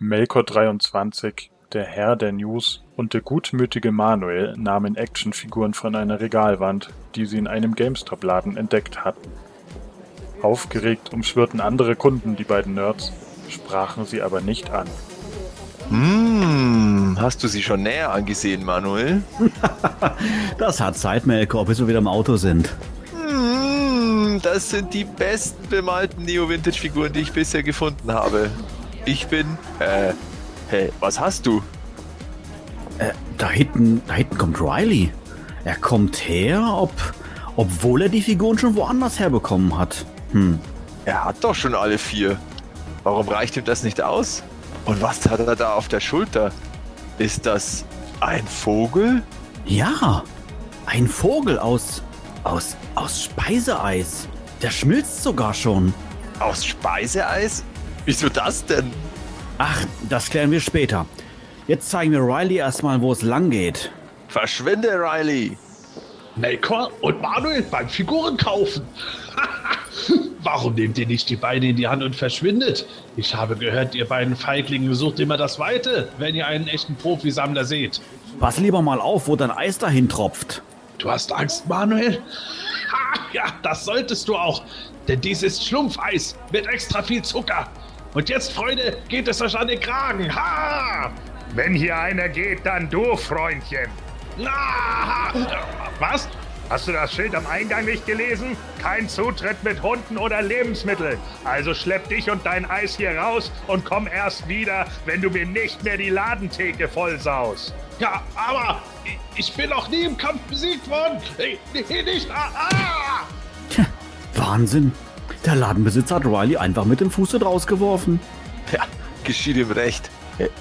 Melkor23, der Herr der News und der gutmütige Manuel nahmen Actionfiguren von einer Regalwand, die sie in einem GameStop-Laden entdeckt hatten. Aufgeregt umschwirrten andere Kunden die beiden Nerds, sprachen sie aber nicht an. Hm, hast du sie schon näher angesehen, Manuel? das hat Zeit, Melkor, bis wir wieder im Auto sind. Hm, das sind die besten bemalten Neo-Vintage-Figuren, die ich bisher gefunden habe. Ich bin, äh, hey, was hast du? Äh, da hinten, da hinten kommt Riley. Er kommt her, ob, obwohl er die Figuren schon woanders herbekommen hat. Hm. Er hat doch schon alle vier. Warum reicht ihm das nicht aus? Und was hat er da auf der Schulter? Ist das ein Vogel? Ja, ein Vogel aus, aus, aus Speiseeis. Der schmilzt sogar schon. Aus Speiseeis? Wieso das denn? Ach, das klären wir später. Jetzt zeigen wir Riley erstmal, wo es lang geht. Verschwinde, Riley! Melkor und Manuel beim Figuren kaufen. Warum nehmt ihr nicht die Beine in die Hand und verschwindet? Ich habe gehört, ihr beiden Feiglingen sucht immer das Weite, wenn ihr einen echten Profisammler seht. Pass lieber mal auf, wo dein Eis dahin tropft. Du hast Angst, Manuel? Ha, ja, das solltest du auch. Denn dies ist Schlumpfeis mit extra viel Zucker. Und jetzt, Freunde, geht es euch an den Kragen. Ha! Wenn hier einer geht, dann du, Freundchen. Na, was? Hast du das Schild am Eingang nicht gelesen? Kein Zutritt mit Hunden oder Lebensmitteln. Also schlepp dich und dein Eis hier raus und komm erst wieder, wenn du mir nicht mehr die Ladentheke vollsaust. Ja, aber ich bin noch nie im Kampf besiegt worden. Nicht. Ah, ah. Tja, Wahnsinn. Der Ladenbesitzer hat Riley einfach mit dem Fuß rausgeworfen. Ja, geschieht ihm recht.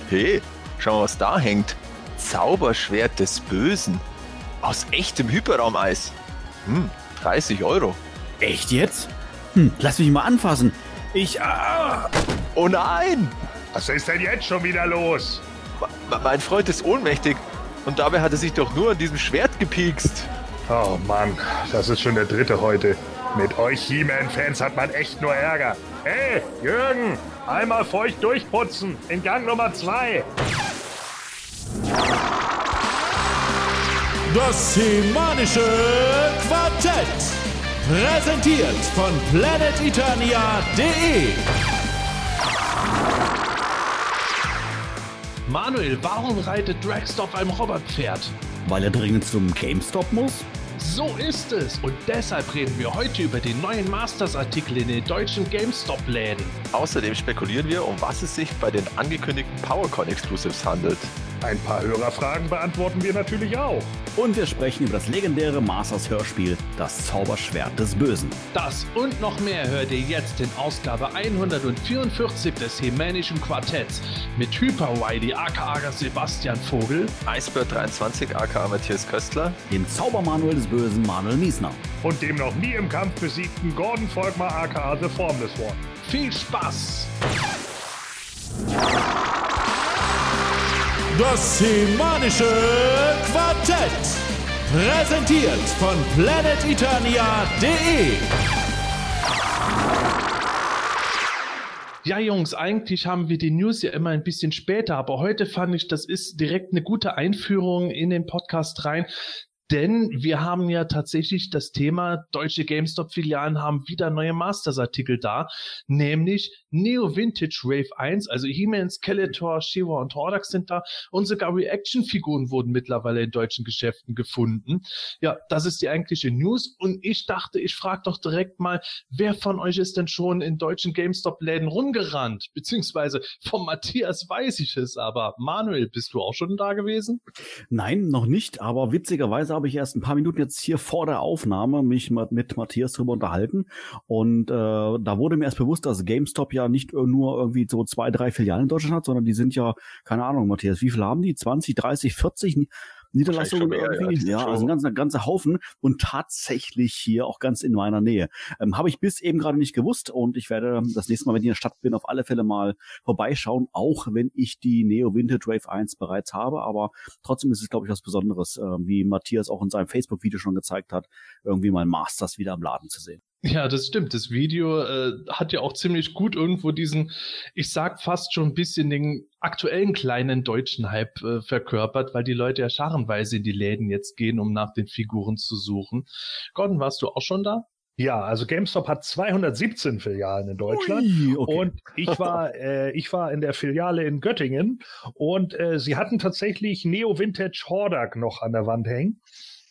Hey, schau mal, was da hängt. Zauberschwert des Bösen. Aus echtem Hyperraumeis. Hm, 30 Euro. Echt jetzt? Hm, lass mich mal anfassen. Ich. Ah. Oh nein! Was ist denn jetzt schon wieder los? mein Freund ist ohnmächtig und dabei hat er sich doch nur an diesem Schwert gepiekst. Oh Mann, das ist schon der dritte heute. Mit euch He-Man-Fans hat man echt nur Ärger. Hey, Jürgen, einmal feucht durchputzen in Gang Nummer zwei. Das Semanische Quartett. Präsentiert von planeteternia.de. Manuel, warum reitet Dragster auf einem Robotpferd? Weil er dringend zum GameStop muss? So ist es. Und deshalb reden wir heute über den neuen Masters-Artikel in den deutschen GameStop-Läden. Außerdem spekulieren wir, um was es sich bei den angekündigten PowerCon Exclusives handelt. Ein paar Hörerfragen beantworten wir natürlich auch. Und wir sprechen über das legendäre Masters Hörspiel Das Zauberschwert des Bösen. Das und noch mehr hört ihr jetzt in Ausgabe 144 des Hemänischen Quartetts mit Hyper Wiley aka Sebastian Vogel, Eisbär 23 aka Matthias Köstler, dem Zaubermanuel des Bösen Manuel Niesner und dem noch nie im Kampf besiegten Gordon Volkmar aka The Formless One. Viel Spaß! Das Semanische Quartett. Präsentiert von planeteternia.de. Ja, Jungs, eigentlich haben wir die News ja immer ein bisschen später, aber heute fand ich, das ist direkt eine gute Einführung in den Podcast rein, denn wir haben ja tatsächlich das Thema, deutsche GameStop-Filialen haben wieder neue Masters-Artikel da, nämlich Neo Vintage Wave 1, also He-Man, Skeletor, Shiva und Hordax sind da und sogar Reaction-Figuren wurden mittlerweile in deutschen Geschäften gefunden. Ja, das ist die eigentliche News und ich dachte, ich frage doch direkt mal, wer von euch ist denn schon in deutschen GameStop-Läden rumgerannt? Beziehungsweise vom Matthias weiß ich es, aber Manuel, bist du auch schon da gewesen? Nein, noch nicht, aber witzigerweise habe ich erst ein paar Minuten jetzt hier vor der Aufnahme mich mit Matthias drüber unterhalten und äh, da wurde mir erst bewusst, dass GameStop ja nicht nur irgendwie so zwei, drei Filialen in Deutschland hat, sondern die sind ja, keine Ahnung, Matthias, wie viel haben die? 20, 30, 40? Niederlassungen irgendwie. Ja, ja also ein ganzer, ganzer Haufen und tatsächlich hier auch ganz in meiner Nähe. Ähm, Habe ich bis eben gerade nicht gewusst und ich werde das nächste Mal, wenn ich in der Stadt bin, auf alle Fälle mal vorbeischauen, auch wenn ich die Neo Vintage Wave 1 bereits habe. Aber trotzdem ist es, glaube ich, was Besonderes, äh, wie Matthias auch in seinem Facebook-Video schon gezeigt hat, irgendwie mal Masters wieder am Laden zu sehen. Ja, das stimmt. Das Video äh, hat ja auch ziemlich gut irgendwo diesen, ich sag fast schon ein bisschen den aktuellen kleinen deutschen Hype äh, verkörpert, weil die Leute ja scharenweise in die Läden jetzt gehen, um nach den Figuren zu suchen. Gordon, warst du auch schon da? Ja, also GameStop hat 217 Filialen in Deutschland Ui, okay. und ich war äh, ich war in der Filiale in Göttingen und äh, sie hatten tatsächlich Neo Vintage Hordak noch an der Wand hängen.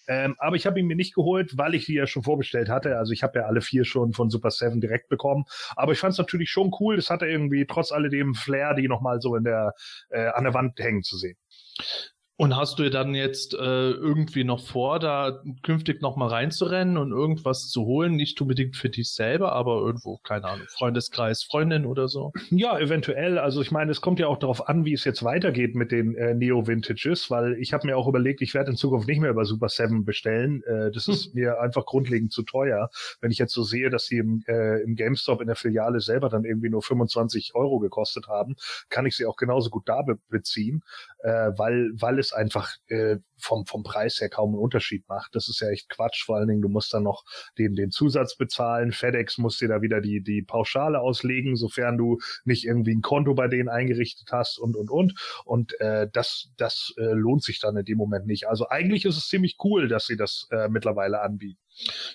Ähm, aber ich habe ihn mir nicht geholt, weil ich die ja schon vorbestellt hatte. Also ich habe ja alle vier schon von Super 7 direkt bekommen. Aber ich fand es natürlich schon cool. Das hatte irgendwie trotz alledem Flair, die nochmal so in der äh, an der Wand hängen zu sehen. Und hast du dann jetzt äh, irgendwie noch vor, da künftig nochmal reinzurennen und irgendwas zu holen? Nicht unbedingt für dich selber, aber irgendwo, keine Ahnung, Freundeskreis, Freundin oder so? Ja, eventuell. Also ich meine, es kommt ja auch darauf an, wie es jetzt weitergeht mit den äh, Neo-Vintages, weil ich habe mir auch überlegt, ich werde in Zukunft nicht mehr über Super 7 bestellen. Äh, das ist hm. mir einfach grundlegend zu teuer. Wenn ich jetzt so sehe, dass sie im, äh, im GameStop in der Filiale selber dann irgendwie nur 25 Euro gekostet haben, kann ich sie auch genauso gut da be beziehen, äh, weil, weil es einfach äh, vom, vom Preis her kaum einen Unterschied macht. Das ist ja echt Quatsch. Vor allen Dingen, du musst dann noch den, den Zusatz bezahlen. FedEx muss dir da wieder die, die Pauschale auslegen, sofern du nicht irgendwie ein Konto bei denen eingerichtet hast und, und, und. Und äh, das, das äh, lohnt sich dann in dem Moment nicht. Also eigentlich ist es ziemlich cool, dass sie das äh, mittlerweile anbieten.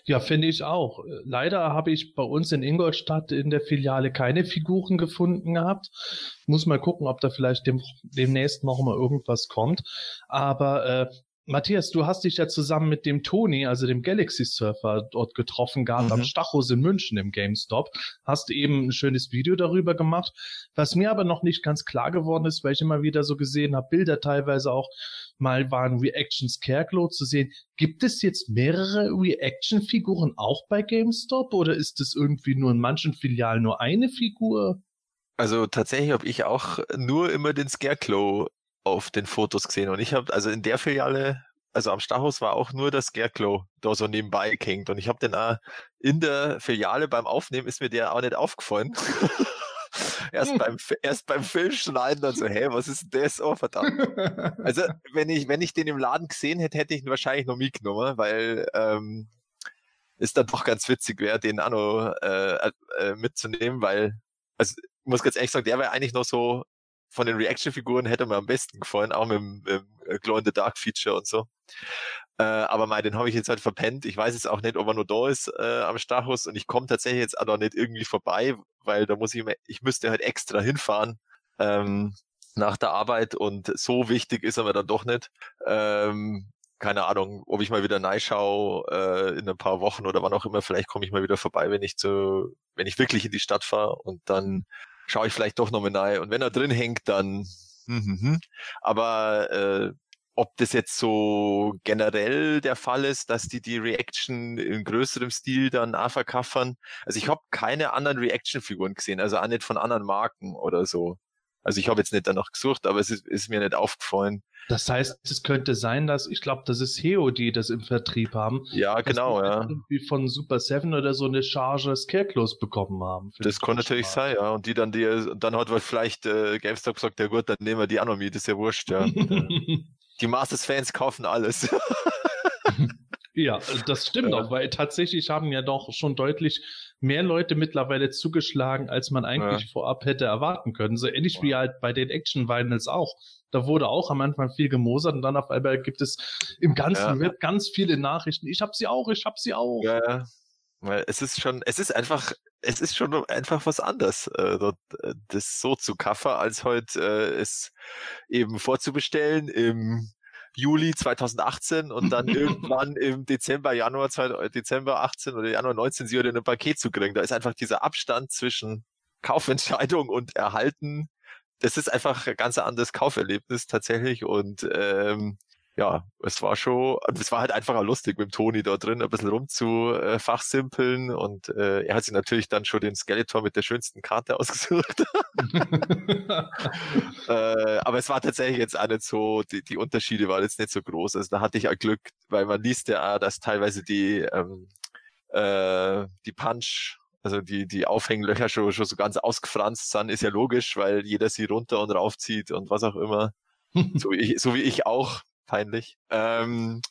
Ja, finde ich auch. Leider habe ich bei uns in Ingolstadt in der Filiale keine Figuren gefunden gehabt. Muss mal gucken, ob da vielleicht dem, demnächst noch mal irgendwas kommt. Aber äh, Matthias, du hast dich ja zusammen mit dem Toni, also dem Galaxy Surfer, dort getroffen gehabt mhm. am Stachus in München im GameStop. Hast eben ein schönes Video darüber gemacht. Was mir aber noch nicht ganz klar geworden ist, weil ich immer wieder so gesehen habe, Bilder teilweise auch, mal waren Reaction Scarecrow zu sehen. Gibt es jetzt mehrere Reaction-Figuren auch bei GameStop oder ist es irgendwie nur in manchen Filialen nur eine Figur? Also tatsächlich habe ich auch nur immer den Scarecrow auf den Fotos gesehen. Und ich habe, also in der Filiale, also am Stachus war auch nur das Scarecrow da so nebenbei gehängt. Und ich habe den auch in der Filiale beim Aufnehmen ist mir der auch nicht aufgefallen. erst beim erst beim Filmschneiden dann so, hey, was ist denn das? Oh, verdammt. Also, wenn ich, wenn ich den im Laden gesehen hätte, hätte ich ihn wahrscheinlich noch mitgenommen, weil ähm, ist dann doch ganz witzig wäre, den noch äh, äh, mitzunehmen, weil, also ich muss ganz ehrlich sagen, der wäre eigentlich noch so von den Reaction-Figuren hätte mir am besten gefallen, auch mit dem, dem Glow in the Dark Feature und so. Äh, aber mal, den habe ich jetzt halt verpennt. Ich weiß jetzt auch nicht, ob er nur da ist äh, am Stachus und ich komme tatsächlich jetzt auch noch nicht irgendwie vorbei, weil da muss ich, ich müsste halt extra hinfahren ähm, nach der Arbeit und so wichtig ist er mir dann doch nicht. Ähm, keine Ahnung, ob ich mal wieder reinschaue äh, in ein paar Wochen oder wann auch immer. Vielleicht komme ich mal wieder vorbei, wenn ich zu, wenn ich wirklich in die Stadt fahre und dann schaue ich vielleicht doch nochmal rein. Und wenn er drin hängt, dann. Mhm. Aber äh, ob das jetzt so generell der Fall ist, dass die die Reaction in größerem Stil dann auch verkaffern. Also ich habe keine anderen Reaction-Figuren gesehen, also auch nicht von anderen Marken oder so. Also ich habe jetzt nicht danach gesucht, aber es ist, ist mir nicht aufgefallen. Das heißt, es könnte sein, dass, ich glaube, das ist Heo, die das im Vertrieb haben. Ja, genau, ja. Irgendwie von Super 7 oder so eine Charge Scarecrows bekommen haben. Das kann natürlich sein, ja. Und die dann, die, dann hat wohl vielleicht äh, GameStop gesagt, ja gut, dann nehmen wir die Anomie, das ist ja wurscht, ja. die Masters-Fans kaufen alles. ja, das stimmt auch, weil tatsächlich haben ja doch schon deutlich mehr Leute mittlerweile zugeschlagen, als man eigentlich ja. vorab hätte erwarten können. So ähnlich wow. wie halt bei den Action-Vinyls auch. Da wurde auch am Anfang viel gemosert und dann auf einmal gibt es im ganzen ja. Web ganz viele Nachrichten. Ich hab sie auch, ich hab sie auch. Ja. Weil es ist schon, es ist einfach, es ist schon einfach was anderes, äh, äh, das so zu kaffern, als heute äh, es eben vorzubestellen im Juli 2018 und dann irgendwann im Dezember, Januar, Dezember 18 oder Januar 19 sie oder ein Paket zu kriegen. Da ist einfach dieser Abstand zwischen Kaufentscheidung und Erhalten. Das ist einfach ein ganz anderes Kauferlebnis tatsächlich und ähm, ja, es war schon, es war halt einfach lustig mit dem Toni da drin, ein bisschen rumzufachsimpeln und äh, er hat sich natürlich dann schon den Skeletor mit der schönsten Karte ausgesucht. äh, aber es war tatsächlich jetzt auch nicht so, die, die Unterschiede waren jetzt nicht so groß. Also da hatte ich auch Glück, weil man liest ja auch, dass teilweise die, ähm, äh, die Punch also die, die Aufhänglöcher schon, schon so ganz ausgefranst sind, ist ja logisch, weil jeder sie runter und raufzieht und was auch immer. so, ich, so wie ich auch peinlich. Ähm,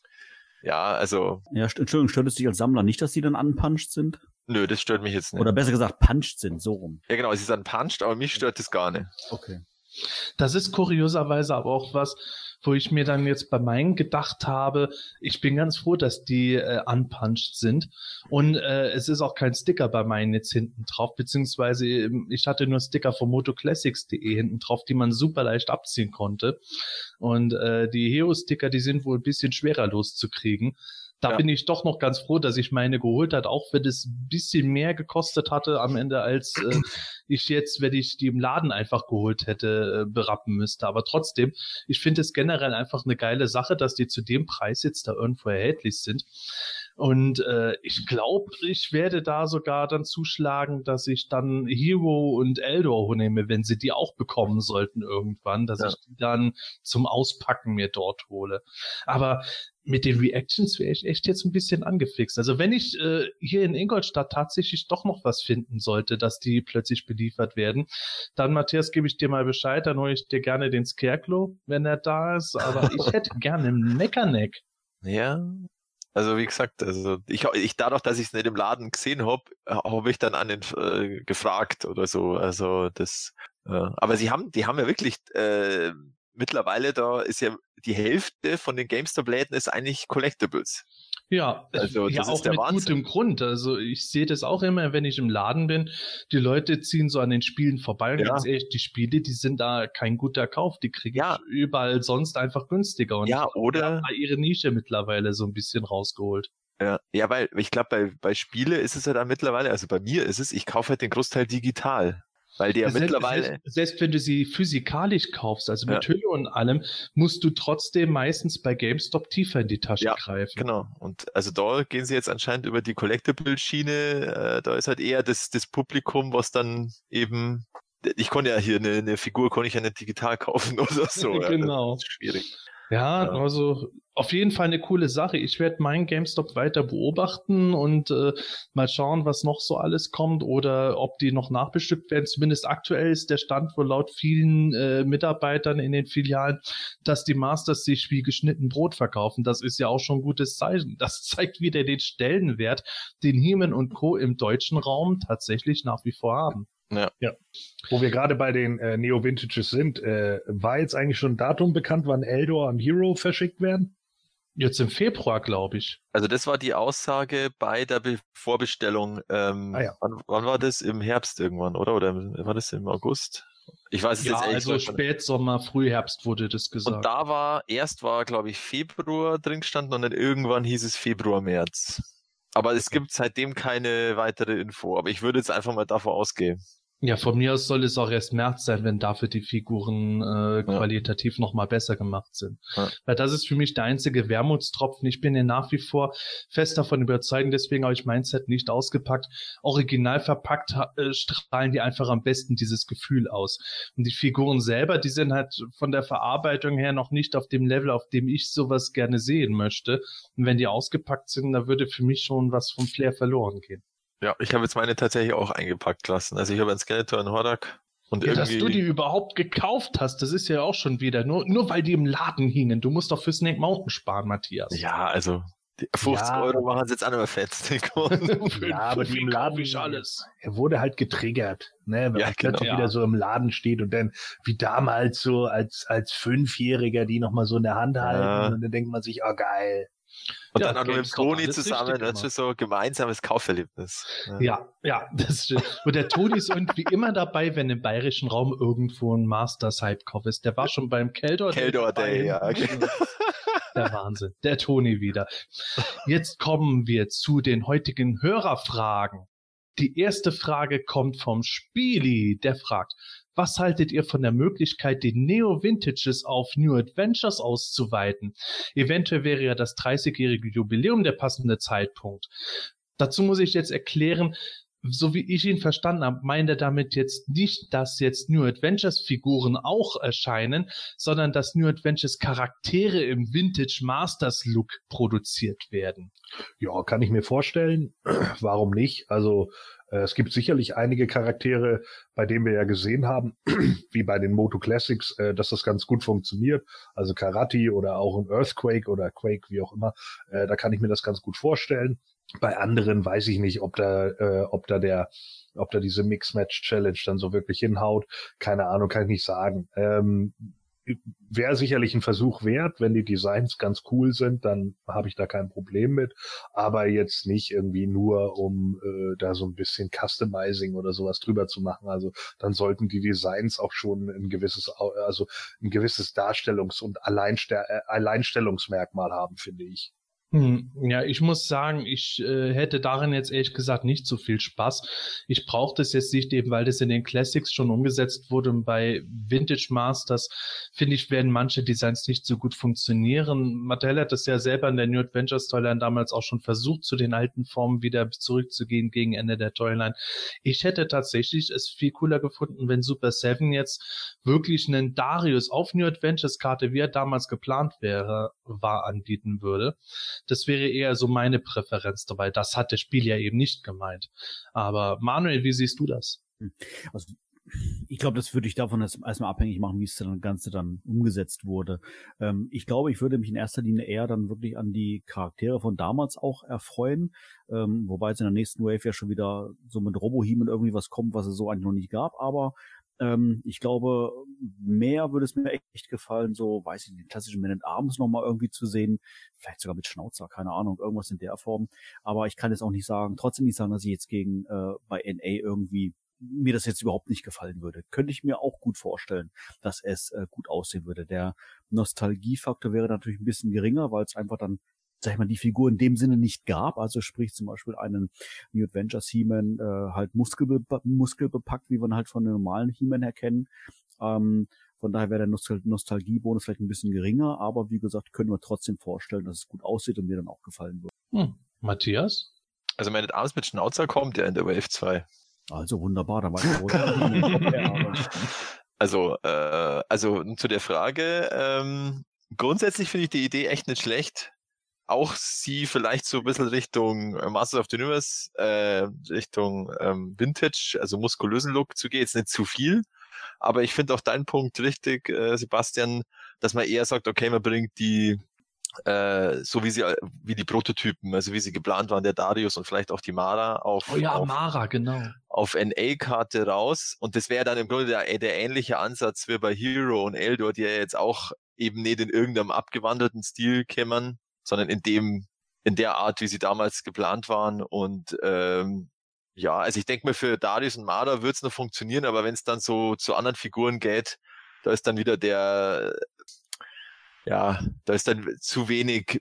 ja, also. Ja, Entschuldigung, stört es dich als Sammler nicht, dass die dann unpunched sind? Nö, das stört mich jetzt nicht. Oder besser gesagt, punched sind, so rum. ja genau, sie sind punched, aber mich stört das gar nicht. Okay. Das ist kurioserweise aber auch was, wo ich mir dann jetzt bei meinen gedacht habe, ich bin ganz froh, dass die äh, unpunched sind. Und äh, es ist auch kein Sticker bei meinen jetzt hinten drauf, beziehungsweise ähm, ich hatte nur Sticker von motoclassics.de hinten drauf, die man super leicht abziehen konnte. Und äh, die Hero-Sticker, die sind wohl ein bisschen schwerer loszukriegen. Da Ja. bin ich doch noch ganz froh, dass ich meine geholt hat, auch wenn es ein bisschen mehr gekostet hatte am Ende, als äh, ich jetzt, wenn ich die im Laden einfach geholt hätte, äh, berappen müsste. Aber trotzdem, ich finde es generell einfach eine geile Sache, dass die zu dem Preis jetzt da irgendwo erhältlich sind. Und äh, ich glaube, ich werde da sogar dann zuschlagen, dass ich dann Hero und Eldor nehme, wenn sie die auch bekommen sollten irgendwann, dass Ja. ich die dann zum Auspacken mir dort hole. Aber mit den Reactions wäre ich echt jetzt ein bisschen angefixt. Also wenn ich äh, hier in Ingolstadt tatsächlich doch noch was finden sollte, dass die plötzlich beliefert werden, dann Matthias, gebe ich dir mal Bescheid, dann hole ich dir gerne den Scarecrow, wenn er da ist. Aber ich hätte gerne einen Meckerneck. Ja. Also wie gesagt, also ich, ich dadurch, dass ich es nicht im Laden gesehen hab, habe ich dann an den äh, gefragt oder so. Also das, äh, aber sie haben, die haben ja wirklich äh, mittlerweile da ist ja die Hälfte von den GameStop-Läden ist eigentlich Collectibles. Ja, Also, ja auch mit Wahnsinn. gutem Grund. Also ich sehe das auch immer, wenn ich im Laden bin. Die Leute ziehen so an den Spielen vorbei und Ja. ganz ehrlich, die Spiele, die sind da kein guter Kauf. Die kriege Ja. ich überall sonst einfach günstiger. Und Ja, oder- ihre Nische mittlerweile so ein bisschen rausgeholt. Ja, ja weil ich glaube, bei, bei Spiele ist es ja da mittlerweile, also bei mir ist es, ich kaufe halt den Großteil digital. Weil die ja selbst, mittlerweile. selbst, selbst wenn du sie physikalisch kaufst, also mit Ja. Hülle und allem, musst du trotzdem meistens bei GameStop tiefer in die Tasche Ja, greifen. Genau. Und also da gehen sie jetzt anscheinend über die Collectible-Schiene. Äh, da ist halt eher das, das Publikum, was dann eben. Ich konnte ja hier eine, eine Figur, konnte ich ja nicht digital kaufen oder so. ja. Genau. Das ist schwierig. Ja, Ja. also auf jeden Fall eine coole Sache. Ich werde meinen GameStop weiter beobachten und äh, mal schauen, was noch so alles kommt oder ob die noch nachbestückt werden. Zumindest aktuell ist der Stand wohl laut vielen äh, Mitarbeitern in den Filialen, dass die Masters sich wie geschnitten Brot verkaufen. Das ist ja auch schon ein gutes Zeichen. Das zeigt wieder den Stellenwert, den Heeman und Co. im deutschen Raum tatsächlich nach wie vor haben. Wo wir gerade bei den äh, Neo-Vintages sind, äh, war jetzt eigentlich schon ein Datum bekannt, wann Eldor und Hero verschickt werden? Jetzt im Februar, glaube ich. Also das war die Aussage bei der Be Vorbestellung. Ähm, Ah ja. wann, wann war das? Im Herbst irgendwann, oder? Oder war das im August? Ich weiß es Ja, jetzt ehrlich also. Spätsommer, Frühherbst wurde das gesagt. Und da war, erst war, glaube ich, Februar drin gestanden und dann irgendwann hieß es Februar, März. Aber es gibt seitdem keine weitere Info. Aber ich würde jetzt einfach mal davon ausgehen. Ja, von mir aus soll es auch erst März sein, wenn dafür die Figuren äh, qualitativ noch mal besser gemacht sind. Ja. Weil das ist für mich der einzige Wermutstropfen. Ich bin ja nach wie vor fest davon überzeugt, deswegen habe ich mein Set nicht ausgepackt. Original verpackt äh, strahlen die einfach am besten dieses Gefühl aus. Und die Figuren selber, die sind halt von der Verarbeitung her noch nicht auf dem Level, auf dem ich sowas gerne sehen möchte. Und wenn die ausgepackt sind, da würde für mich schon was vom Flair verloren gehen. Ja, ich habe jetzt meine tatsächlich auch eingepackt lassen. Also ich habe einen Skeletor, einen Hordak und Ja, dass irgendwie. du die überhaupt gekauft hast, das ist ja auch schon wieder nur, nur weil die im Laden hingen. Du musst doch für Snake Mountain sparen, Matthias. ja, also die 50 Ja. Euro machen es jetzt mehr fett. Ja, aber die im Laden- ich alles. Er wurde halt getriggert, ne, wenn Ja, man genau. plötzlich Ja. wieder so im Laden steht und dann wie damals so als als Fünfjähriger die noch mal so in der Hand halten Ja. und dann denkt man sich, oh geil. Und Ja, dann auch noch mit dem Toni zusammen. Das ist so gemeinsames Kauferlebnis. Ja, ja, das stimmt. Und der Toni ist irgendwie immer dabei, wenn im bayerischen Raum irgendwo ein Masters-Hype-Kauf ist. Der war schon beim Keldor Day. Keldor. Day, ja. Der Wahnsinn. Der Toni wieder. Jetzt kommen wir zu den heutigen Hörerfragen. Die erste Frage kommt vom Spieli, der fragt, was haltet ihr von der Möglichkeit, die Neo Vintages auf New Adventures auszuweiten? Eventuell wäre ja das 30-jährige Jubiläum der passende Zeitpunkt. Dazu muss ich jetzt erklären, so wie ich ihn verstanden habe, meint er damit jetzt nicht, dass jetzt New Adventures Figuren auch erscheinen, sondern dass New Adventures Charaktere im Vintage Masters Look produziert werden. Ja, kann ich mir vorstellen. Warum nicht? Also es gibt sicherlich einige Charaktere, bei denen wir ja gesehen haben, wie bei den Moto Classics, äh, dass das ganz gut funktioniert. Also Karate oder auch ein Earthquake oder Quake, wie auch immer. Äh, da kann ich mir das ganz gut vorstellen. Bei anderen weiß ich nicht, ob da, äh, ob da der, ob da diese Mix-Match-Challenge dann so wirklich hinhaut. Keine Ahnung, kann ich nicht sagen. Ähm, wäre sicherlich ein Versuch wert. Wenn die Designs ganz cool sind, dann habe ich da kein Problem mit. Aber jetzt nicht irgendwie nur, um äh, da so ein bisschen Customizing oder sowas drüber zu machen. Also dann sollten die Designs auch schon ein gewisses, also ein gewisses Darstellungs- und Alleinster äh, Alleinstellungsmerkmal haben, finde ich. Hm, ja, ich muss sagen, ich äh, hätte darin jetzt ehrlich gesagt nicht so viel Spaß. Ich brauche das jetzt nicht eben, weil das in den Classics schon umgesetzt wurde und bei Vintage Masters, finde ich, werden manche Designs nicht so gut funktionieren. Mattel hat das ja selber in der New Adventures Toyline damals auch schon versucht, zu den alten Formen wieder zurückzugehen gegen Ende der Toyline. Ich hätte tatsächlich es viel cooler gefunden, wenn Super Seven jetzt wirklich einen Darius auf New Adventures Karte, wie er damals geplant wäre, war, anbieten würde das wäre eher so meine Präferenz dabei. Das hat das Spiel ja eben nicht gemeint. Aber Manuel, wie siehst du das? Hm. Also ich glaube, das würde ich davon erstmal abhängig machen, wie es dann Ganze dann umgesetzt wurde. Ähm, ich glaube, ich würde mich in erster Linie eher dann wirklich an die Charaktere von damals auch erfreuen, ähm, wobei es in der nächsten Wave ja schon wieder so mit Robohemen irgendwie was kommt, was es so eigentlich noch nicht gab, aber ähm, ich glaube, mehr würde es mir echt gefallen, so, weiß ich nicht, den klassischen Man at Arms nochmal irgendwie zu sehen. Vielleicht sogar mit Schnauzer, keine Ahnung, irgendwas in der Form. Aber ich kann jetzt auch nicht sagen, trotzdem nicht sagen, dass ich jetzt gegen äh, bei NA irgendwie mir das jetzt überhaupt nicht gefallen würde. Könnte ich mir auch gut vorstellen, dass es äh, gut aussehen würde. Der Nostalgiefaktor wäre natürlich ein bisschen geringer, weil es einfach dann sag ich mal, die Figur in dem Sinne nicht gab. Also sprich zum Beispiel einen New Adventures He-Man äh, halt muskelbe muskelbepackt, wie man halt von den normalen He-Man her kennen. Ähm, von daher wäre der Nostal Nostalgiebonus vielleicht ein bisschen geringer, aber wie gesagt, können wir trotzdem vorstellen, dass es gut aussieht und mir dann auch gefallen wird. Hm. Matthias? Also wenn das abends mit Schnauzer kommt, ja in der Wave 2. Also wunderbar, da war ich Also, äh, also zu der Frage, ähm, grundsätzlich finde ich die Idee echt nicht schlecht auch sie vielleicht so ein bisschen Richtung äh, Masters of the Universe, äh, Richtung ähm, Vintage, also muskulösen Look zu gehen, jetzt nicht zu viel. Aber ich finde auch deinen Punkt richtig, äh, Sebastian, dass man eher sagt, okay, man bringt die äh, so wie sie wie die Prototypen, also wie sie geplant waren, der Darius und vielleicht auch die Mara auf, oh ja, auf, Mara, genau. auf NA-Karte raus. Und das wäre dann im Grunde der, der ähnliche Ansatz wie bei Hero und Eldor, die ja jetzt auch eben nicht in irgendeinem abgewandelten Stil kämmern, sondern in dem, in der Art, wie sie damals geplant waren. Und ähm, ja, also ich denke mir, für Darius und Marder wird es noch funktionieren, aber wenn es dann so zu anderen Figuren geht, da ist dann wieder der, ja, da ist dann zu wenig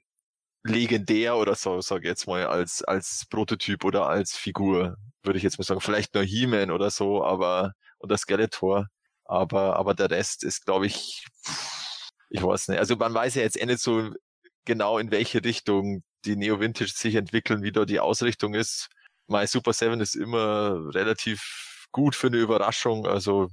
legendär oder so, sag ich jetzt mal, als, als Prototyp oder als Figur, würde ich jetzt mal sagen. Vielleicht nur He-Man oder so, aber, oder Skeletor. Aber, aber der Rest ist, glaube ich, ich weiß nicht. Also man weiß ja jetzt eh nicht so, genau in welche Richtung die Neo Vintage sich entwickeln, wie da die Ausrichtung ist. My Super 7 ist immer relativ gut für eine Überraschung, also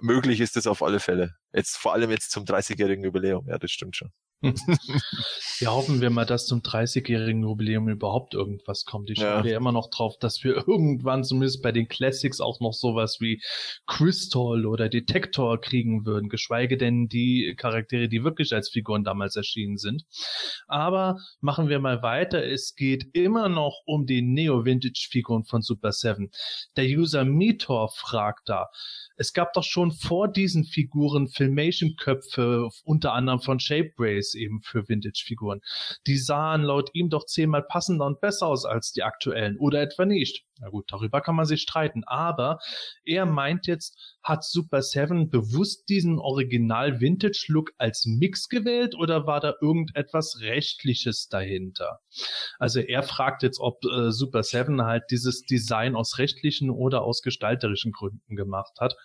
möglich ist es auf alle Fälle. Jetzt vor allem jetzt zum 30-jährigen Jubiläum, ja, das stimmt schon. ja, hoffen wir mal, dass zum 30-jährigen Jubiläum überhaupt irgendwas kommt. Ich ja. ja immer noch drauf, dass wir irgendwann zumindest bei den Classics auch noch sowas wie Crystal oder Detector kriegen würden, geschweige denn die Charaktere, die wirklich als Figuren damals erschienen sind. Aber machen wir mal weiter. Es geht immer noch um die Neo-Vintage-Figuren von Super 7. Der User Metor fragt da, es gab doch schon vor diesen Figuren Filmation-Köpfe, unter anderem von Shape Race eben für Vintage-Figuren. Die sahen laut ihm doch zehnmal passender und besser aus als die aktuellen. Oder etwa nicht. Na gut, darüber kann man sich streiten. Aber er meint jetzt, hat Super 7 bewusst diesen Original-Vintage-Look als Mix gewählt oder war da irgendetwas Rechtliches dahinter? Also er fragt jetzt, ob äh, Super 7 halt dieses Design aus rechtlichen oder aus gestalterischen Gründen gemacht hat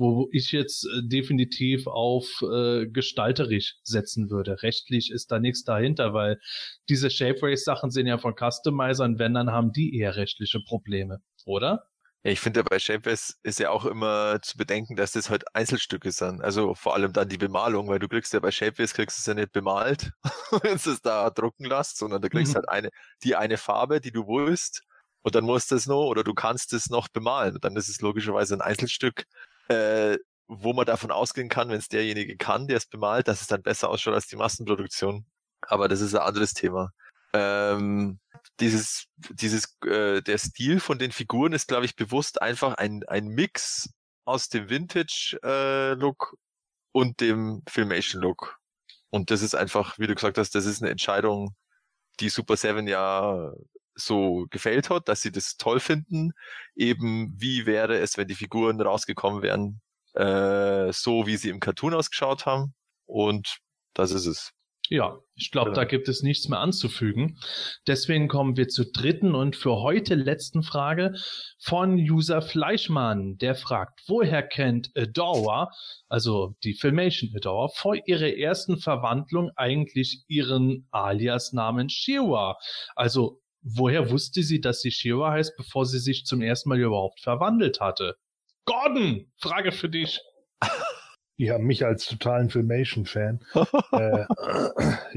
wo ich jetzt äh, definitiv auf äh, gestalterisch setzen würde. Rechtlich ist da nichts dahinter, weil diese Shape Race Sachen sind ja von Customizern, wenn dann haben die eher rechtliche Probleme, oder? Ja, ich finde bei Shapeways ist ja auch immer zu bedenken, dass das halt Einzelstücke sind. Also vor allem dann die Bemalung, weil du kriegst ja bei Shapeways kriegst du es ja nicht bemalt, wenn du es da drucken lässt, sondern du kriegst mhm. halt eine, die eine Farbe, die du willst. Und dann musst du es noch oder du kannst es noch bemalen. Und dann ist es logischerweise ein Einzelstück äh, wo man davon ausgehen kann, wenn es derjenige kann, der es bemalt, dass es dann besser ausschaut als die Massenproduktion. Aber das ist ein anderes Thema. Ähm, dieses, dieses, äh, der Stil von den Figuren ist, glaube ich, bewusst einfach ein, ein Mix aus dem Vintage-Look äh, und dem Filmation-Look. Und das ist einfach, wie du gesagt hast, das ist eine Entscheidung, die Super Seven ja so gefällt hat, dass sie das toll finden. Eben, wie wäre es, wenn die Figuren rausgekommen wären, äh, so wie sie im Cartoon ausgeschaut haben. Und das ist es. Ja, ich glaube, da gibt es nichts mehr anzufügen. Deswegen kommen wir zur dritten und für heute letzten Frage von User Fleischmann. Der fragt, woher kennt Adora, also die Filmation Adora, vor ihrer ersten Verwandlung eigentlich ihren Alias-Namen Shiwa? Also, woher wusste sie, dass sie Shiwa heißt, bevor sie sich zum ersten Mal überhaupt verwandelt hatte? Gordon, Frage für dich. Ja, mich als totalen Filmation-Fan. äh,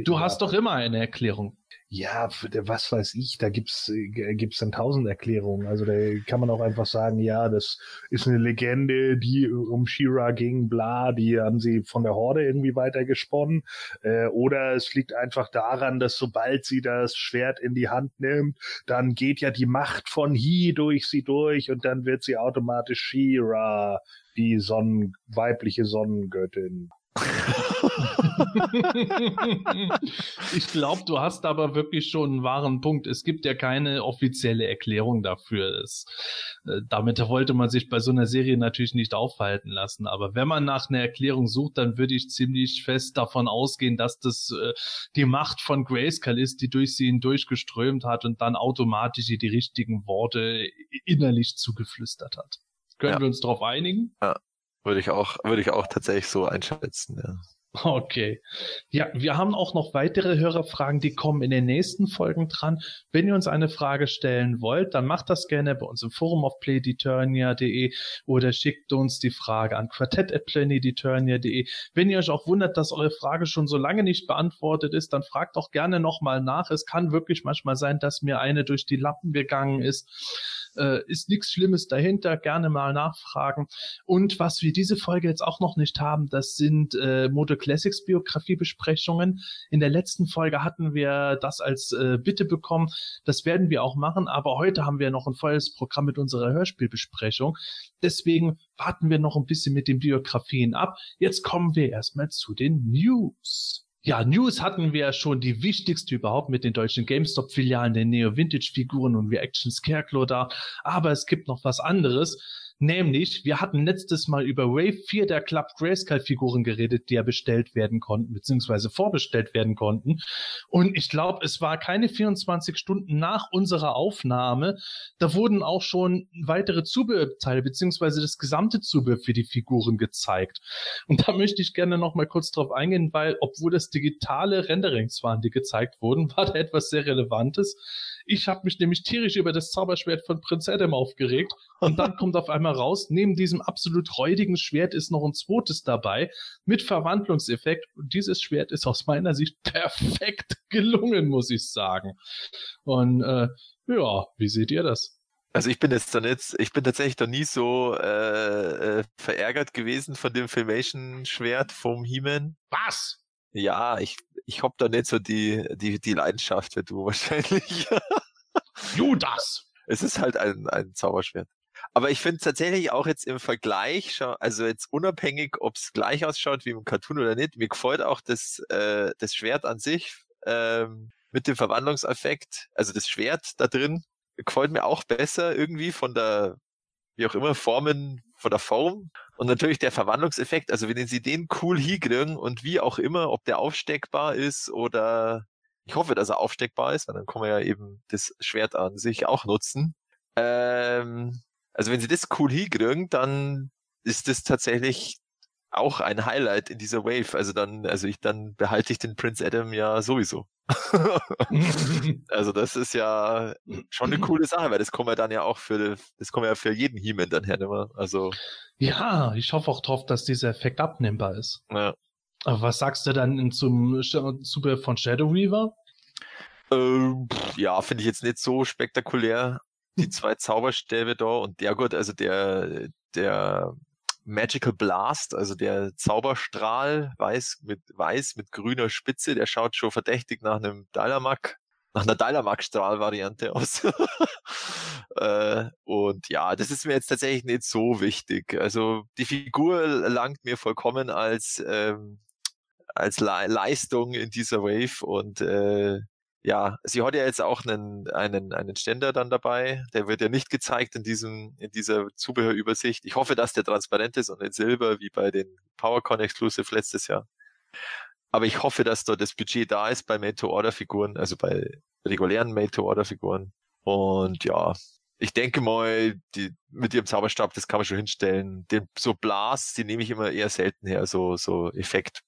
du hast doch immer eine Erklärung. Ja, was weiß ich, da gibt's äh, gibt's dann tausend Erklärungen. Also da kann man auch einfach sagen, ja, das ist eine Legende, die um Shira ging, bla, die haben sie von der Horde irgendwie weitergesponnen. Äh, oder es liegt einfach daran, dass sobald sie das Schwert in die Hand nimmt, dann geht ja die Macht von Hi durch sie durch und dann wird sie automatisch Shira die Sonnen, weibliche Sonnengöttin. ich glaube, du hast aber wirklich schon einen wahren Punkt. Es gibt ja keine offizielle Erklärung dafür. Es, äh, damit wollte man sich bei so einer Serie natürlich nicht aufhalten lassen. Aber wenn man nach einer Erklärung sucht, dann würde ich ziemlich fest davon ausgehen, dass das äh, die Macht von Grayskull ist, die durch sie hindurchgeströmt hat und dann automatisch die richtigen Worte innerlich zugeflüstert hat. Können ja. wir uns darauf einigen? Ja, würde ich auch, würde ich auch tatsächlich so einschätzen, ja. Okay. Ja, wir haben auch noch weitere Hörerfragen, die kommen in den nächsten Folgen dran. Wenn ihr uns eine Frage stellen wollt, dann macht das gerne bei uns im Forum auf playdeturnia.de oder schickt uns die Frage an quartett.playdeturnia.de. Wenn ihr euch auch wundert, dass eure Frage schon so lange nicht beantwortet ist, dann fragt auch gerne nochmal nach. Es kann wirklich manchmal sein, dass mir eine durch die Lappen gegangen ist äh, ist nichts Schlimmes dahinter, gerne mal nachfragen. Und was wir diese Folge jetzt auch noch nicht haben, das sind äh, Moto Classics Biografiebesprechungen. In der letzten Folge hatten wir das als äh, Bitte bekommen. Das werden wir auch machen, aber heute haben wir noch ein volles Programm mit unserer Hörspielbesprechung. Deswegen warten wir noch ein bisschen mit den Biografien ab. Jetzt kommen wir erstmal zu den News. Ja, News hatten wir ja schon die wichtigste überhaupt mit den deutschen GameStop-Filialen, den Neo-Vintage-Figuren und Reaction Scarecrow da. Aber es gibt noch was anderes. Nämlich, wir hatten letztes Mal über Wave 4 der Club Grayscale Figuren geredet, die ja bestellt werden konnten, beziehungsweise vorbestellt werden konnten. Und ich glaube, es war keine 24 Stunden nach unserer Aufnahme. Da wurden auch schon weitere Zubehörteile, beziehungsweise das gesamte Zubehör für die Figuren gezeigt. Und da möchte ich gerne noch mal kurz drauf eingehen, weil, obwohl das digitale Renderings waren, die gezeigt wurden, war da etwas sehr Relevantes. Ich habe mich nämlich tierisch über das Zauberschwert von Prinz Adam aufgeregt und dann kommt auf einmal raus, neben diesem absolut räudigen Schwert ist noch ein zweites dabei mit Verwandlungseffekt und dieses Schwert ist aus meiner Sicht perfekt gelungen, muss ich sagen. Und äh, ja, wie seht ihr das? Also ich bin jetzt dann jetzt, ich bin tatsächlich noch nie so äh, äh, verärgert gewesen von dem Filmation-Schwert vom He-Man. Was? Ja, ich, ich hab da nicht so die, die, die Leidenschaft wie du wahrscheinlich. Judas! Es ist halt ein, ein Zauberschwert. Aber ich finde tatsächlich auch jetzt im Vergleich, also jetzt unabhängig, ob es gleich ausschaut wie im Cartoon oder nicht, mir gefällt auch das, äh, das Schwert an sich ähm, mit dem Verwandlungseffekt, also das Schwert da drin, gefällt mir auch besser irgendwie von der, wie auch immer, Formen, von der Form. Und natürlich der Verwandlungseffekt, also wenn sie den cool hinkriegen und wie auch immer, ob der aufsteckbar ist oder ich hoffe, dass er aufsteckbar ist, weil dann können wir ja eben das Schwert an sich auch nutzen. Ähm, also wenn sie das cool hinkriegen, dann ist das tatsächlich auch ein Highlight in dieser Wave. Also dann, also ich, dann behalte ich den Prince Adam ja sowieso. also das ist ja schon eine coole Sache, weil das kommen wir dann ja auch für, das kommen wir ja für jeden He-Man dann her, ne? Also. Ja, ich hoffe auch drauf, dass dieser Effekt abnehmbar ist. Ja. Aber was sagst du dann zum Zubehör von Shadow Reaver? Ähm, ja, finde ich jetzt nicht so spektakulär. Die zwei Zauberstäbe da und der gut, also der, der Magical Blast, also der Zauberstrahl, weiß mit weiß mit grüner Spitze, der schaut schon verdächtig nach einem Dalamak nach einer Dynamax-Strahl-Variante aus. äh, und ja, das ist mir jetzt tatsächlich nicht so wichtig. Also die Figur langt mir vollkommen als, ähm, als Le Leistung in dieser Wave und äh, ja, sie hat ja jetzt auch einen, einen, einen Ständer dann dabei. Der wird ja nicht gezeigt in diesem, in dieser Zubehörübersicht. Ich hoffe, dass der transparent ist und in Silber, wie bei den PowerCon Exclusive letztes Jahr. Aber ich hoffe, dass dort das Budget da ist bei Made-to-Order-Figuren, also bei regulären Made-to-Order-Figuren. Und ja, ich denke mal, die, mit ihrem Zauberstab, das kann man schon hinstellen. Den, so Blas, die nehme ich immer eher selten her, so, so Effekt.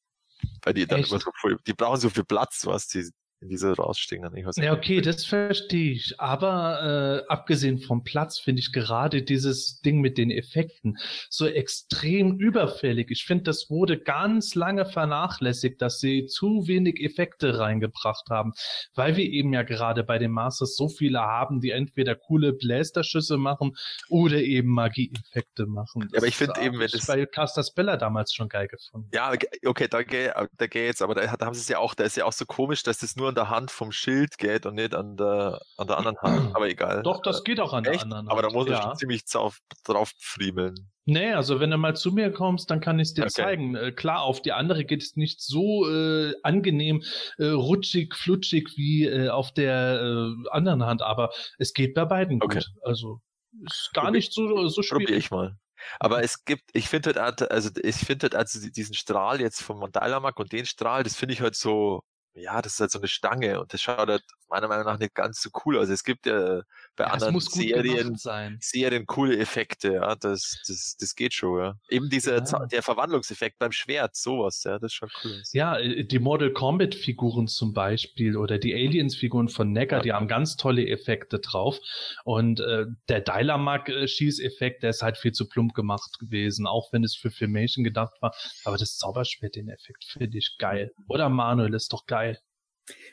Weil die dann Echt? immer so viel, die brauchen so viel Platz, was die, diese rausstehen dann nicht. Ja, okay, das verstehe ich. Aber äh, abgesehen vom Platz finde ich gerade dieses Ding mit den Effekten so extrem überfällig. Ich finde, das wurde ganz lange vernachlässigt, dass sie zu wenig Effekte reingebracht haben, weil wir eben ja gerade bei den Masters so viele haben, die entweder coole Blasterschüsse machen oder eben Magieeffekte machen. Ja, aber ich Das finde eben, wenn ich das- bei Caster Spella damals schon geil gefunden. Ja, okay, da geht, da geht's, aber da, da haben sie es ja auch, da ist ja auch so komisch, dass das nur an der Hand vom Schild geht und nicht an der, an der anderen Hand, aber egal. Doch, das geht auch an der Echt? anderen. Aber da Hand, muss ja. schon ziemlich drauf, drauf friemeln. Nee, also wenn du mal zu mir kommst, dann kann ich es dir Okay. zeigen. Äh, klar, auf die andere geht es nicht so äh, angenehm, äh, rutschig, flutschig wie äh, auf der äh, anderen Hand, aber es geht bei beiden Okay. gut. Also ist gar Probier- nicht so, so Probiere schwierig. ich mal. Aber es gibt, ich finde halt, also ich finde halt also diesen Strahl jetzt vom Mandalamak und den Strahl, das finde ich halt so, ja, das ist halt so eine Stange und das schaut halt meiner Meinung nach nicht ganz so cool aus. Es gibt ja bei Ja, anderen Serien. Serien coole Effekte, ja, das, das, das geht schon, ja. Eben dieser, Ja. Der Verwandlungseffekt beim Schwert, sowas, ja, das ist schon cool. Ja, äh, die Mortal Kombat Figuren zum Beispiel oder die Aliens Figuren von Necker, Ja. die haben ganz tolle Effekte drauf. Und äh, der Dylamak Schießeffekt, der ist halt viel zu plump gemacht gewesen, auch wenn es für Filmation gedacht war. Aber das Zauberschwert, den Effekt finde ich geil. Oder Manuel ist doch geil.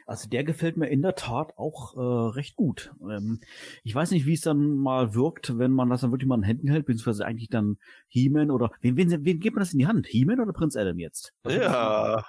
Also der gefällt mir in der Tat auch äh, recht gut. Ähm, ich weiß nicht, wie es dann mal wirkt, wenn man das dann wirklich mal in Händen hält, beziehungsweise eigentlich dann He-Man oder wen, wen, wen gibt man das in die Hand? He-Man oder Prinz Adam jetzt? Was? Ja,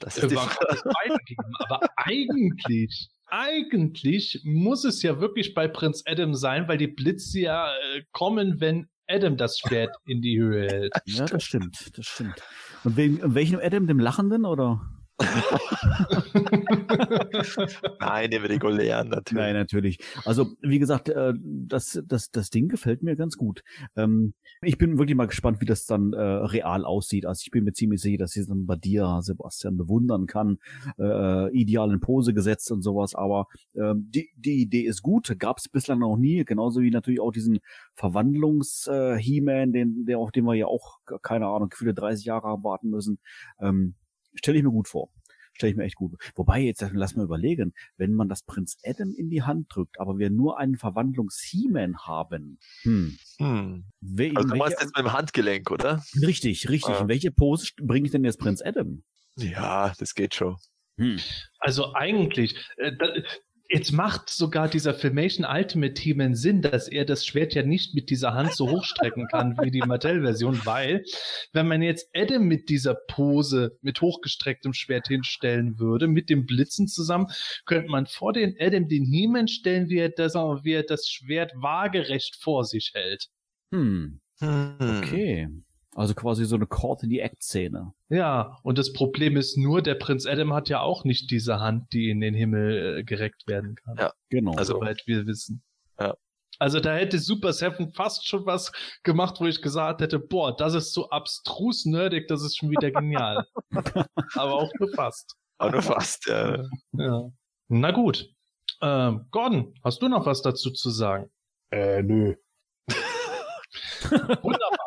das ist Äh, die Frage. geben. Aber eigentlich, eigentlich muss es ja wirklich bei Prinz Adam sein, weil die Blitze ja äh, kommen, wenn Adam das Schwert in die Höhe hält. Ja, das stimmt, das stimmt. Und wen, welchen Adam, dem Lachenden oder? Nein, dem regulären natürlich. Nein, natürlich. Also, wie gesagt, äh, das, das, das Ding gefällt mir ganz gut. Ähm, ich bin wirklich mal gespannt, wie das dann äh, real aussieht. Also ich bin mir ziemlich sicher, dass ich dann bei dir, Sebastian, bewundern kann. Äh, ideal in Pose gesetzt und sowas. Aber ähm, die, die Idee ist gut. Gab es bislang noch nie. Genauso wie natürlich auch diesen Verwandlungs-He-Man, den, der, auf den wir ja auch, keine Ahnung, gefühlte 30 Jahre warten müssen. Ähm, Stelle ich mir gut vor. Stelle ich mir echt gut. Wobei, jetzt lass mal überlegen, wenn man das Prinz Adam in die Hand drückt, aber wir nur einen Verwandlungs-He-Man haben. Hm. Hm. Wel Also du welche, meinst jetzt mit dem Handgelenk, oder? richtig, richtig. Ah. In welche Pose bringe ich denn jetzt Prinz Adam? Ja, das geht schon. Hm. Also eigentlich, äh, da, jetzt macht sogar dieser Filmation Ultimate Team Sinn, dass er das Schwert ja nicht mit dieser Hand so hochstrecken kann wie die Mattel-Version, weil wenn man jetzt Adam mit dieser Pose mit hochgestrecktem Schwert hinstellen würde, mit dem Blitzen zusammen, könnte man vor den Adam den He-Man stellen, wie er, das, wie er das Schwert waagerecht vor sich hält. Hm. Hm. Okay. Also quasi so eine Caught in the Act-Szene. Ja, und das Problem ist nur, der Prinz Adam hat ja auch nicht diese Hand, die in den Himmel äh, gereckt werden kann. Ja. Genau. Also- soweit wir wissen. Ja. Also da hätte Super Seven fast schon was gemacht, wo ich gesagt hätte, boah, das ist so abstrus nerdig, das ist schon wieder genial. Aber auch nur fast. Aber nur fast, ja. Ja. Na gut. Ähm, Gordon, hast du noch was dazu zu sagen? Äh, nö. Wunderbar.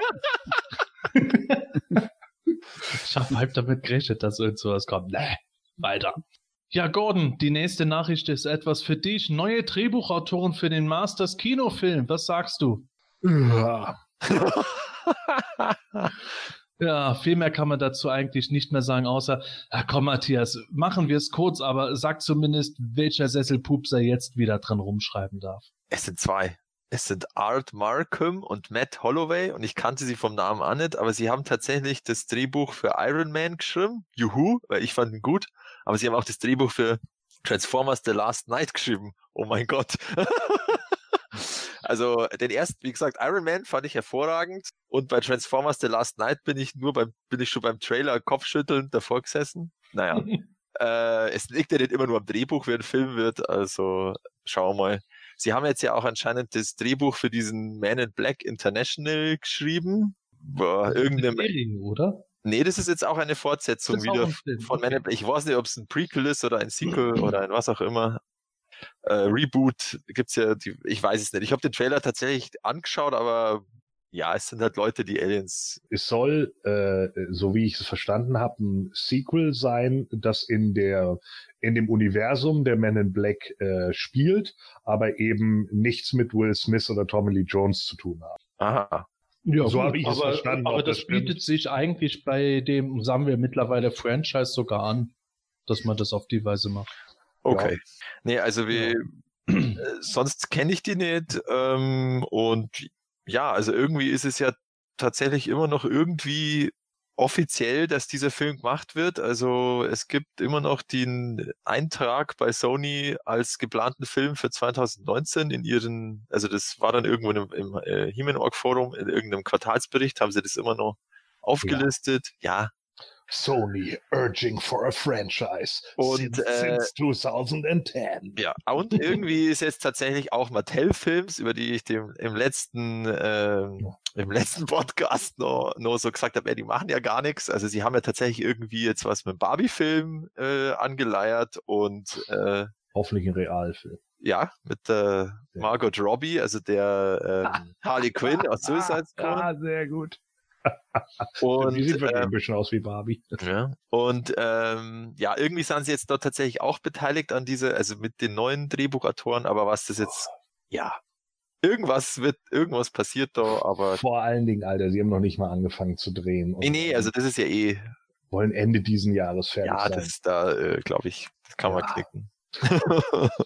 Ich habe halb damit gerechnet, dass irgend sowas kommt. Nee, weiter. Ja, Gordon, die nächste Nachricht ist etwas für dich. Neue Drehbuchautoren für den Masters Kinofilm. Was sagst du? Ja. Ja, viel mehr kann man dazu eigentlich nicht mehr sagen, außer, ja, komm, Matthias, machen wir es kurz, aber sag zumindest, welcher Sesselpupser jetzt wieder dran rumschreiben darf. Es sind zwei. Es sind Art Markham und Matt Holloway und ich kannte sie vom Namen auch nicht, aber sie haben tatsächlich das Drehbuch für Iron Man geschrieben. Juhu, weil ich fand ihn gut. Aber sie haben auch das Drehbuch für Transformers The Last Night geschrieben. Oh mein Gott. also den ersten, wie gesagt, Iron Man fand ich hervorragend und bei Transformers The Last Night bin ich nur beim, bin ich schon beim Trailer Kopfschütteln davor gesessen. Naja. äh, es liegt ja nicht immer nur am Drehbuch, wie ein Film wird, also schauen wir mal. Sie haben jetzt ja auch anscheinend das Drehbuch für diesen Man in Black International geschrieben. Boah, irgendeinem, Serie, oder? Nee, das ist jetzt auch eine Fortsetzung Das wieder ein von Man in Black. Ich weiß nicht, ob es ein Prequel ist oder ein Sequel oder ein was auch immer. Äh, Reboot gibt's ja, die, ich weiß es nicht. Ich habe den Trailer tatsächlich angeschaut, aber ja, es sind halt Leute, die Aliens. Es soll, äh, so wie ich es verstanden habe, ein Sequel sein, das in der in dem Universum der Men in Black äh, spielt, aber eben nichts mit Will Smith oder Tommy Lee Jones zu tun hat. Aha. Ja, So habe ich es aber, verstanden, Aber das das bietet sich eigentlich bei dem, sagen wir mittlerweile Franchise sogar an, dass man das auf die Weise macht. Okay. Nee, also wie, äh, sonst kenne ich die nicht. Ähm, und ja, also irgendwie ist es ja tatsächlich immer noch irgendwie offiziell, dass dieser Film gemacht wird. Also es gibt immer noch den Eintrag bei Sony als geplanten Film für 2019 in ihren, also das war dann irgendwo im, im äh, He-Man-Org Forum, in irgendeinem Quartalsbericht haben sie das immer noch aufgelistet. Ja, Sony urging for a franchise Und, since, äh, since 2010. Ja, und irgendwie ist jetzt tatsächlich auch Mattel-Films, über die ich dem im letzten, ähm, im letzten Podcast noch, noch so gesagt habe, die machen ja gar nichts. Also sie haben ja tatsächlich irgendwie jetzt was mit dem Barbie-Film äh, angeleiert und äh, Hoffentlich ein Realfilm. ja, mit äh, Margot Robbie, also der ähm, Harley Quinn aus Suicide Squad. Ah, sehr gut. Und, die sieht wirklich ähm, ein bisschen aus wie Barbie. Ja. Und ähm, ja, irgendwie sind sie jetzt dort tatsächlich auch beteiligt an diese, also mit den neuen Drehbuchautoren, aber was das jetzt, ja, irgendwas wird, irgendwas passiert da, aber Vor allen Dingen, Alter, sie haben noch nicht mal angefangen zu drehen. nee, nee, also das ist ja eh, wollen Ende diesen Jahres fertig ja, sein. das da, äh, glaube ich, das kann man Ja. knicken.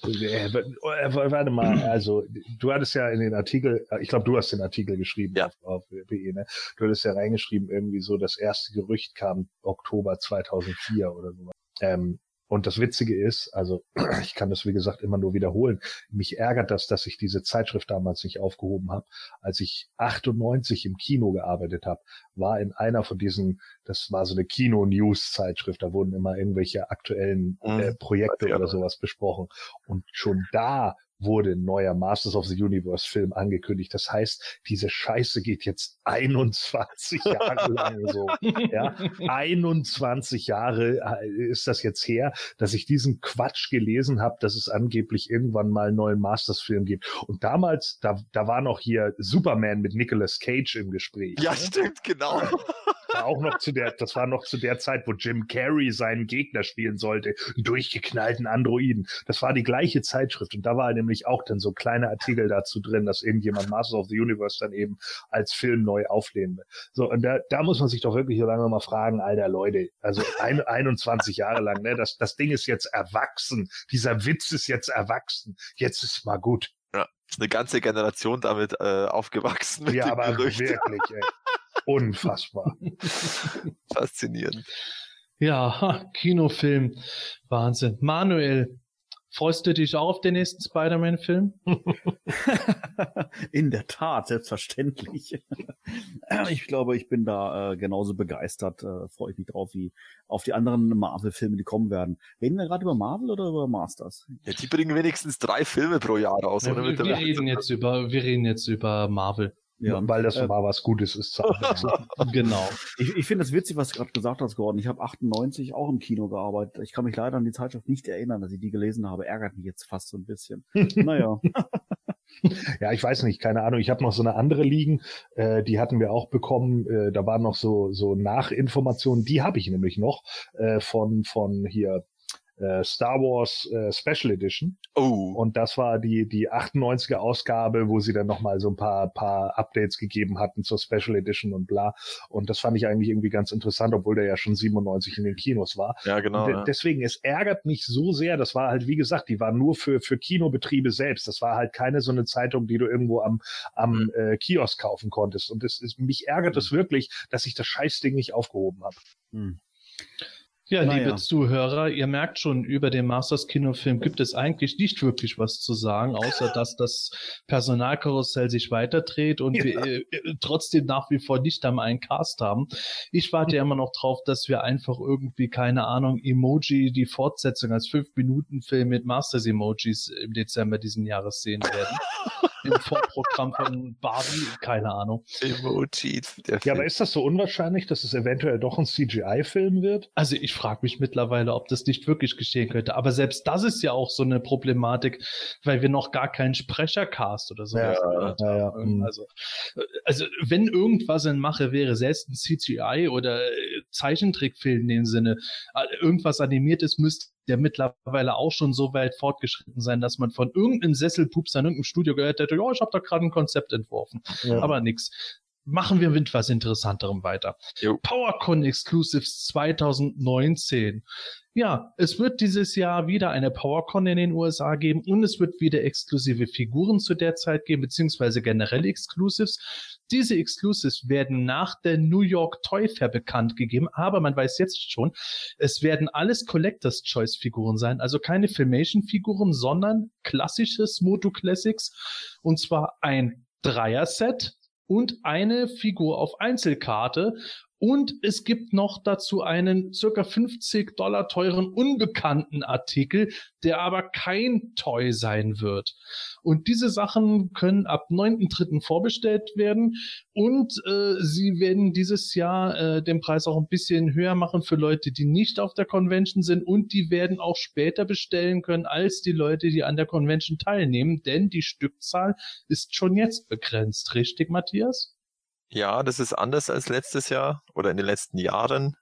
Äh, äh, Warte mal, also du hattest ja in den Artikel, äh, ich glaube, du hast den Artikel geschrieben Ja. auf, auf PE, ne? Du hattest ja reingeschrieben, irgendwie so, das erste Gerücht kam Oktober 2004 oder so. Ähm, und das Witzige ist, also ich kann das wie gesagt immer nur wiederholen, mich ärgert das, dass ich diese Zeitschrift damals nicht aufgehoben habe. Als ich 98 im Kino gearbeitet habe, war in einer von diesen, das war so eine Kino-News-Zeitschrift, da wurden immer irgendwelche aktuellen Mhm. äh, Projekte Ja. oder sowas besprochen. Und schon da wurde ein neuer Masters of the Universe Film angekündigt. Das heißt, diese Scheiße geht jetzt 21 Jahre lang so. Ja, 21 Jahre äh, ist das jetzt her, dass ich diesen Quatsch gelesen habe, dass es angeblich irgendwann mal einen neuen Masters-Film gibt. Und damals, da, da war noch hier Superman mit Nicolas Cage im Gespräch. Ja, ne? stimmt, genau. war auch noch zu der, das war noch zu der Zeit, wo Jim Carrey seinen Gegner spielen sollte, einen durchgeknallten Androiden. Das war die gleiche Zeitschrift und da war nämlich auch dann so kleine Artikel dazu drin, dass irgendjemand Masters of the Universe dann eben als Film neu auflehnen will. So, und da, da muss man sich doch wirklich so lange mal fragen, alter Leute, also ein, 21 Jahre lang, ne, das, das Ding ist jetzt erwachsen, dieser Witz ist jetzt erwachsen, jetzt ist mal gut. Ja, ist eine ganze Generation damit äh, aufgewachsen Ja, aber Gerücht. wirklich, ey. Unfassbar. Faszinierend. Ja, Kinofilm. Wahnsinn. Manuel, freust du dich auch auf den nächsten Spider-Man-Film? In der Tat, selbstverständlich. Ich glaube, ich bin da äh, genauso begeistert, äh, freue ich mich drauf, wie auf die anderen Marvel-Filme, die kommen werden. Reden wir gerade über Marvel oder über Masters? Ja, die bringen wenigstens drei Filme pro Jahr raus. Ja, oder? wir, wir reden jetzt über, wir reden jetzt über Marvel. Weil das äh, mal was Gutes ist. haben. Genau. Ich, ich finde es witzig, was du gerade gesagt hast, Gordon. Ich habe 98 auch im Kino gearbeitet. Ich kann mich leider an die Zeitschrift nicht erinnern, dass ich die gelesen habe. Ärgert mich jetzt fast so ein bisschen. naja. Ja, ich weiß nicht, keine Ahnung. Ich habe noch so eine andere liegen, äh, die hatten wir auch bekommen. Äh, da waren noch so so Nachinformationen, die habe ich nämlich noch äh, von von hier äh, Star Wars äh, Special Edition. Oh, Und das war die die 98er Ausgabe, wo sie dann noch mal so ein paar paar Updates gegeben hatten zur Special Edition und bla. Und das fand ich eigentlich irgendwie ganz interessant, obwohl der ja schon 97 in den Kinos war. ja, genau. Ja. Deswegen, es ärgert mich so sehr. Das war halt, wie gesagt, die war nur für, für Kinobetriebe selbst. Das war halt keine so eine Zeitung, die du irgendwo am, am Mhm. äh, Kiosk kaufen konntest. Und es ist, mich ärgert es wirklich, dass ich das Scheißding nicht aufgehoben habe. Hm. Ja, Naja. liebe Zuhörer, ihr merkt schon, über den Masters Kinofilm gibt es eigentlich nicht wirklich was zu sagen, außer dass das Personalkarussell sich weiterdreht und wir äh, äh, trotzdem nach wie vor nicht am einen Cast haben. Ich warte ja immer noch drauf, dass wir einfach irgendwie, keine Ahnung, Emoji, die Fortsetzung als 5-Minuten-Film mit Masters Emojis im Dezember diesen Jahres sehen werden. Im Vorprogramm von Barbie, keine Ahnung. Emoji. Der Ja, aber ist das so unwahrscheinlich, dass es eventuell doch ein CGI-Film wird? Also ich frage mich mittlerweile, ob das nicht wirklich geschehen könnte. Aber selbst das ist ja auch so eine Problematik, weil wir noch gar keinen Sprechercast oder so Ja, gehört ja, ja. haben. Mhm. Also, äh, also wenn irgendwas in Mache wäre, selbst ein CGI oder äh, Zeichentrickfilm in dem Sinne, äh, irgendwas animiertes müsste ja mittlerweile auch schon so weit fortgeschritten sein, dass man von irgendeinem Sesselpups an irgendeinem Studio gehört hätte, ja, ich habe da gerade ein Konzept entworfen. Ja. Aber nix. Machen wir mit was Interessanterem weiter. Jo. PowerCon Exclusives 2019. Ja, es wird dieses Jahr wieder eine PowerCon in den USA geben und es wird wieder exklusive Figuren zu der Zeit geben, beziehungsweise generell Exclusives. Diese Exclusives werden nach der New York Toy Fair bekannt gegeben, aber man weiß jetzt schon, es werden alles Collectors Choice Figuren sein, also keine Filmation Figuren, sondern klassisches Moto Classics und zwar ein Dreier-Set und eine Figur auf Einzelkarte. Und es gibt noch dazu einen circa 50 Dollar teuren unbekannten Artikel, der aber kein Toy sein wird. Und diese Sachen können ab 9.3. vorbestellt werden und äh, sie werden dieses Jahr äh, den Preis auch ein bisschen höher machen für Leute, die nicht auf der Convention sind und die werden auch später bestellen können als die Leute, die an der Convention teilnehmen, denn die Stückzahl ist schon jetzt begrenzt. Richtig, Matthias? Ja, das ist anders als letztes Jahr oder in den letzten Jahren.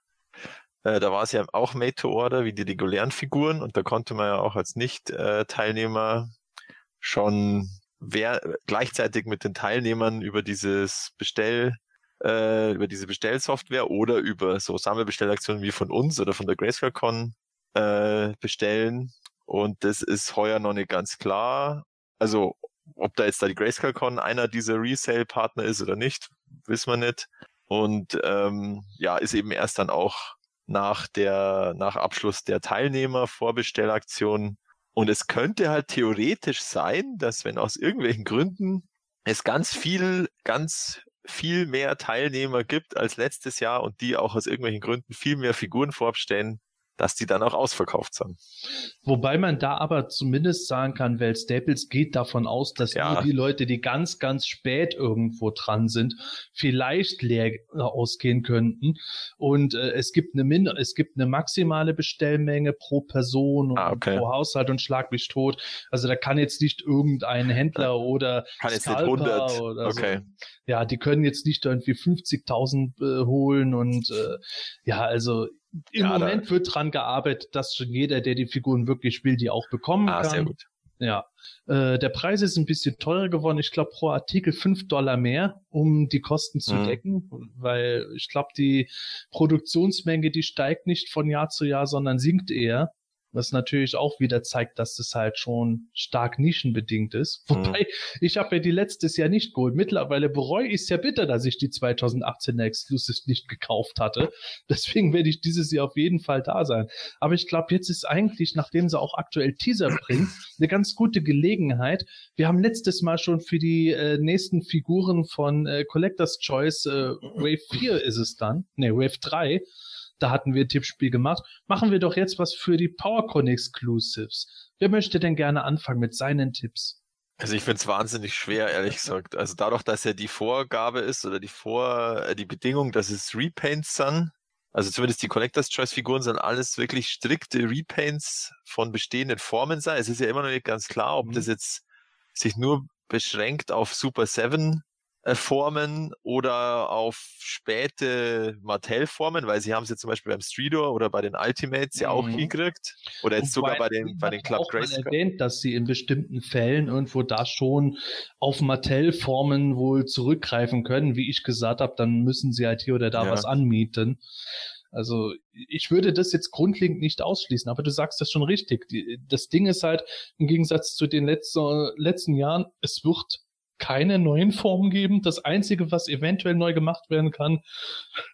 Äh, da war es ja auch Made to Order wie die regulären Figuren und da konnte man ja auch als Nicht-Teilnehmer schon wer gleichzeitig mit den Teilnehmern über dieses Bestell äh, über diese Bestellsoftware oder über so Sammelbestellaktionen wie von uns oder von der GrayscaleCon äh, bestellen. Und das ist heuer noch nicht ganz klar. Also ob da jetzt da die GrayscaleCon einer dieser Resale-Partner ist oder nicht, wissen wir nicht. Und ähm, ja, ist eben erst dann auch nach der, nach Abschluss der Teilnehmer-Vorbestellaktion. Und es könnte halt theoretisch sein, dass wenn aus irgendwelchen Gründen es ganz viel, ganz viel mehr Teilnehmer gibt als letztes Jahr und die auch aus irgendwelchen Gründen viel mehr Figuren vorbestellen, dass die dann auch ausverkauft sind. Wobei man da aber zumindest sagen kann, weil Staples geht davon aus, dass Ja. nur die Leute, die ganz, ganz spät irgendwo dran sind, vielleicht leer ausgehen könnten. Und äh, es gibt eine Min es gibt eine maximale Bestellmenge pro Person und Ah, okay. pro Haushalt und schlag mich tot. Also da kann jetzt nicht irgendein Händler oder Kann jetzt Scalper 100. oder Okay. so. Ja, die können jetzt nicht irgendwie 50.000 äh, holen und äh, ja, also im Ja, da- Moment wird dran gearbeitet, dass schon jeder, der die Figuren wirklich will, die auch bekommen Ah, kann. sehr gut. Ja. Äh, der Preis ist ein bisschen teurer geworden. Ich glaube, pro Artikel 5 Dollar mehr, um die Kosten zu Mhm. decken, weil ich glaube, die Produktionsmenge, die steigt nicht von Jahr zu Jahr, sondern sinkt eher. Was natürlich auch wieder zeigt, dass das halt schon stark nischenbedingt ist. Mhm. Wobei, ich habe ja die letztes Jahr nicht geholt. Mittlerweile bereue ich es ja bitter, dass ich die 2018er Exclusives nicht gekauft hatte. Deswegen werde ich dieses Jahr auf jeden Fall da sein. Aber ich glaube, jetzt ist eigentlich, nachdem sie auch aktuell Teaser bringen, eine ganz gute Gelegenheit. Wir haben letztes Mal schon für die äh, nächsten Figuren von äh, Collector's Choice, äh, Wave 4 ist es dann, ne, Wave 3, da hatten wir ein Tippspiel gemacht. Machen wir doch jetzt was für die PowerCon Exclusives. Wer möchte denn gerne anfangen mit seinen Tipps? Also ich finde es wahnsinnig schwer, ehrlich gesagt. Also dadurch, dass ja die Vorgabe ist oder die Vor, äh, die Bedingung, dass es Repaints sind, also zumindest die Collectors Choice Figuren sind alles wirklich strikte Repaints von bestehenden Formen sein. Es ist ja immer noch nicht ganz klar, ob Mhm. das jetzt sich nur beschränkt auf Super 7 äh, Formen oder auf späte Mattel-Formen, weil sie haben es jetzt zum Beispiel beim Streetor oder bei den Ultimates ja auch Mhm. hingekriegt. Oder jetzt sogar bei den, bei den ja Club auch Grace. erwähnt, dass sie in bestimmten Fällen irgendwo da schon auf Mattel-Formen wohl zurückgreifen können. Wie ich gesagt habe, dann müssen sie halt hier oder da Ja. was anmieten. Also ich würde das jetzt grundlegend nicht ausschließen, aber du sagst das schon richtig. Die, das Ding ist halt, im Gegensatz zu den letzten, letzten Jahren, es wird keine neuen Formen geben. Das Einzige, was eventuell neu gemacht werden kann,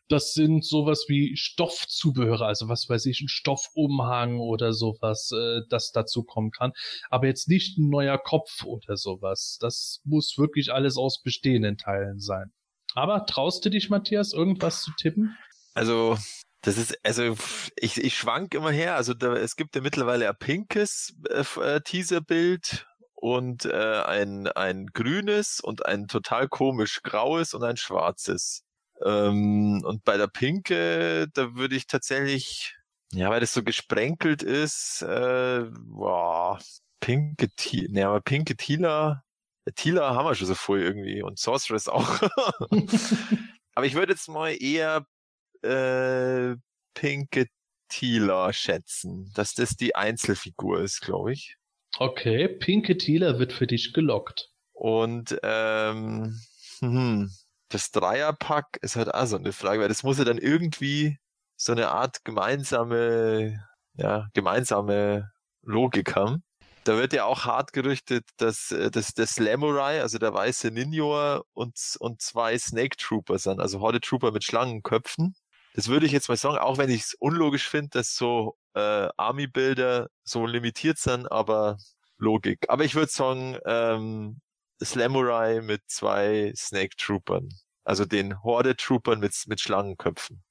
das sind sowas wie Stoffzubehöre, also was weiß ich, ein Stoffumhang oder sowas, äh, das dazu kommen kann. Aber jetzt nicht ein neuer Kopf oder sowas. Das muss wirklich alles aus bestehenden Teilen sein. Aber traust du dich, Matthias, irgendwas zu tippen? Also, das ist, also ich, ich schwank immer her. Also da, es gibt ja mittlerweile ein pinkes äh, äh, Teaserbild und äh, ein, ein grünes und ein total komisch graues und ein schwarzes. Ähm, und bei der Pinke, da würde ich tatsächlich, ja, weil das so gesprenkelt ist, äh, boah, pinke Tila, ne, aber pinke Tila, Tila haben wir schon so voll irgendwie und Sorceress auch. aber ich würde jetzt mal eher äh, pinke Tila schätzen, dass das die Einzelfigur ist, glaube ich. Okay, Pinke Thieler wird für dich gelockt. Und ähm, hm, das Dreierpack ist halt auch so eine Frage, weil das muss ja dann irgendwie so eine Art gemeinsame, ja, gemeinsame Logik haben. Da wird ja auch hart gerüchtet, dass, äh, dass der Slamurai, also der weiße Ninja und, und zwei Snake Trooper sind, also Horde Trooper mit Schlangenköpfen. Das würde ich jetzt mal sagen, auch wenn ich es unlogisch finde, dass so äh, Army-Bilder so limitiert sind, aber Logik. Aber ich würde sagen, ähm, Slamurai mit zwei Snake Troopern. Also den Horde Troopern mit, mit Schlangenköpfen.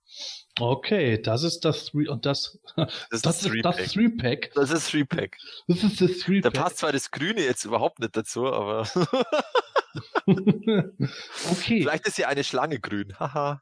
Okay, das ist das Three und das Das, das ist das Three Pack. Das ist Three Pack. Das ist das Three Da Pack. passt zwar das Grüne jetzt überhaupt nicht dazu, aber okay. vielleicht ist ja eine Schlange grün. Haha.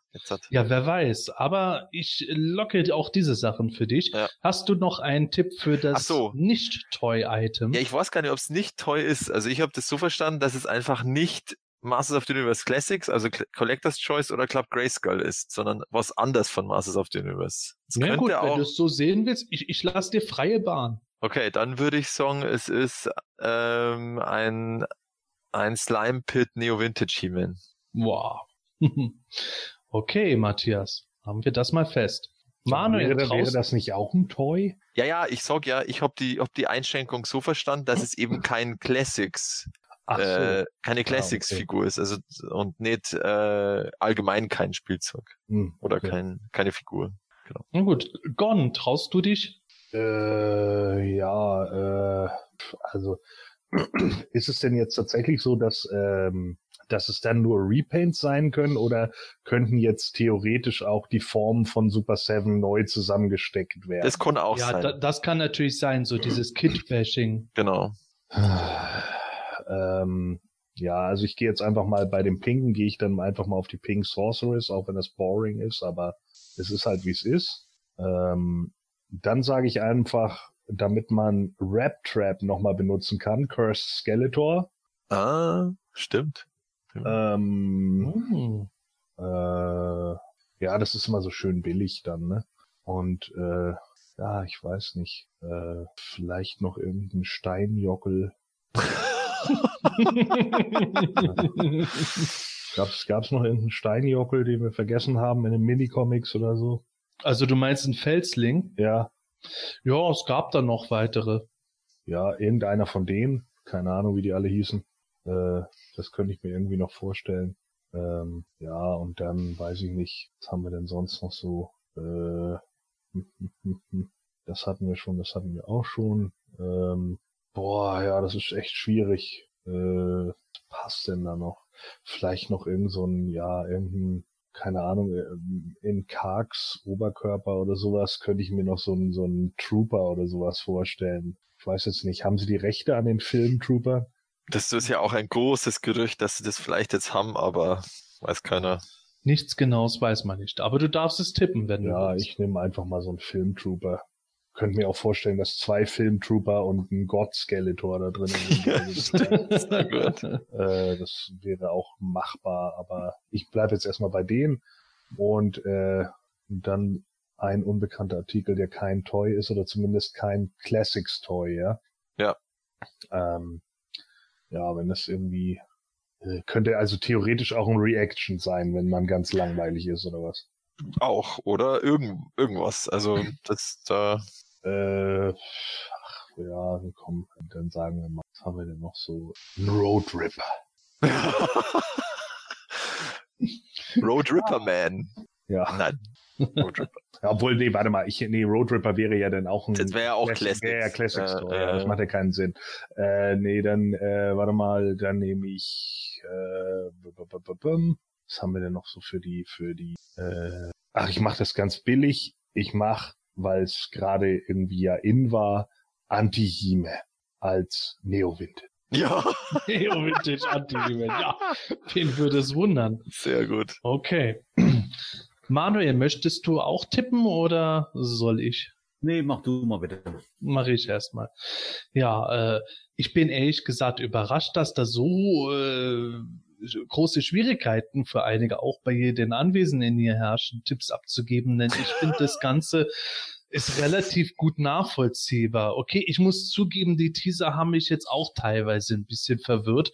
Ja, wer weiß. Aber ich locke auch diese Sachen für dich. Ja. Hast du noch einen Tipp für das so. Nicht-Toy-Item? Ja, ich weiß gar nicht, ob es nicht toll ist. Also ich habe das so verstanden, dass es einfach nicht Masters of the Universe Classics, also Collector's Choice oder Club Grayskull ist, sondern was anders von Masters of the Universe. Es ja, gut, wenn auch. du es so sehen willst, ich, ich lasse dir freie Bahn. Okay, dann würde ich sagen, es ist ähm, ein, ein Slime Pit Neo Vintage He-Man. Wow. okay, Matthias, haben wir das mal fest. Manuel, wäre, wäre das nicht auch ein Toy? Ja, ja, ich sag ja, ich habe die, hab die Einschränkung so verstanden, dass es eben kein Classics, Ach so. äh, keine okay. Classics-Figur ist, also und nicht äh, allgemein kein Spielzeug Hm, oder okay. kein, keine Figur. Na gut, Gon, traust du dich? Äh, ja, äh, also ist es denn jetzt tatsächlich so, dass, ähm, dass es dann nur Repaints sein können oder könnten jetzt theoretisch auch die Formen von Super Seven neu zusammengesteckt werden? Das kann auch ja, sein. da, das kann natürlich sein, so dieses Kid-Bashing. genau. ähm, ja, also ich gehe jetzt einfach mal bei dem Pinken, gehe ich dann einfach mal auf die Pink Sorceress, auch wenn das boring ist, aber es ist halt wie es ist. Ähm, dann sage ich einfach, damit man Rap Trap nochmal benutzen kann, Cursed Skeletor. Ah, stimmt. Ähm, Hm. äh, ja, das ist immer so schön billig dann, ne? Und äh, ja, ich weiß nicht, äh, vielleicht noch irgendein Steinjockel. Gab's, gab's noch irgendeinen Steinjockel, den wir vergessen haben in den Minicomics oder so? also du meinst ein Felsling? Ja, Ja, es gab da noch weitere. ja, irgendeiner von denen. Keine Ahnung, wie die alle hießen. Äh, das könnte ich mir irgendwie noch vorstellen. Ähm, ja, und dann weiß ich nicht, was haben wir denn sonst noch so? Äh, das hatten wir schon, das hatten wir auch schon. Ähm, boah, ja, das ist echt schwierig. Äh, was passt denn da noch? Vielleicht noch irgend so ein, ja, irgendein, keine Ahnung, äh, in Karks Oberkörper oder sowas könnte ich mir noch so einen, so einen Trooper oder sowas vorstellen. Ich weiß jetzt nicht, haben sie die Rechte an den Film Trooper? Das ist ja auch ein großes Gerücht, dass sie das vielleicht jetzt haben, aber weiß keiner. Nichts Genaues weiß man nicht. Aber du darfst es tippen, wenn du Ja, willst. ich nehme einfach mal so einen Filmtrooper. Könnte mir auch vorstellen, dass zwei Filmtrooper und ein God Skeletor da drin sind. Sehr gut. äh, das wäre auch machbar, aber ich bleibe jetzt erstmal bei denen und äh, dann ein unbekannter Artikel, der kein Toy ist oder zumindest kein Classics Toy, ja. Ja. Ähm, ja, wenn das irgendwie äh, könnte also theoretisch auch ein Reaction sein, wenn man ganz langweilig ist oder was. Auch, oder? Irgend, irgendwas. Also, das da. Äh, ach, ja, komm, dann sagen wir mal, was haben wir denn noch so? Ein Road Ripper. Road Ripper Man. Ja. Nein. Road Ripper. Ja, Obwohl, nee, warte mal, ich, nee, Road Ripper wäre ja dann auch ein. Das wäre ja auch Classic. Ja, ja, Classic Äh, Store. ja, das äh. macht ja keinen Sinn. Äh, nee, dann, äh, warte mal, dann nehme ich, äh, was haben wir denn noch so für die, für die, äh, ach, ich mache das ganz billig. Ich mach, weil es gerade irgendwie ja in war, Anti-Hime als Neo-Vintage. Ja, Neo Vintage Anti-Event. Ja, wen würde es wundern? sehr gut. Okay. Manuel, möchtest du auch tippen oder soll ich? Nee, mach du mal bitte. Mache ich erstmal. Ja, äh, ich bin ehrlich gesagt überrascht, dass da so äh, große Schwierigkeiten für einige auch bei den Anwesenden hier herrschen, Tipps abzugeben, denn ich finde das Ganze ist relativ gut nachvollziehbar. Okay, ich muss zugeben, die Teaser haben mich jetzt auch teilweise ein bisschen verwirrt,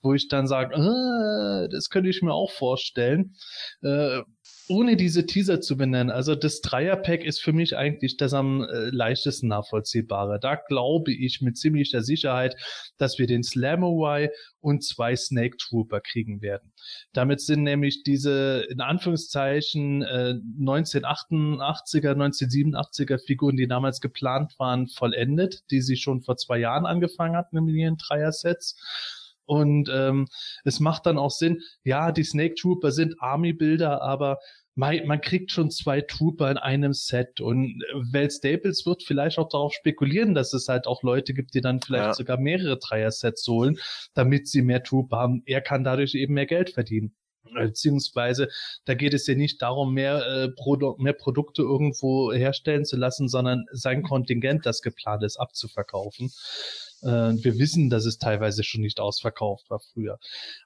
wo ich dann sage, äh, das könnte ich mir auch vorstellen. Äh, ohne diese Teaser zu benennen, also das Dreierpack ist für mich eigentlich das am äh, leichtesten nachvollziehbare. Da glaube ich mit ziemlicher Sicherheit, dass wir den Slamowai und zwei Snake Trooper kriegen werden. Damit sind nämlich diese in Anführungszeichen äh, 1988er, 1987er Figuren, die damals geplant waren, vollendet, die sie schon vor zwei Jahren angefangen hatten in ihren Dreier-Sets. Und ähm, es macht dann auch Sinn, ja, die Snake Trooper sind Army-Bilder, aber man, man kriegt schon zwei Trooper in einem Set. Und Val Staples wird vielleicht auch darauf spekulieren, dass es halt auch Leute gibt, die dann vielleicht Ja. sogar mehrere Dreier-Sets holen, damit sie mehr Trooper haben. Er kann dadurch eben mehr Geld verdienen. Beziehungsweise, da geht es ja nicht darum, mehr, äh, Produ mehr Produkte irgendwo herstellen zu lassen, sondern sein Kontingent, das geplant ist, abzuverkaufen. Äh, wir wissen, dass es teilweise schon nicht ausverkauft war früher.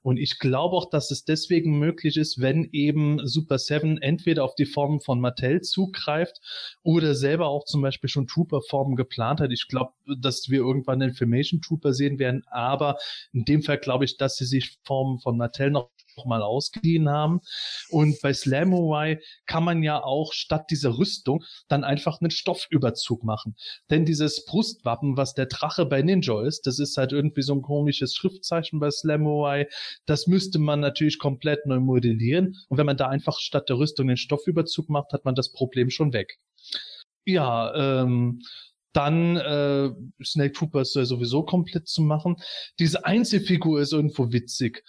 Und ich glaube auch, dass es deswegen möglich ist, wenn eben Super Seven entweder auf die Formen von Mattel zugreift oder selber auch zum Beispiel schon Trooper-Formen geplant hat. Ich glaube, dass wir irgendwann den Filmation Trooper sehen werden, aber in dem Fall glaube ich, dass sie sich Formen von Mattel noch mal ausgeliehen haben. Und bei Slamowai kann man ja auch statt dieser Rüstung dann einfach einen Stoffüberzug machen. Denn dieses Brustwappen, was der Drache bei Ninja ist, das ist halt irgendwie so ein komisches Schriftzeichen bei Slamowai. Das müsste man natürlich komplett neu modellieren. Und wenn man da einfach statt der Rüstung den Stoffüberzug macht, hat man das Problem schon weg. Ja, ähm, dann äh, Snake Trooper ist sowieso komplett zu machen. Diese Einzelfigur ist irgendwo witzig.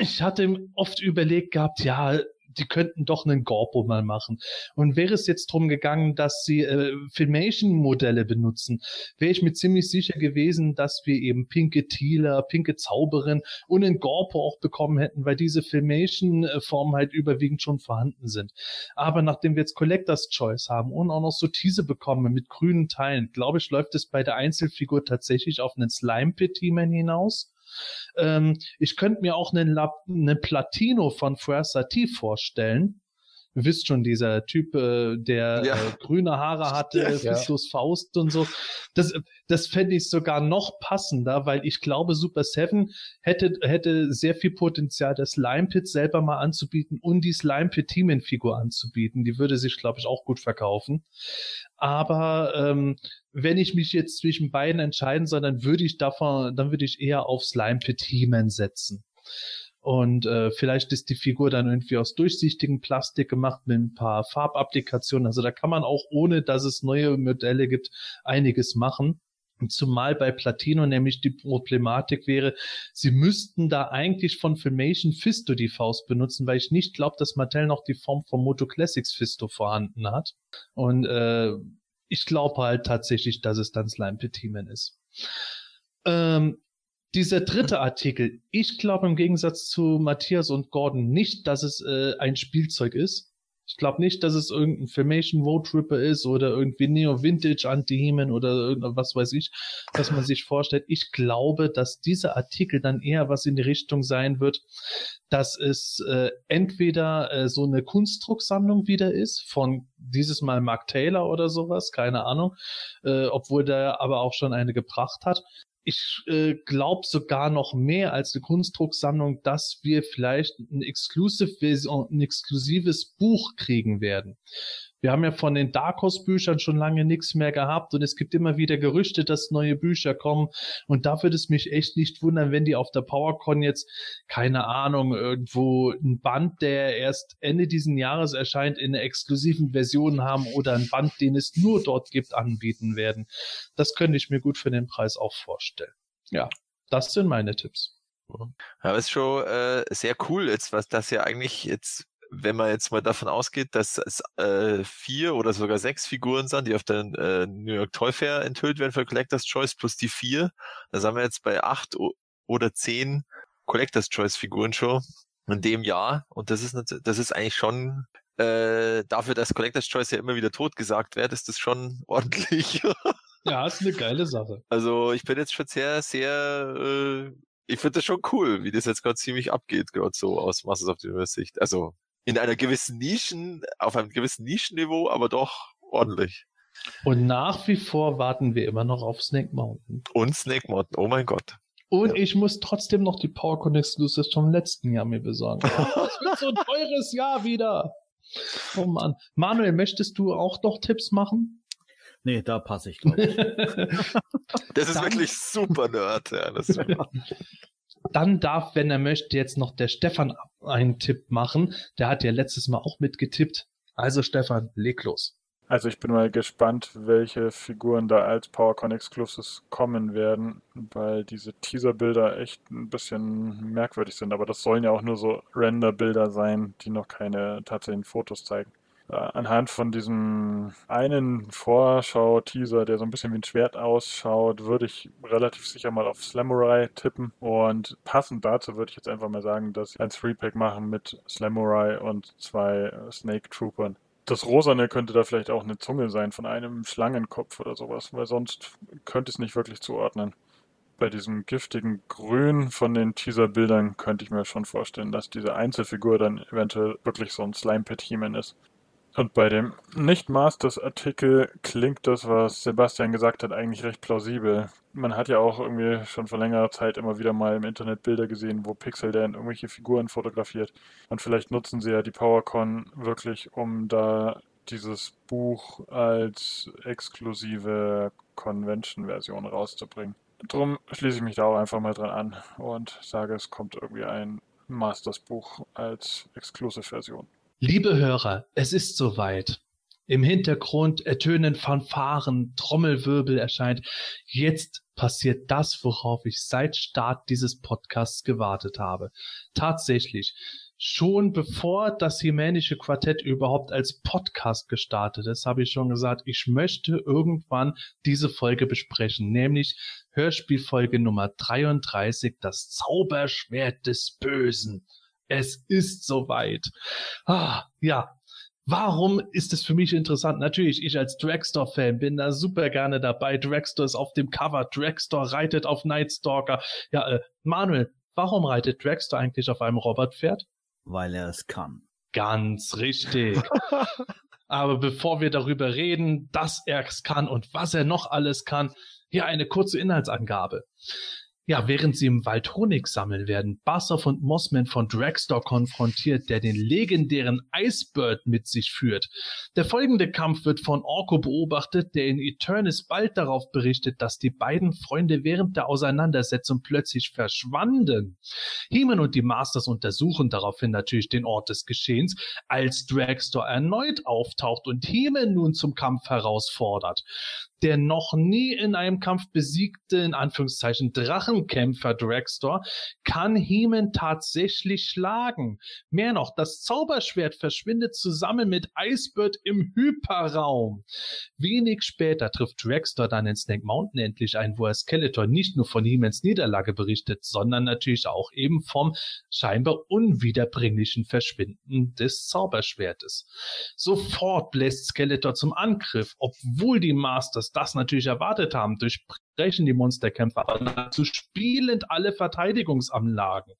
Ich hatte oft überlegt gehabt, ja, die könnten doch einen Gorpo mal machen. Und wäre es jetzt drum gegangen, dass sie äh, Filmation-Modelle benutzen, wäre ich mir ziemlich sicher gewesen, dass wir eben pinke Thieler, pinke Zauberin und einen Gorpo auch bekommen hätten, weil diese Filmation-Formen halt überwiegend schon vorhanden sind. Aber nachdem wir jetzt Collectors Choice haben und auch noch so Tease bekommen mit grünen Teilen, glaube ich, läuft es bei der Einzelfigur tatsächlich auf einen Slime Pit Demon hinaus. Ähm, ich könnte mir auch einen, La einen Platino von Fuersati vorstellen. Ihr wisst schon, dieser Typ, äh, der Ja. äh, grüne Haare hatte, Ja. Fistus Faust und so. Das, das fände ich sogar noch passender, weil ich glaube, Super Seven hätte, hätte sehr viel Potenzial, das Slime Pit selber mal anzubieten und die Slime Pit Teamin Figur anzubieten. Die würde sich, glaube ich, auch gut verkaufen. Aber ähm, wenn ich mich jetzt zwischen beiden entscheiden soll, dann würde ich davon, dann würde ich eher auf Slime Pit He-Man setzen. Und äh, vielleicht ist die Figur dann irgendwie aus durchsichtigem Plastik gemacht mit ein paar Farbapplikationen. Also da kann man auch, ohne dass es neue Modelle gibt, einiges machen. Zumal bei Platino nämlich die Problematik wäre, sie müssten da eigentlich von Filmation Fisto die Faust benutzen, weil ich nicht glaube, dass Mattel noch die Form von Moto Classics Fisto vorhanden hat. Und äh, ich glaube halt tatsächlich, dass es dann Slime Petimen ist. Ähm, dieser dritte Artikel, ich glaube im Gegensatz zu Matthias und Gordon nicht, dass es äh, ein Spielzeug ist. Ich glaube nicht, dass es irgendein Filmation Road Tripper ist oder irgendwie Neo Vintage Anti-Heman oder irgendwas weiß ich, was man sich vorstellt. Ich glaube, dass dieser Artikel dann eher was in die Richtung sein wird, dass es äh, entweder äh, so eine Kunstdrucksammlung wieder ist von dieses Mal Mark Taylor oder sowas, keine Ahnung, äh, obwohl der aber auch schon eine gebracht hat. Ich äh, glaube sogar noch mehr als eine Kunstdrucksammlung, dass wir vielleicht ein, Exclusive ein exklusives Buch kriegen werden. Wir haben ja von den Dark Horse Büchern schon lange nichts mehr gehabt und es gibt immer wieder Gerüchte, dass neue Bücher kommen und da würde es mich echt nicht wundern, wenn die auf der PowerCon jetzt, keine Ahnung, irgendwo ein Band, der erst Ende diesen Jahres erscheint, in einer exklusiven Version haben oder ein Band, den es nur dort gibt, anbieten werden. Das könnte ich mir gut für den Preis auch vorstellen. Ja, das sind meine Tipps. Ja, ist schon äh, sehr cool jetzt, was das ja eigentlich jetzt wenn man jetzt mal davon ausgeht, dass es äh, vier oder sogar sechs Figuren sind, die auf der äh, New York Toy Fair enthüllt werden für Collectors Choice plus die vier, da sind wir jetzt bei acht oder zehn Collectors Choice Figuren schon in dem Jahr und das ist das ist eigentlich schon äh, dafür, dass Collectors Choice ja immer wieder tot gesagt wird, ist das schon ordentlich. ja, ist eine geile Sache. Also ich bin jetzt schon sehr, sehr äh, ich finde das schon cool, wie das jetzt gerade ziemlich abgeht, gerade so aus Masters of the Universe Sicht. Also in einer gewissen Nischen, auf einem gewissen Nischenniveau, aber doch ordentlich. Und nach wie vor warten wir immer noch auf Snake Mountain. Und Snake Mountain, oh mein Gott. Und ja. ich muss trotzdem noch die PowerCon Exclusives vom letzten Jahr mir besorgen. Es wird so ein teures Jahr wieder. Oh Mann. Manuel, möchtest du auch noch Tipps machen? Nee, da passe ich, glaube ich. das ist Dann, wirklich super nerd. Ja, das ist Dann darf, wenn er möchte, jetzt noch der Stefan einen Tipp machen. Der hat ja letztes Mal auch mitgetippt. Also Stefan, leg los. Also ich bin mal gespannt, welche Figuren da als PowerCon Exclusives kommen werden, weil diese Teaser-Bilder echt ein bisschen merkwürdig sind. Aber das sollen ja auch nur so Render-Bilder sein, die noch keine tatsächlichen Fotos zeigen. Äh, anhand von diesem einen Vorschau-Teaser, der so ein bisschen wie ein Schwert ausschaut, würde ich relativ sicher mal auf Slamurai tippen. Und passend dazu würde ich jetzt einfach mal sagen, dass sie ein Three-Pack machen mit Slamurai und zwei Snake Troopern. Das Rosane könnte da vielleicht auch eine Zunge sein von einem Schlangenkopf oder sowas, weil sonst könnte ich es nicht wirklich zuordnen bei diesem giftigen Grün von den Teaser-Bildern könnte ich mir schon vorstellen, dass diese Einzelfigur dann eventuell wirklich so ein Slime-Pit-He-Man ist. Und bei dem Nicht-Masters-Artikel klingt das, was Sebastian gesagt hat, eigentlich recht plausibel. Man hat ja auch irgendwie schon vor längerer Zeit immer wieder mal im Internet Bilder gesehen, wo Pixel Dan irgendwelche Figuren fotografiert. Und vielleicht nutzen sie ja die PowerCon wirklich, um da dieses Buch als exklusive Convention-Version rauszubringen. Drum schließe ich mich da auch einfach mal dran an und sage, es kommt irgendwie ein Masters-Buch als Exclusive-Version. Liebe Hörer, es ist soweit. Im Hintergrund ertönen Fanfaren, Trommelwirbel erscheint. Jetzt passiert das, worauf ich seit Start dieses Podcasts gewartet habe. Tatsächlich, schon bevor das Himänische Quartett überhaupt als Podcast gestartet ist, habe ich schon gesagt, ich möchte irgendwann diese Folge besprechen, nämlich Hörspielfolge Nummer 33, das Zauberschwert des Bösen. Es ist soweit. Ah, ja. Warum ist es für mich interessant? Natürlich, ich als Dragstore-Fan bin da super gerne dabei. Dragstore ist auf dem Cover. Dragstore reitet auf Nightstalker. Ja, äh, Manuel, warum reitet Dragstore eigentlich auf einem Robotpferd? Weil er es kann. Ganz richtig. Aber bevor wir darüber reden, dass er es kann und was er noch alles kann, hier eine kurze Inhaltsangabe. Ja, während sie im Wald Honig sammeln, werden Bassoff und Mossman von Dragstore konfrontiert, der den legendären Icebird mit sich führt. Der folgende Kampf wird von Orko beobachtet, der in Eternis bald darauf berichtet, dass die beiden Freunde während der Auseinandersetzung plötzlich verschwanden. Heeman und die Masters untersuchen daraufhin natürlich den Ort des Geschehens, als Dragstore erneut auftaucht und Heeman nun zum Kampf herausfordert der noch nie in einem Kampf besiegte, in Anführungszeichen, Drachenkämpfer Dragstore kann Heeman tatsächlich schlagen. Mehr noch, das Zauberschwert verschwindet zusammen mit Icebird im Hyperraum. Wenig später trifft Dragstore dann in Snake Mountain endlich ein, wo er Skeletor nicht nur von Heemans Niederlage berichtet, sondern natürlich auch eben vom scheinbar unwiederbringlichen Verschwinden des Zauberschwertes. Sofort bläst Skeletor zum Angriff, obwohl die Masters das natürlich erwartet haben, durchbrechen die Monsterkämpfer aber dazu spielend alle Verteidigungsanlagen.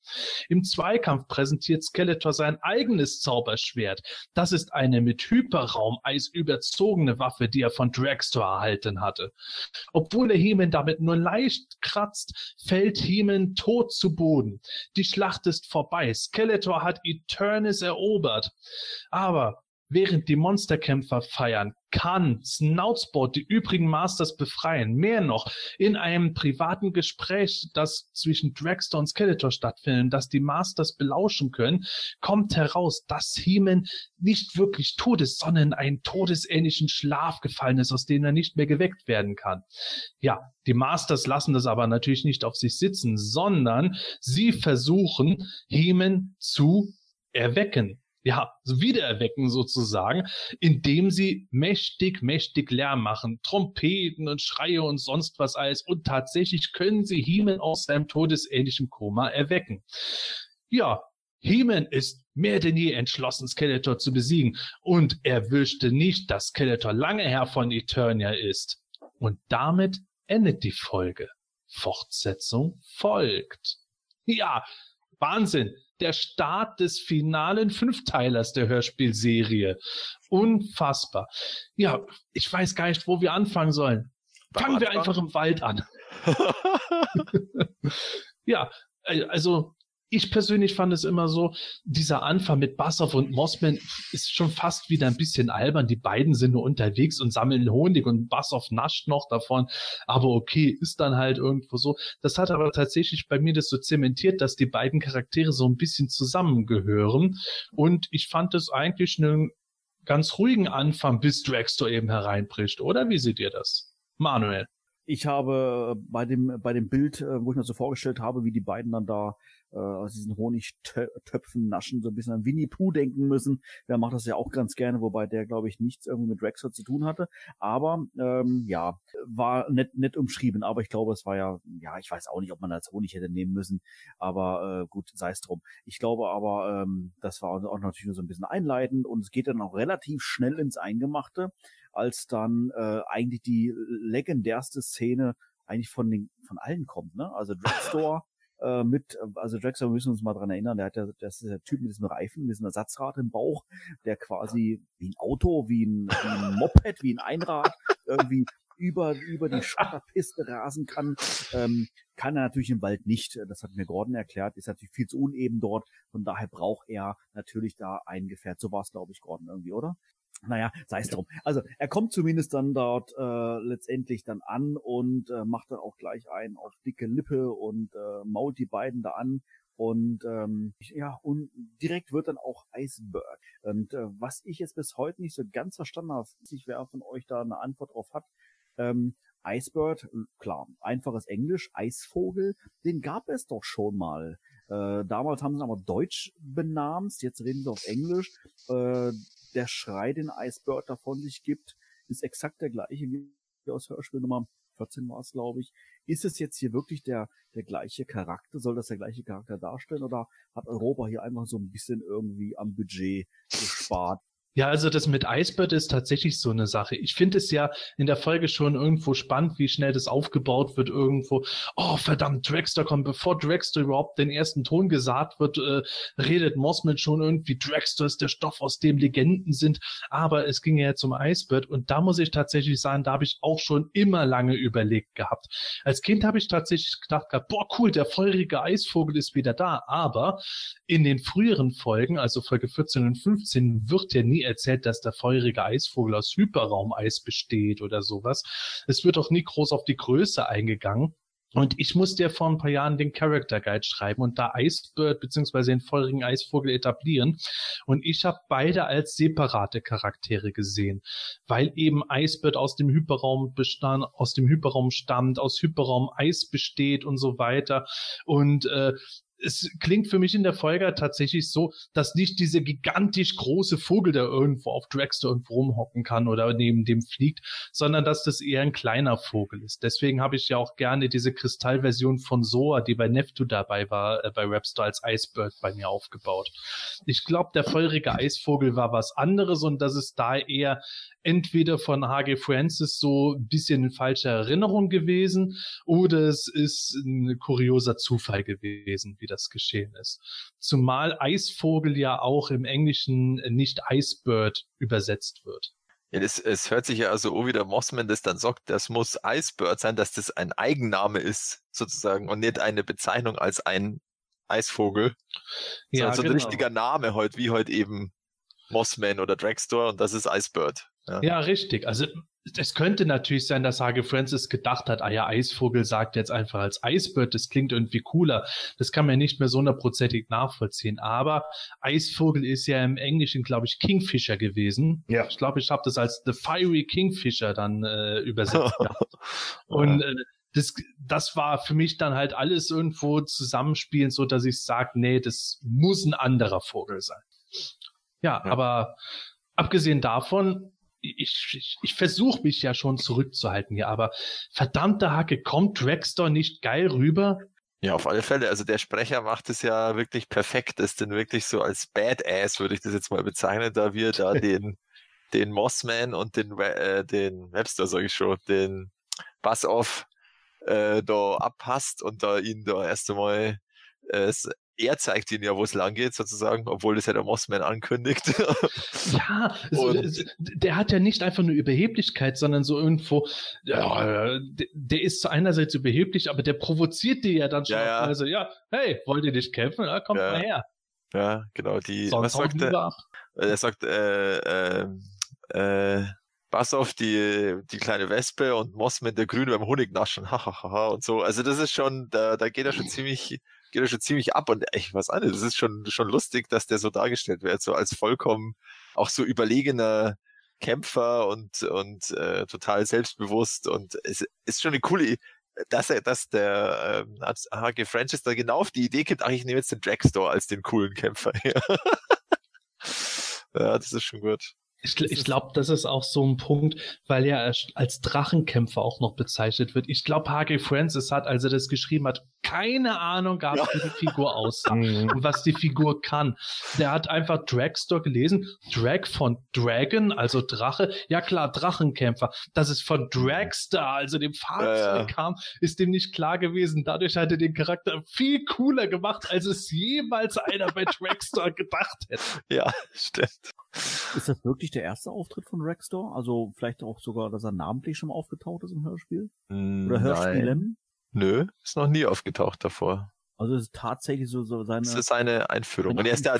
Im Zweikampf präsentiert Skeletor sein eigenes Zauberschwert. Das ist eine mit Hyperraumeis überzogene Waffe, die er von Dragstore erhalten hatte. Obwohl er Heeman damit nur leicht kratzt, fällt Heeman tot zu Boden. Die Schlacht ist vorbei. Skeletor hat Eternis erobert. Aber Während die Monsterkämpfer feiern, kann Snoutsport die übrigen Masters befreien. Mehr noch, in einem privaten Gespräch, das zwischen Dragster und Skeletor stattfindet, das die Masters belauschen können, kommt heraus, dass Heeman nicht wirklich tot ist, sondern in einen todesähnlichen Schlaf gefallen ist, aus dem er nicht mehr geweckt werden kann. Ja, die Masters lassen das aber natürlich nicht auf sich sitzen, sondern sie versuchen, Heeman zu erwecken ja, wiedererwecken sozusagen, indem sie mächtig, mächtig Lärm machen, Trompeten und Schreie und sonst was alles. Und tatsächlich können sie Heeman aus seinem todesähnlichen Koma erwecken. Ja, Heeman ist mehr denn je entschlossen, Skeletor zu besiegen. Und er wüsste nicht, dass Skeletor lange Herr von Eternia ist. Und damit endet die Folge. Fortsetzung folgt. Ja, Wahnsinn der Start des finalen Fünfteilers der Hörspielserie. Unfassbar. Ja, ich weiß gar nicht, wo wir anfangen sollen. Fangen wir einfach im Wald an. ja, äh, also ich persönlich fand es immer so, dieser Anfang mit Bassoff und Mossman ist schon fast wieder ein bisschen albern. Die beiden sind nur unterwegs und sammeln Honig und Bassoff nascht noch davon. Aber okay, ist dann halt irgendwo so. Das hat aber tatsächlich bei mir das so zementiert, dass die beiden Charaktere so ein bisschen zusammengehören. Und ich fand es eigentlich einen ganz ruhigen Anfang, bis Dragstore eben hereinbricht. Oder wie seht ihr das? Manuel. Ich habe bei dem, bei dem Bild, äh, wo ich mir so vorgestellt habe, wie die beiden dann da äh, aus diesen Honigtöpfen naschen, so ein bisschen an Winnie Pooh denken müssen. Der macht das ja auch ganz gerne, wobei der, glaube ich, nichts irgendwie mit Drexler zu tun hatte. Aber ähm, ja, war nett, nett umschrieben. Aber ich glaube, es war ja, ja, ich weiß auch nicht, ob man als Honig hätte nehmen müssen. Aber äh, gut, sei es drum. Ich glaube aber, ähm, das war auch natürlich nur so ein bisschen einleitend und es geht dann auch relativ schnell ins Eingemachte, als dann äh, eigentlich die legendärste Szene eigentlich von den von allen kommt, ne? Also Drugstore äh, mit, äh, also Jackson, wir müssen uns mal dran erinnern, der hat ja, das ist der Typ mit diesem Reifen, mit diesem Ersatzrad im Bauch, der quasi wie ein Auto, wie ein, wie ein Moped, wie ein Einrad irgendwie über, über die Schotterpiste rasen kann, ähm, kann er natürlich im Wald nicht. Das hat mir Gordon erklärt, ist natürlich viel zu uneben dort. Von daher braucht er natürlich da ein Gefährt. So war es, glaube ich, Gordon irgendwie, oder? Naja, sei es drum. Also er kommt zumindest dann dort äh, letztendlich dann an und äh, macht dann auch gleich einen auf dicke Lippe und äh, mault die beiden da an. Und ähm, ja, und direkt wird dann auch Iceberg. Und äh, was ich jetzt bis heute nicht so ganz verstanden habe, ich wer von euch da eine Antwort drauf hat, ähm, Icebird, klar, einfaches Englisch, Eisvogel, den gab es doch schon mal. Äh, damals haben sie aber Deutsch benamst, jetzt reden sie auf Englisch. Äh, der Schrei, den Icebird davon sich gibt, ist exakt der gleiche wie aus Hörspiel Nummer 14 war es, glaube ich. Ist es jetzt hier wirklich der, der gleiche Charakter? Soll das der gleiche Charakter darstellen? Oder hat Europa hier einfach so ein bisschen irgendwie am Budget gespart? Ja, also das mit Icebird ist tatsächlich so eine Sache. Ich finde es ja in der Folge schon irgendwo spannend, wie schnell das aufgebaut wird irgendwo. Oh, verdammt, Dragster kommt. Bevor Dragster überhaupt den ersten Ton gesagt wird, äh, redet Mossman schon irgendwie, Dragster ist der Stoff, aus dem Legenden sind. Aber es ging ja zum Icebird und da muss ich tatsächlich sagen, da habe ich auch schon immer lange überlegt gehabt. Als Kind habe ich tatsächlich gedacht gehabt, boah, cool, der feurige Eisvogel ist wieder da. Aber in den früheren Folgen, also Folge 14 und 15, wird ja nie erzählt, dass der feurige Eisvogel aus Hyperraumeis besteht oder sowas. Es wird auch nie groß auf die Größe eingegangen. Und ich musste ja vor ein paar Jahren den Character Guide schreiben und da Icebird beziehungsweise den feurigen Eisvogel etablieren. Und ich habe beide als separate Charaktere gesehen, weil eben Icebird aus dem Hyperraum bestand, aus dem Hyperraum stammt, aus Hyperraum Eis besteht und so weiter. Und äh, es klingt für mich in der Folge tatsächlich so, dass nicht diese gigantisch große Vogel, der irgendwo auf Dragster irgendwo rumhocken kann oder neben dem fliegt, sondern dass das eher ein kleiner Vogel ist. Deswegen habe ich ja auch gerne diese Kristallversion von Soa, die bei Neftu dabei war, äh, bei Rapstar als Icebird bei mir aufgebaut. Ich glaube, der feurige Eisvogel war was anderes und das ist da eher entweder von H.G. Francis so ein bisschen in falscher Erinnerung gewesen oder es ist ein kurioser Zufall gewesen, wie das geschehen ist. Zumal Eisvogel ja auch im Englischen nicht Icebird übersetzt wird. Ja, das, es hört sich ja also wie der Mossman das dann sagt, das muss Icebird sein, dass das ein Eigenname ist, sozusagen, und nicht eine Bezeichnung als ein Eisvogel. Ja, so ein genau. richtiger Name heute, wie heute eben Mossman oder Dragstore und das ist Icebird. Ja. ja, richtig. Also es könnte natürlich sein, dass Hage Francis gedacht hat, ah ja, Eisvogel sagt jetzt einfach als Eisbird, das klingt irgendwie cooler. Das kann man nicht mehr so hundertprozentig nachvollziehen. Aber Eisvogel ist ja im Englischen, glaube ich, Kingfisher gewesen. Ja. Ich glaube, ich habe das als The Fiery Kingfisher dann äh, übersetzt. Und äh, das, das war für mich dann halt alles irgendwo zusammenspielen, so dass ich sage, nee, das muss ein anderer Vogel sein. Ja, ja. aber abgesehen davon, ich, ich, ich versuche mich ja schon zurückzuhalten hier, aber verdammte Hacke, kommt Dragstore nicht geil rüber? Ja, auf alle Fälle. Also der Sprecher macht es ja wirklich perfekt. Ist denn wirklich so als Badass, würde ich das jetzt mal bezeichnen, da wir da den, den Mossman und den, äh, den Webster, sage ich schon, den Bass-Off äh, da abpasst und da ihn da erst einmal äh, er zeigt ihnen ja, wo es lang geht, sozusagen, obwohl das ja der Mossman ankündigt. ja, es, der hat ja nicht einfach nur Überheblichkeit, sondern so irgendwo, ja, der, ist zu einerseits überheblich, aber der provoziert die ja dann schon. Ja, ja. Also, ja, hey, wollt ihr nicht kämpfen? Ja, kommt ja. mal her. Ja, genau, die, so, was sagt er? Er sagt, äh, äh, äh, pass auf die, die kleine Wespe und Mossman der Grüne beim Honig naschen, hahaha und so. Also das ist schon, da, da geht er schon ziemlich, geht er schon ziemlich ab und echt was an. Das ist schon, schon lustig, dass der so dargestellt wird, so als vollkommen auch so überlegener Kämpfer und, und äh, total selbstbewusst und es ist schon eine coole, dass er, dass der ähm, HG Francis da genau auf die Idee gibt, ach, ich nehme jetzt den Dragstore als den coolen Kämpfer. ja, das ist schon gut. Ich, ich glaube, das ist auch so ein Punkt, weil er als Drachenkämpfer auch noch bezeichnet wird. Ich glaube, H.G. Francis hat, als er das geschrieben hat, keine Ahnung gehabt, ja. wie die Figur aussah mhm. und was die Figur kann. Der hat einfach Dragstore gelesen. Drag von Dragon, also Drache. Ja klar, Drachenkämpfer. Dass es von Dragster, also dem Fahrzeug ja, ja. kam, ist dem nicht klar gewesen. Dadurch hat er den Charakter viel cooler gemacht, als es jemals einer bei Dragstore gedacht hätte. Ja, stimmt. Ist das wirklich der erste Auftritt von Rextor? Also vielleicht auch sogar, dass er namentlich schon mal aufgetaucht ist im Hörspiel? Oder Hörspielen? Nö, ist noch nie aufgetaucht davor. Also es ist tatsächlich so, so seine. Das ist seine Einführung. und er ist da,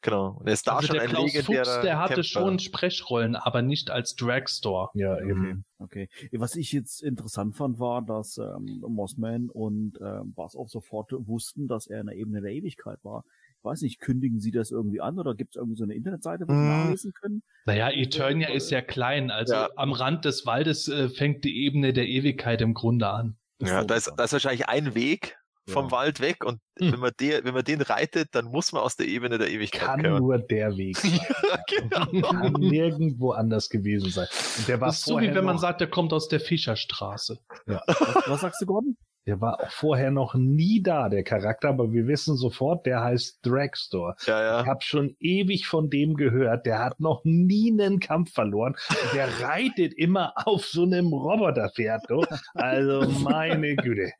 genau. Und er ist da also schon der ein Klaus legendärer Fuchs, der hatte Kämpfer. schon Sprechrollen, aber nicht als Dragstore. Ja, eben. Okay. okay. Was ich jetzt interessant fand, war, dass ähm, Mossman und ähm, Bass auch sofort wussten, dass er in der Ebene der Ewigkeit war weiß nicht, kündigen Sie das irgendwie an oder gibt es irgendwie so eine Internetseite, wo Sie mm. nachlesen können? Naja, Eternia ist ja klein, also ja. am Rand des Waldes äh, fängt die Ebene der Ewigkeit im Grunde an. Ja, da ist, da ist wahrscheinlich ein Weg vom ja. Wald weg und hm. wenn, man der, wenn man den reitet, dann muss man aus der Ebene der Ewigkeit Kann kommen. nur der Weg sein. ja, genau. Kann nirgendwo anders gewesen sein. Und der war das ist so wie wenn man sagt, der kommt aus der Fischerstraße. Ja. Was, was sagst du, Gordon? Der war auch vorher noch nie da, der Charakter, aber wir wissen sofort, der heißt Dragstore. Ja, ja. Ich habe schon ewig von dem gehört. Der hat noch nie einen Kampf verloren. Der reitet immer auf so einem Roboterpferd. Du. Also meine Güte.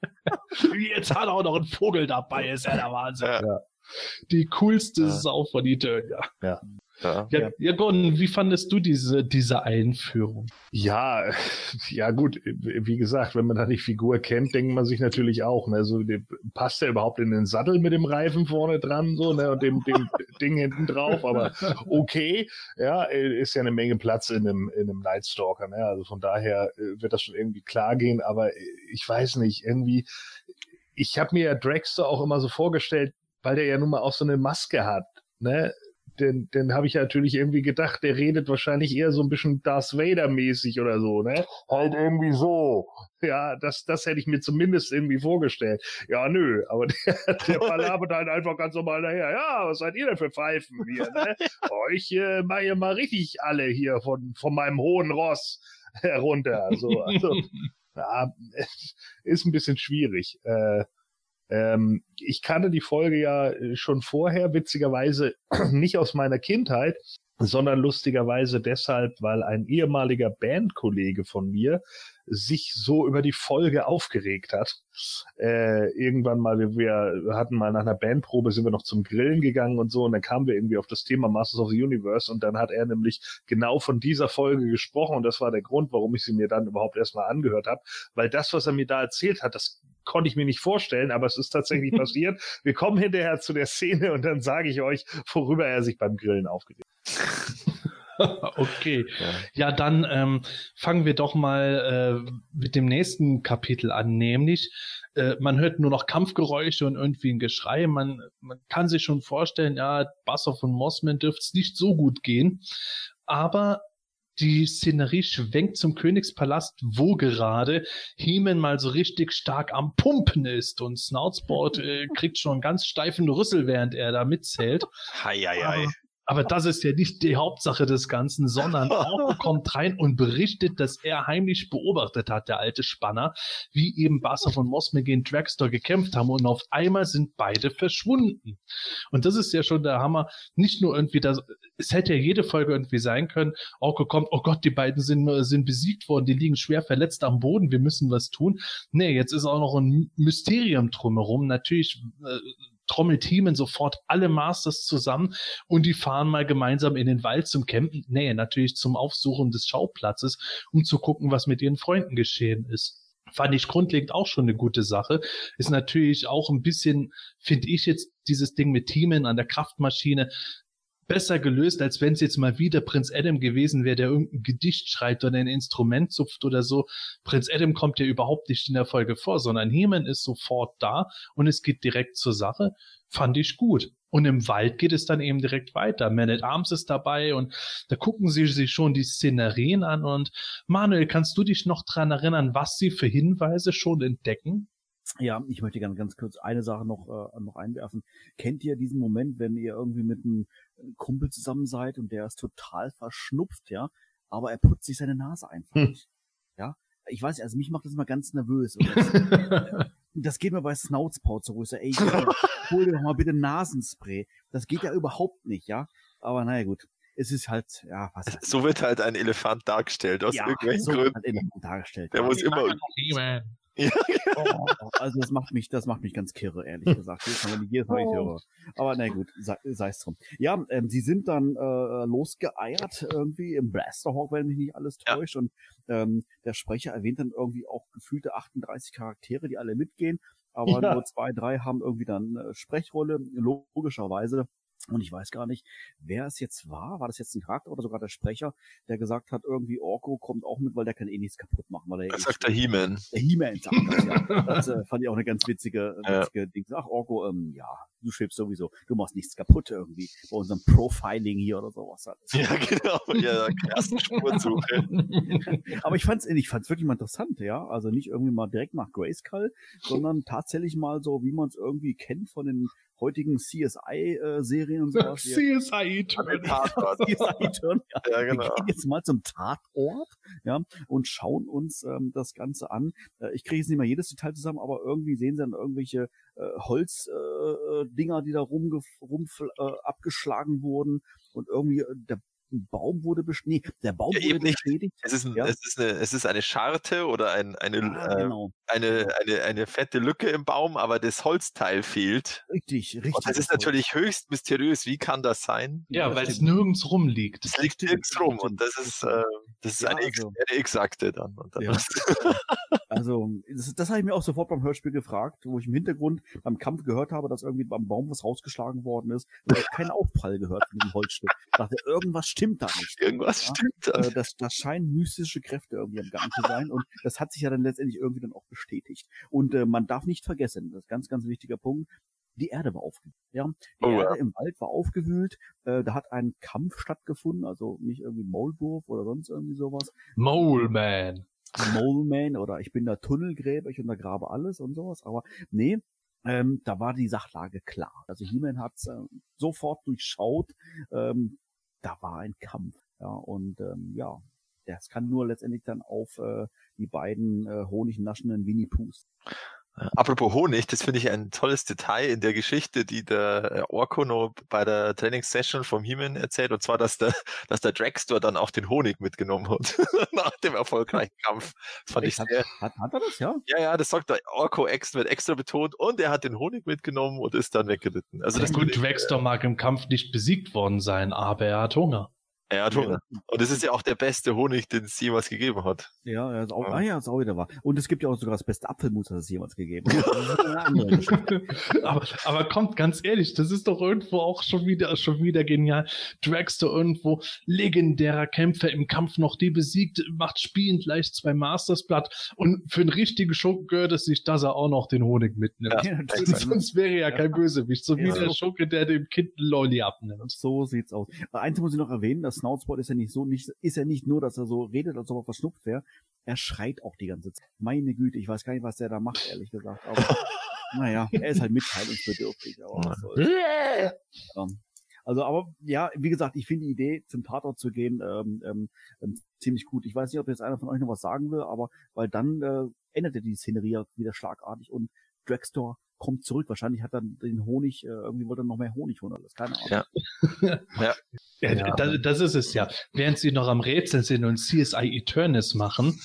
Jetzt hat er auch noch einen Vogel dabei, ist ja der Wahnsinn. Ja. Die coolste ja. Sau von Eternia. Ja. Ja, ja, ja Gordon, wie fandest du diese, diese Einführung? Ja, ja gut, wie gesagt, wenn man da die Figur kennt, denkt man sich natürlich auch, ne, so, passt er überhaupt in den Sattel mit dem Reifen vorne dran, so, ne, und dem, dem Ding hinten drauf, aber okay, ja, ist ja eine Menge Platz in einem, in einem Nightstalker, ne, also von daher äh, wird das schon irgendwie klar gehen, aber ich weiß nicht, irgendwie, ich habe mir ja Dragster auch immer so vorgestellt, weil der ja nun mal auch so eine Maske hat, ne, den, den habe ich natürlich irgendwie gedacht, der redet wahrscheinlich eher so ein bisschen Darth Vader-mäßig oder so, ne? Halt irgendwie so. Ja, das, das hätte ich mir zumindest irgendwie vorgestellt. Ja, nö, aber der, der palabert halt einfach ganz normal daher. Ja, was seid ihr denn für Pfeifen hier, ne? Ich äh, mache hier mal richtig alle hier von, von meinem hohen Ross herunter. So, also, ja, ist ein bisschen schwierig. Äh, ähm, ich kannte die Folge ja äh, schon vorher, witzigerweise nicht aus meiner Kindheit, sondern lustigerweise deshalb, weil ein ehemaliger Bandkollege von mir sich so über die Folge aufgeregt hat. Äh, irgendwann mal, wir, wir hatten mal nach einer Bandprobe, sind wir noch zum Grillen gegangen und so, und dann kamen wir irgendwie auf das Thema Masters of the Universe und dann hat er nämlich genau von dieser Folge gesprochen und das war der Grund, warum ich sie mir dann überhaupt erstmal angehört habe, weil das, was er mir da erzählt hat, das konnte ich mir nicht vorstellen, aber es ist tatsächlich passiert. Wir kommen hinterher zu der Szene und dann sage ich euch, worüber er sich beim Grillen aufgeregt okay. Ja, dann ähm, fangen wir doch mal äh, mit dem nächsten Kapitel an, nämlich äh, man hört nur noch Kampfgeräusche und irgendwie ein Geschrei. Man, man kann sich schon vorstellen, ja, Basser von Mossman dürfte es nicht so gut gehen. Aber die Szenerie schwenkt zum Königspalast, wo gerade Heeman mal so richtig stark am Pumpen ist und Snoutsport äh, kriegt schon einen ganz steifen Rüssel, während er da mitzählt. Hei, hei, hei. Aber das ist ja nicht die Hauptsache des Ganzen, sondern Orko kommt rein und berichtet, dass er heimlich beobachtet hat, der alte Spanner, wie eben Basser von Mosme gegen Dragstore gekämpft haben und auf einmal sind beide verschwunden. Und das ist ja schon der Hammer. Nicht nur irgendwie das, es hätte ja jede Folge irgendwie sein können. Orko kommt, oh Gott, die beiden sind, sind besiegt worden, die liegen schwer verletzt am Boden, wir müssen was tun. Nee, jetzt ist auch noch ein Mysterium drumherum. Natürlich, äh, trommelt Heeman sofort alle Masters zusammen und die fahren mal gemeinsam in den Wald zum Campen. Nee, natürlich zum Aufsuchen des Schauplatzes, um zu gucken, was mit ihren Freunden geschehen ist fand ich grundlegend auch schon eine gute Sache. Ist natürlich auch ein bisschen, finde ich jetzt, dieses Ding mit Teamen an der Kraftmaschine besser gelöst, als wenn es jetzt mal wieder Prinz Adam gewesen wäre, der irgendein Gedicht schreibt oder ein Instrument zupft oder so. Prinz Adam kommt ja überhaupt nicht in der Folge vor, sondern Heman ist sofort da und es geht direkt zur Sache. Fand ich gut. Und im Wald geht es dann eben direkt weiter. Man at Arms ist dabei und da gucken sie sich schon die Szenerien an. Und Manuel, kannst du dich noch dran erinnern, was sie für Hinweise schon entdecken? Ja, ich möchte gerne ganz kurz eine Sache noch, äh, noch einwerfen. Kennt ihr diesen Moment, wenn ihr irgendwie mit einem Kumpel zusammen seid und der ist total verschnupft, ja, aber er putzt sich seine Nase einfach hm. nicht. Ja, ich weiß, also mich macht das immer ganz nervös. Das, das, geht mir bei wo ich so, ey, hol dir doch mal bitte Nasenspray. Das geht ja überhaupt nicht, ja. Aber naja, gut. Es ist halt, ja, was. So wird halt ein Elefant dargestellt, aus ja, irgendwelchen so Gründen. Halt Elefant dargestellt. Der ja. muss immer. Ja, oh, also das macht mich, das macht mich ganz kirre, ehrlich gesagt. Jedes Mal, wenn ich jedes Mal oh. höre. Aber na gut, sei, es drum. Ja, ähm, sie sind dann äh, losgeeiert irgendwie im Blasterhawk, wenn mich nicht alles täuscht. Ja. Und ähm, der Sprecher erwähnt dann irgendwie auch gefühlte 38 Charaktere, die alle mitgehen. Aber ja. nur zwei, drei haben irgendwie dann äh, Sprechrolle, logischerweise. Und ich weiß gar nicht, wer es jetzt war. War das jetzt ein Charakter oder sogar der Sprecher, der gesagt hat, irgendwie Orko kommt auch mit, weil der kann eh nichts kaputt machen. Weil er das sagt der He-Man. Der He-Man sagt das, ja. Das äh, fand ich auch eine ganz witzige, witzige ja. Ding. Ach, Orko, ähm, ja, du schwebst sowieso. Du machst nichts kaputt irgendwie. Bei unserem Profiling hier oder sowas. Halt. Ja, genau. Ja, ersten Spurensuche. Aber ich fand's, ich fand's wirklich mal interessant, ja. Also nicht irgendwie mal direkt nach Grayskull, sondern tatsächlich mal so, wie man es irgendwie kennt von den heutigen CSI-Serien äh, und sowas. CSI-Turn. CSI-Turn, ja. ja. genau. Wir gehen jetzt mal zum Tatort, ja, und schauen uns ähm, das Ganze an. Äh, ich kriege jetzt nicht mal jedes Detail zusammen, aber irgendwie sehen sie dann irgendwelche äh, Holzdinger, äh, die da rum, rum äh, abgeschlagen wurden und irgendwie äh, der ein Baum wurde beschädigt. Nee, der Baum ja, wurde beschädigt. Es ist, ein, ja. es, ist eine, es ist eine Scharte oder ein, eine, ah, genau. äh, eine, genau. eine, eine fette Lücke im Baum, aber das Holzteil fehlt. Richtig, richtig. Und das ist natürlich höchst mysteriös. Wie kann das sein? Ja, weil es nirgends rumliegt. Es liegt nirgends rum und das ist, äh, das ist ja, eine, also, X-Akte dann. dann ja. also, das, das habe ich mir auch sofort beim Hörspiel gefragt, wo ich im Hintergrund beim Kampf gehört habe, dass irgendwie beim Baum was rausgeschlagen worden ist. Und ich keinen Aufprall gehört von diesem Holzstück. Ich dachte, irgendwas stimmt stimmt da nicht. Irgendwas ja? stimmt da. Äh, das, das scheinen mystische Kräfte irgendwie am Gang zu sein und das hat sich ja dann letztendlich irgendwie dann auch bestätigt. Und äh, man darf nicht vergessen, das ist ganz, ganz wichtiger Punkt, die Erde war aufgewühlt. Ja, die oh, Erde ja. im Wald war aufgewühlt. Äh, da hat ein Kampf stattgefunden, also nicht irgendwie Maulwurf oder sonst irgendwie sowas. Moleman. Moleman oder ich bin der Tunnelgräber, ich untergrabe alles und sowas. Aber nee, ähm, da war die Sachlage klar. Also He-Man hat äh, sofort durchschaut, ähm, da war ein Kampf. Ja, und ähm, ja, das kann nur letztendlich dann auf äh, die beiden äh, honignaschenden Winnie Poos. Äh, apropos Honig, das finde ich ein tolles Detail in der Geschichte, die der äh, Orko noch bei der Trainingssession vom Heeman erzählt, und zwar, dass der, dass der Dragstore dann auch den Honig mitgenommen hat, nach dem erfolgreichen Kampf. Das fand ich sehr. Hat, hat er das, ja? Ja, ja, das sagt der Orko extra, wird extra betont, und er hat den Honig mitgenommen und ist dann weggeritten. Also das Gut, Dragstore mag im Kampf nicht besiegt worden sein, aber er hat Hunger. Er hat Hunger. Und das ist ja auch der beste Honig, den es jemals gegeben hat. Ja, ja, ist auch, Ja. ah ja, ist auch wieder wahr. Und es gibt ja auch sogar das beste Apfelmus, das es jemals gegeben hat. Aber, aber kommt ganz ehrlich, das ist doch irgendwo auch schon wieder, schon wieder genial. Dragster irgendwo, legendärer Kämpfer im Kampf noch die besiegt, macht spielend leicht zwei Masters platt und für einen richtigen Schurken gehört es sich, dass er auch noch den Honig mitnimmt. Ja, Sonst- Sonst wäre ja kein Bösewicht, so wie Ja. der Schurke, der dem Kind einen Lolli abnimmt. So sieht's aus. Aber Eins muss ich noch erwähnen, das Snoutspot ist ja nicht so, nicht, ist ja nicht nur, dass er so redet, als ob er verschnupft wäre. Er schreit auch die ganze Zeit. Meine Güte, ich weiß gar nicht, was der da macht, ehrlich gesagt. Aber, naja, er ist halt mitteilungsbedürftig. Aber. Ähm, Also, aber ja, wie gesagt, ich finde die Idee, zum Tatort zu gehen, ähm, ähm, ähm, ziemlich gut. Ich weiß nicht, ob jetzt einer von euch noch was sagen will, aber weil dann äh, änderte die Szenerie wieder schlagartig und Dragstore kommt zurück. Wahrscheinlich hat er den Honig, äh, irgendwie wollte er noch mehr Honig holen, alles keine Ahnung. Ja. Ja, Ja. Das, das ist es ja. Während sie noch am Rätseln sind und CSI Eternis machen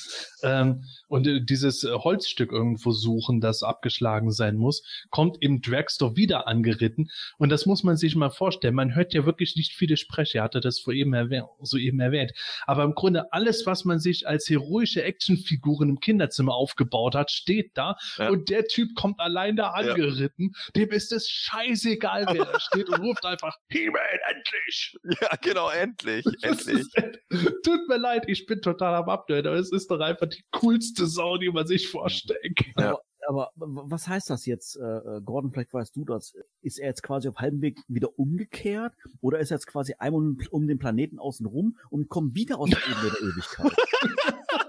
ähm, und äh, dieses äh, Holzstück irgendwo suchen, das abgeschlagen sein muss, kommt im Dragstore wieder angeritten. Und das muss man sich mal vorstellen. Man hört ja wirklich nicht viele Sprecher. Er hatte das soeben erwähnt, soeben erwähnt. Aber im Grunde alles, was man sich als heroische Actionfiguren im Kinderzimmer aufgebaut hat, steht da. Ja. Und der Typ kommt allein da Ja. Angeritten. Dem ist es scheißegal, wer da steht und ruft einfach, He-Man, endlich! Ja, genau, endlich, Das endlich. ist, tut mir leid, ich bin total am Abnörden, aber es ist doch einfach die coolste Sau, die man sich vorstellen kann. Ja. Aber, was heißt das jetzt, äh, äh, Gordon, vielleicht weißt du das. Ist er jetzt quasi auf halbem Weg wieder umgekehrt oder ist er jetzt quasi einmal um, um den Planeten außen rum und kommt wieder aus der Ebene der Ewigkeit?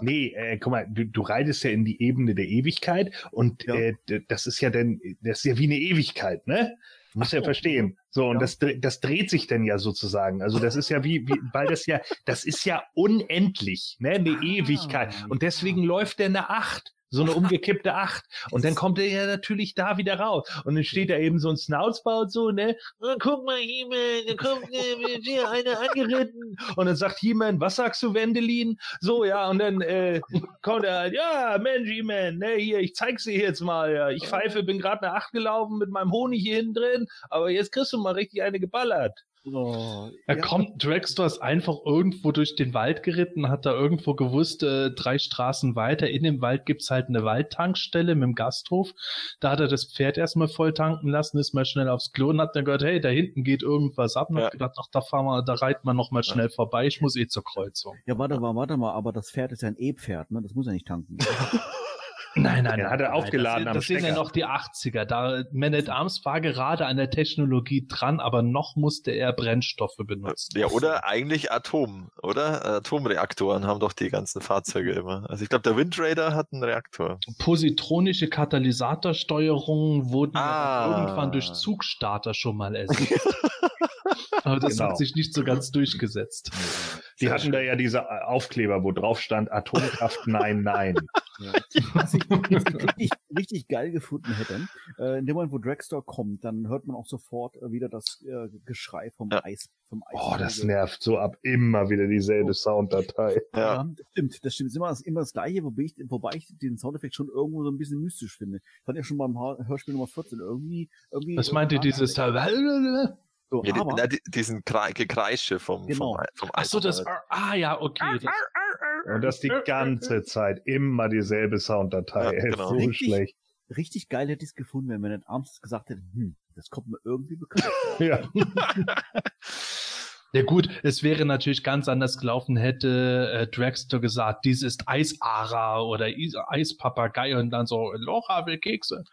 Nee, äh, guck mal, du, du reitest ja in die Ebene der Ewigkeit und Ja. äh, das ist ja dann, das ist ja wie eine Ewigkeit, ne? Musst Ach ja so. verstehen. So, und Ja. das, das dreht sich dann ja sozusagen. Also das ist ja wie, wie, weil das ja, das ist ja unendlich, ne? Eine Ah, Ewigkeit. Und deswegen läuft der eine Acht. So eine umgekippte Acht. Und dann kommt er ja natürlich da wieder raus. Und dann steht da eben so ein und so, ne? Oh, guck mal, He-Man, da kommt äh, hier einer angeritten. Und dann sagt He-Man, was sagst du, Wendelin? So, ja, und dann äh, kommt er halt, ja, Mensch, He-Man, ne, hier, ich zeig's dir jetzt mal. Ja. Ich pfeife, bin gerade eine Acht gelaufen mit meinem Honig hier hinten drin, aber jetzt kriegst du mal richtig eine geballert. Oh, Er ja. kommt, Dragstore ist einfach irgendwo durch den Wald geritten, hat da irgendwo gewusst, äh, drei Straßen weiter, in dem Wald gibt's halt eine Waldtankstelle mit dem Gasthof. Da hat er das Pferd erstmal voll tanken lassen, ist mal schnell aufs Klo und hat dann gehört, hey, da hinten geht irgendwas ab. Und Ja. hat gedacht, ach, da fahren wir, da reiten wir noch mal schnell vorbei, ich muss eh zur Kreuzung. Ja, warte mal, warte mal, aber das Pferd ist ja ein E-Pferd, ne? Das muss ja nicht tanken. Nein, nein, hat er nein, aufgeladen das, am Das sind ja noch die 80er. Da Man at Arms war gerade an der Technologie dran, aber noch musste er Brennstoffe benutzen. Ja, oder eigentlich Atom, oder? Atomreaktoren haben doch die ganzen Fahrzeuge immer. Also ich glaube, der Wind Raider hat einen Reaktor. Positronische Katalysatorsteuerungen wurden ja Ah. irgendwann durch Zugstarter schon mal ersetzt. Aber das Genau. hat sich nicht so ganz durchgesetzt. Die hatten da ja diese Aufkleber, wo drauf stand Atomkraft, nein, nein. Ja. Was ich richtig, richtig geil gefunden hätte, äh, in dem Moment, wo Dragstore kommt, dann hört man auch sofort äh, wieder das äh, Geschrei vom Ja. Eis. Vom Eis Oh, das nervt so ab. Immer wieder dieselbe Sounddatei. Ja. Ja, das stimmt, das stimmt. Es ist immer das, immer das Gleiche, wobei ich, wobei ich den Soundeffekt schon irgendwo so ein bisschen mystisch finde. Fand ich schon beim Hör- Hörspiel Nummer 14 irgendwie, irgendwie. Was meint ihr dieses So, Ja, die, aber, na, die, diesen Kre Gekreische vom, Genau. vom, vom Ach so, das, ah ja, okay. Das, Und das die ganze Zeit. Immer dieselbe Sounddatei. Ja, genau. So Richtig. schlecht. richtig geil hätte ich es gefunden, wenn man dann abends gesagt hätte, hm, das kommt mir irgendwie bekannt vor. Ja. ja gut, es wäre natürlich ganz anders gelaufen, hätte äh, Dragster gesagt, dies ist Eisara oder Is Eispapagei und dann so, Lora will Kekse.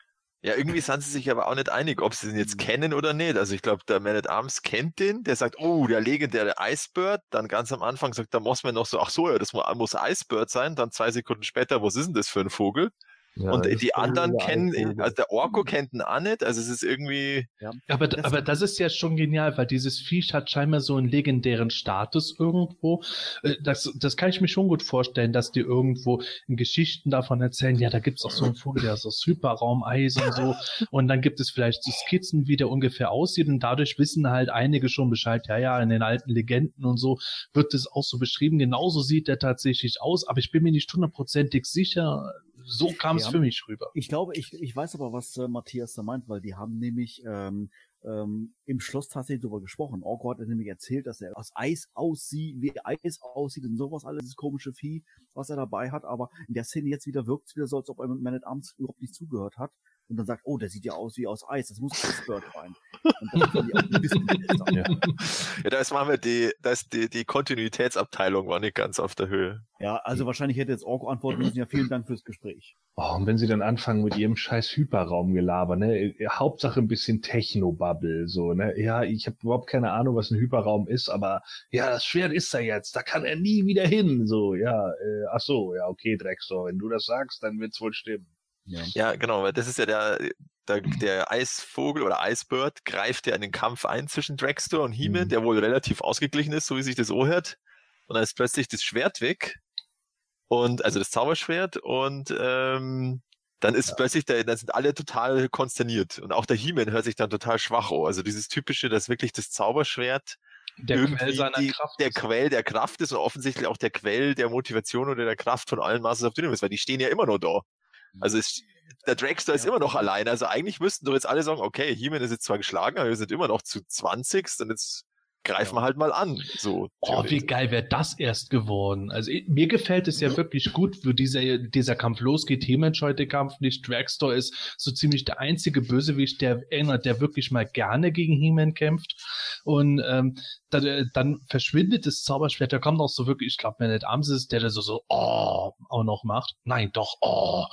Ja, irgendwie sind sie sich aber auch nicht einig, ob sie den Mhm. jetzt kennen oder nicht. Also ich glaube, der Man at Arms kennt den, der sagt, oh, der legendäre Icebird. Dann ganz am Anfang sagt der Mossman noch so, ach so, ja, das mu- muss Icebird sein. Dann zwei Sekunden später, was ist denn das für ein Vogel? Und die anderen kennen, also der Orko kennt ihn auch nicht. Also es ist irgendwie, Ja. Aber, Das- aber das ist ja schon genial, weil dieses Viech hat scheinbar so einen legendären Status irgendwo. Äh, Das, das kann ich mir schon gut vorstellen, dass die irgendwo in Geschichten davon erzählen, ja, da gibt's auch so einen Vogel, der ist aus Hyperraumeis und so. Und dann gibt es vielleicht so Skizzen, wie der ungefähr aussieht. Und dadurch wissen halt einige schon Bescheid, ja, ja, in den alten Legenden und so wird es auch so beschrieben. Genauso sieht der tatsächlich aus, aber ich bin mir nicht hundertprozentig sicher. So kam es für mich rüber. Ich glaube, ich, ich weiß aber, was äh, Matthias da meint, weil die haben nämlich ähm, äh, ähm, im Schloss tatsächlich darüber gesprochen. Orko hat nämlich erzählt, dass er aus Eis aussieht, wie Eis aussieht und sowas, alles dieses komische Vieh, was er dabei hat. Aber in der Szene jetzt wieder wirkt es wieder so, als ob er mit Man at Arms überhaupt nicht zugehört hat. Und dann sagt, oh, der sieht ja aus wie aus Eis, das muss Iceberg rein. Ja, ja da ist machen wir die, da ist die, die Kontinuitätsabteilung war nicht ganz auf der Höhe. Ja, also wahrscheinlich hätte jetzt Orko antworten müssen, ja, vielen Dank fürs Gespräch. Oh, und wenn sie dann anfangen mit ihrem scheiß Hyperraumgelaber, ne? Hauptsache ein bisschen Technobubble, so, ne? Ja, ich habe überhaupt keine Ahnung, was ein Hyperraum ist, aber ja, das Schwert ist er jetzt, da kann er nie wieder hin, so, ja, äh, ach so, ja, okay, Dreckstor, wenn du das sagst, dann wird's wohl stimmen. Ja. ja, genau, weil das ist ja der, der, der Eisvogel oder Eisbird greift ja in den Kampf ein zwischen Dragster und He-Man, mhm. der wohl relativ ausgeglichen ist, so wie sich das Ohr hört. Und dann ist plötzlich das Schwert weg. Und, also das Zauberschwert und ähm, dann ist ja. plötzlich, der, dann sind alle total konsterniert. Und auch der He-Man hört sich dann total schwach an. Also dieses typische, dass wirklich das Zauberschwert der Quell seiner die, Kraft der ist. Quell der Kraft ist und offensichtlich auch der Quell der Motivation oder der Kraft von allen Masters of the Universe, weil die stehen ja immer noch da. Also es, der Dragster ist immer noch alleine. Also eigentlich müssten doch jetzt alle sagen, okay, He-Man ist jetzt zwar geschlagen, aber wir sind immer noch zu 20. Und jetzt greifen wir halt mal an. So. Oh, wie geil wäre das erst geworden. Also mir gefällt es ja wirklich gut, wo dieser, dieser Kampf losgeht. He-Man heute Kampf nicht. Dragster ist so ziemlich der einzige Bösewicht, der erinnert, der wirklich mal gerne gegen He-Man kämpft. Und ähm, dann, äh, dann verschwindet das Zauberschwert, da kommt auch so wirklich, ich glaube, at Arms ist, der da so, so, oh, auch noch macht. Nein, doch, oh.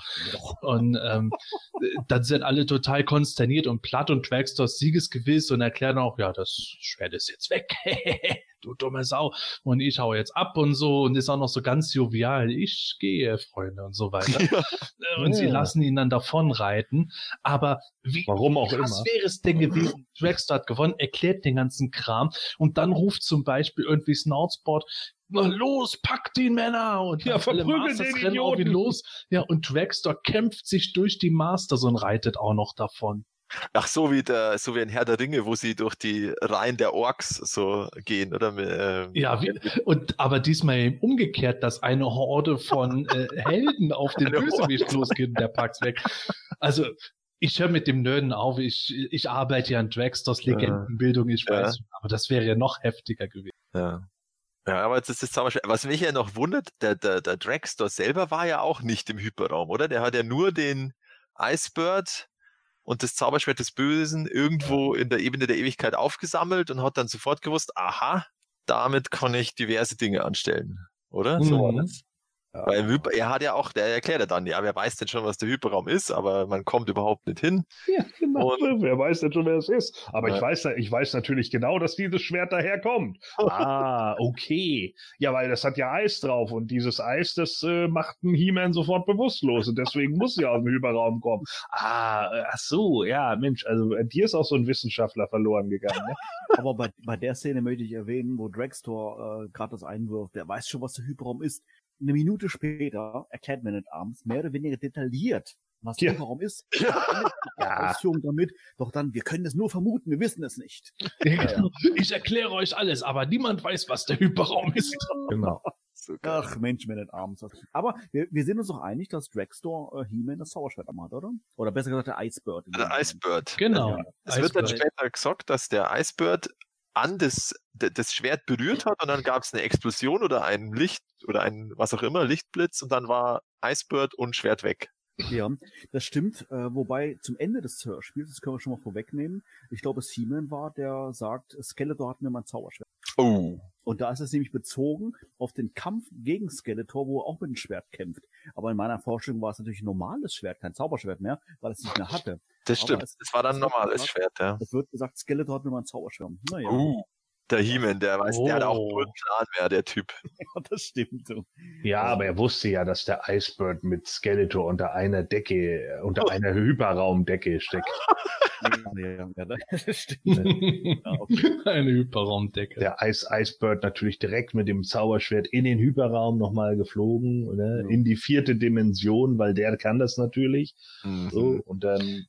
Und ähm, dann sind alle total konsterniert und platt und Dragster siegesgewiss und erklären auch, ja, das Schwert ist jetzt weg. du dumme Sau. Und ich hau jetzt ab und so und ist auch noch so ganz jovial. Ich gehe, Freunde und so weiter. Ja. Und ja. sie lassen ihn dann davon reiten. Aber wie, Warum auch krass immer. wäre es denn gewesen? Dragster hat gewonnen, erklärt den ganzen Kram und dann ruft zum Beispiel irgendwie Snoutsport, los, packt ihn Männer und ja, verprügelt den ihn los. Ja, und Dragster kämpft sich durch die Masters und reitet auch noch davon. Ach, so wie der, so wie ein Herr der Ringe, wo sie durch die Reihen der Orks so gehen, oder? Ähm, ja, wie, und aber diesmal umgekehrt, dass eine Horde von äh, Helden auf den Bösewicht losgeht der packt's weg. Also ich höre mit dem Nörden auf, ich, ich arbeite ja an Dragsters Legendenbildung, ich weiß, ja. aber das wäre ja noch heftiger gewesen. Ja. Ja, aber das ist zum Beispiel, was mich ja noch wundert, der, der, der Dragster selber war ja auch nicht im Hyperraum, oder? Der hat ja nur den Icebird und das Zauberschwert des Bösen irgendwo in der Ebene der Ewigkeit aufgesammelt und hat dann sofort gewusst, aha, damit kann ich diverse Dinge anstellen. Oder? Mhm. So war das. Ja. Weil er hat ja auch, der erklärt ja dann, ja, wer weiß denn schon, was der Hyperraum ist, aber man kommt überhaupt nicht hin. Ja, genau. Und, wer weiß denn schon, wer es ist. Aber ja. ich weiß, ich weiß natürlich genau, dass dieses Schwert daherkommt. ah, okay. Ja, weil das hat ja Eis drauf und dieses Eis, das äh, macht einen He-Man sofort bewusstlos und deswegen muss sie aus dem Hyperraum kommen. Ah, äh, ach so, ja, Mensch, also äh, dir ist auch so ein Wissenschaftler verloren gegangen. Ne? Aber bei, bei der Szene möchte ich erwähnen, wo Dragstore äh, gerade das einwirft, der weiß schon, was der Hyperraum ist eine Minute später erklärt Man at Arms mehr oder weniger detailliert, was ja. der Raum ist. Ja. Ausführung damit. Doch dann, wir können es nur vermuten, wir wissen es nicht. Genau. Ich erkläre euch alles, aber niemand weiß, was der Hyperraum ist. Genau. Ach Mensch, Man at Arms. Aber wir, wir sind uns doch einig, dass Dragstore äh, He-Man das Zauberschwert am hat, oder? Oder besser gesagt der Icebird. Der Icebird. Genau. Ja. Es wird dann später gesagt, dass der Icebird an das, das Schwert berührt hat und dann gab es eine Explosion oder ein Licht oder ein was auch immer, Lichtblitz und dann war Icebird und Schwert weg. Ja, das stimmt. Äh, wobei zum Ende des Spiels, das können wir schon mal vorwegnehmen, ich glaube, Seaman war, der sagt, Skeletor hat mir mein Zauberschwert. Oh. Und da ist es nämlich bezogen auf den Kampf gegen Skeletor, wo er auch mit dem Schwert kämpft. Aber in meiner Vorstellung war es natürlich ein normales Schwert, kein Zauberschwert mehr, weil es nicht mehr hatte. Das stimmt. Es, das war dann ein normales Schwert, ja. Es wird gesagt, Skeletor hat mir mal ein Zauberschwert. Naja. Uh, der He-Man, der weiß, oh. der hat auch nur einen Plan mehr, der Typ. ja, das stimmt. So. Ja, aber er wusste ja, dass der Icebird mit Skeletor unter einer Decke, unter oh. einer Hyperraumdecke steckt. ja, ja, das stimmt. ja, okay. Eine Hyperraumdecke. Der Ice Icebird natürlich direkt mit dem Zauberschwert in den Hyperraum nochmal geflogen, ne? Ja. in die vierte Dimension, weil der kann das natürlich. Mhm. So, und dann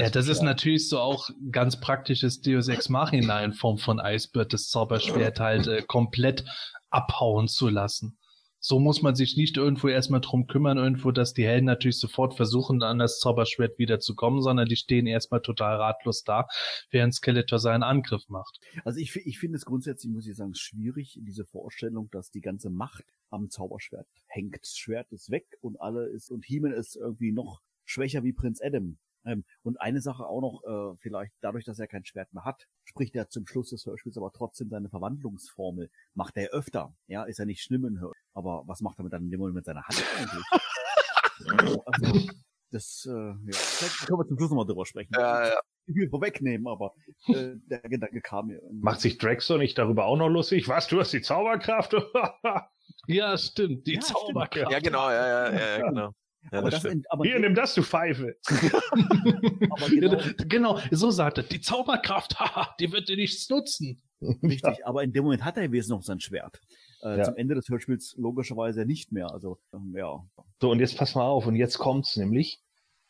ja, das ist natürlich so auch ganz praktisches Deus Ex Machina in Form von Icebird, das Zauberschwert halt äh, komplett abhauen zu lassen. So muss man sich nicht irgendwo erstmal drum kümmern, irgendwo, dass die Helden natürlich sofort versuchen, an das Zauberschwert wieder zu kommen, sondern die stehen erstmal total ratlos da, während Skeletor seinen Angriff macht. Also ich, ich finde es grundsätzlich, muss ich sagen, schwierig, diese Vorstellung, dass die ganze Macht am Zauberschwert hängt. Das Schwert ist weg und alle ist, und He-Man ist irgendwie noch schwächer wie Prinz Adam. Ähm, und eine Sache auch noch, äh, vielleicht dadurch, dass er kein Schwert mehr hat, spricht er zum Schluss des Hörspiels aber trotzdem seine Verwandlungsformel. Macht er öfter. Ja, ist ja nicht schlimm in Hörspiel. Aber was macht er mit dann in dem Moment mit seiner Hand eigentlich? also, das, äh, ja, vielleicht können wir zum Schluss nochmal drüber sprechen. Ja, ja. Ich will vorwegnehmen, aber äh, der Gedanke kam mir. Macht sich Drexler nicht darüber auch noch lustig? Was, du hast die Zauberkraft? Ja, stimmt, die Ja, stimmt. Zauberkraft. ja, genau, ja, ja, ja, ja genau. Ja, aber das das, in, aber Hier, nimm das, du Pfeife. aber genau, genau, so sagt er. Die Zauberkraft, haha, die wird dir nichts nutzen. Richtig, aber in dem Moment hat er wesentlich noch sein Schwert. Äh, Ja. Zum Ende des Hörspiels logischerweise nicht mehr. Also, ähm, ja. So, und jetzt pass mal auf, und jetzt kommt's nämlich.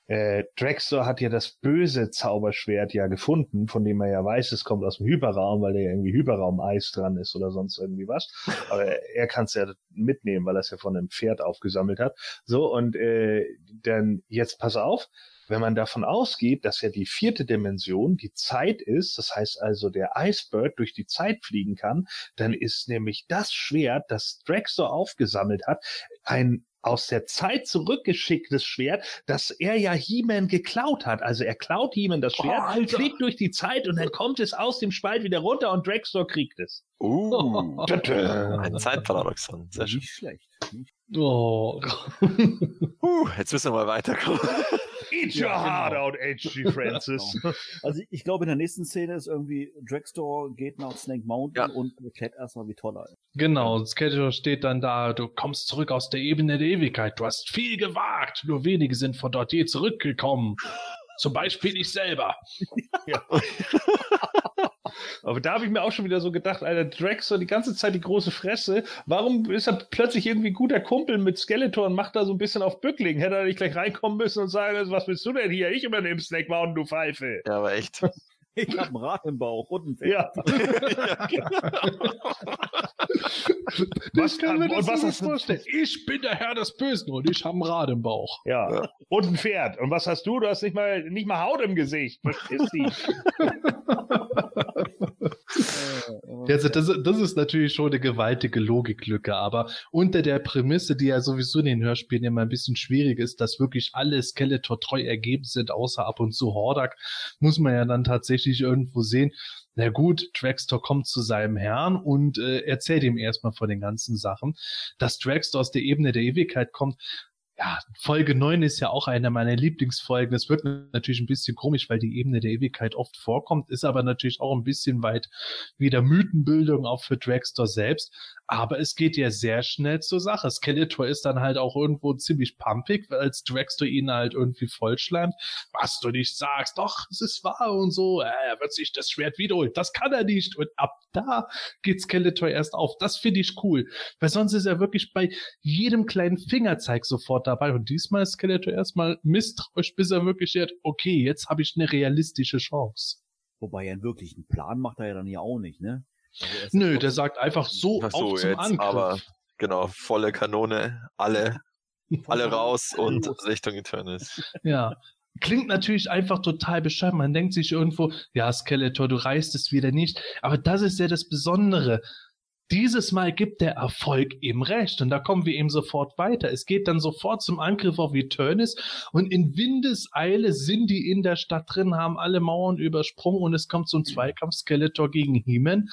Äh, Drexler hat ja das böse Zauberschwert ja gefunden, von dem er ja weiß, es kommt aus dem Hyperraum, weil da ja irgendwie Hyperraum-Eis dran ist oder sonst irgendwie was. Aber er, kann es ja mitnehmen, weil er es ja von einem Pferd aufgesammelt hat. So, und äh, dann jetzt pass auf, wenn man davon ausgeht, dass ja die vierte Dimension die Zeit ist, das heißt also der Icebird durch die Zeit fliegen kann, dann ist nämlich das Schwert, das Drexler aufgesammelt hat, ein aus der Zeit zurückgeschicktes Schwert, das er ja He-Man geklaut hat. Also er klaut He-Man das Schwert, Oh, fliegt durch die Zeit und dann kommt es aus dem Spalt wieder runter und Drexler kriegt es. Uh, ein Zeitparadoxon. Sehr schön. Nicht schlecht. Oh. Uh, jetzt müssen wir mal weiterkommen. Eat your heart out, H.G. Francis. Also ich, glaube, in der nächsten Szene ist irgendwie Dragstore geht nach Snake Mountain Ja. und erklärt erstmal, wie toll er ist. Genau, Skeletor steht dann da, du kommst zurück aus der Ebene der Ewigkeit, du hast viel gewagt, nur wenige sind von dort je zurückgekommen. Zum Beispiel ich selber. Aber da habe ich mir auch schon wieder so gedacht, Alter, Drexler die ganze Zeit die große Fresse. Warum ist er plötzlich irgendwie guter Kumpel mit Skeletor und macht da so ein bisschen auf Bückling? Hätte er nicht gleich reinkommen müssen und sagen, was willst du denn hier? Ich übernehme Snake Mountain, du Pfeife. Ja, aber echt. Ich hab ein Rad im Bauch und ein Pferd. Ja. Was kann und mir das was so hast du- vorstellen? Ich bin der Herr des Bösen und ich habe ein Rad im Bauch. Ja. Und ein Pferd. Und was hast du? Du hast nicht mal, nicht mal Haut im Gesicht. Verstehst du? Also das, das ist natürlich schon eine gewaltige Logiklücke, aber unter der Prämisse, die ja sowieso in den Hörspielen immer ein bisschen schwierig ist, dass wirklich alle Skeletor treu ergeben sind, außer ab und zu Hordak, muss man ja dann tatsächlich irgendwo sehen, na gut, Dragster kommt zu seinem Herrn und äh, erzählt ihm erstmal von den ganzen Sachen. Dass Dragster aus der Ebene der Ewigkeit kommt, ja, Folge 9 ist ja auch eine meiner Lieblingsfolgen. Es wird natürlich ein bisschen komisch, weil die Ebene der Ewigkeit oft vorkommt, ist aber natürlich auch ein bisschen weit wieder Mythenbildung auch für Dragster selbst. Aber es geht ja sehr schnell zur Sache. Skeletor ist dann halt auch irgendwo ziemlich pumpig, weil als Dragster ihn halt irgendwie vollschleimt. Was du nicht sagst, doch, es ist wahr und so. Äh, Er wird sich das Schwert wiederholen. Das kann er nicht. Und ab da geht Skeletor erst auf. Das finde ich cool. Weil sonst ist er wirklich bei jedem kleinen Fingerzeig sofort dabei. Und diesmal ist Skeletor erstmal misstrauisch, bis er wirklich hört, okay, jetzt habe ich eine realistische Chance. Wobei er einen wirklichen Plan macht er ja dann ja auch nicht, ne? Also Nö, der sagt einfach so Ach so, auf zum jetzt Angriff. aber- Genau, volle Kanone, alle, alle raus und. Richtung Eternus. Ja. Klingt natürlich einfach total bescheuert. Man denkt sich irgendwo, ja, Skeletor, du reißt es wieder nicht. Aber das ist ja das Besondere. Dieses Mal gibt der Erfolg ihm recht und da kommen wir eben sofort weiter. Es geht dann sofort zum Angriff auf Eternis und in Windeseile sind die in der Stadt drin, haben alle Mauern übersprungen und es kommt zum Zweikampf Skeletor gegen He-Man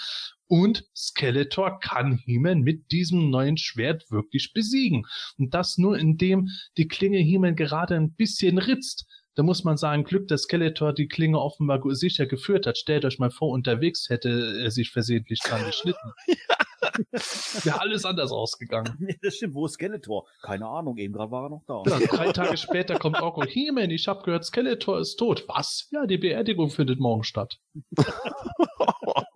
und Skeletor kann He-Man mit diesem neuen Schwert wirklich besiegen. Und das nur indem die Klinge He-Man gerade ein bisschen ritzt. Da muss man sagen, Glück, dass Skeletor die Klinge offenbar sicher geführt hat. Stellt euch mal vor, unterwegs hätte er sich versehentlich dran geschnitten. Wäre alles anders ausgegangen. Nee, das stimmt. Wo ist Skeletor? Keine Ahnung, eben gerade war er noch da. Ja, drei Tage später kommt Orko, He-Man, ich hab gehört, Skeletor ist tot. Was? Ja, die Beerdigung findet morgen statt.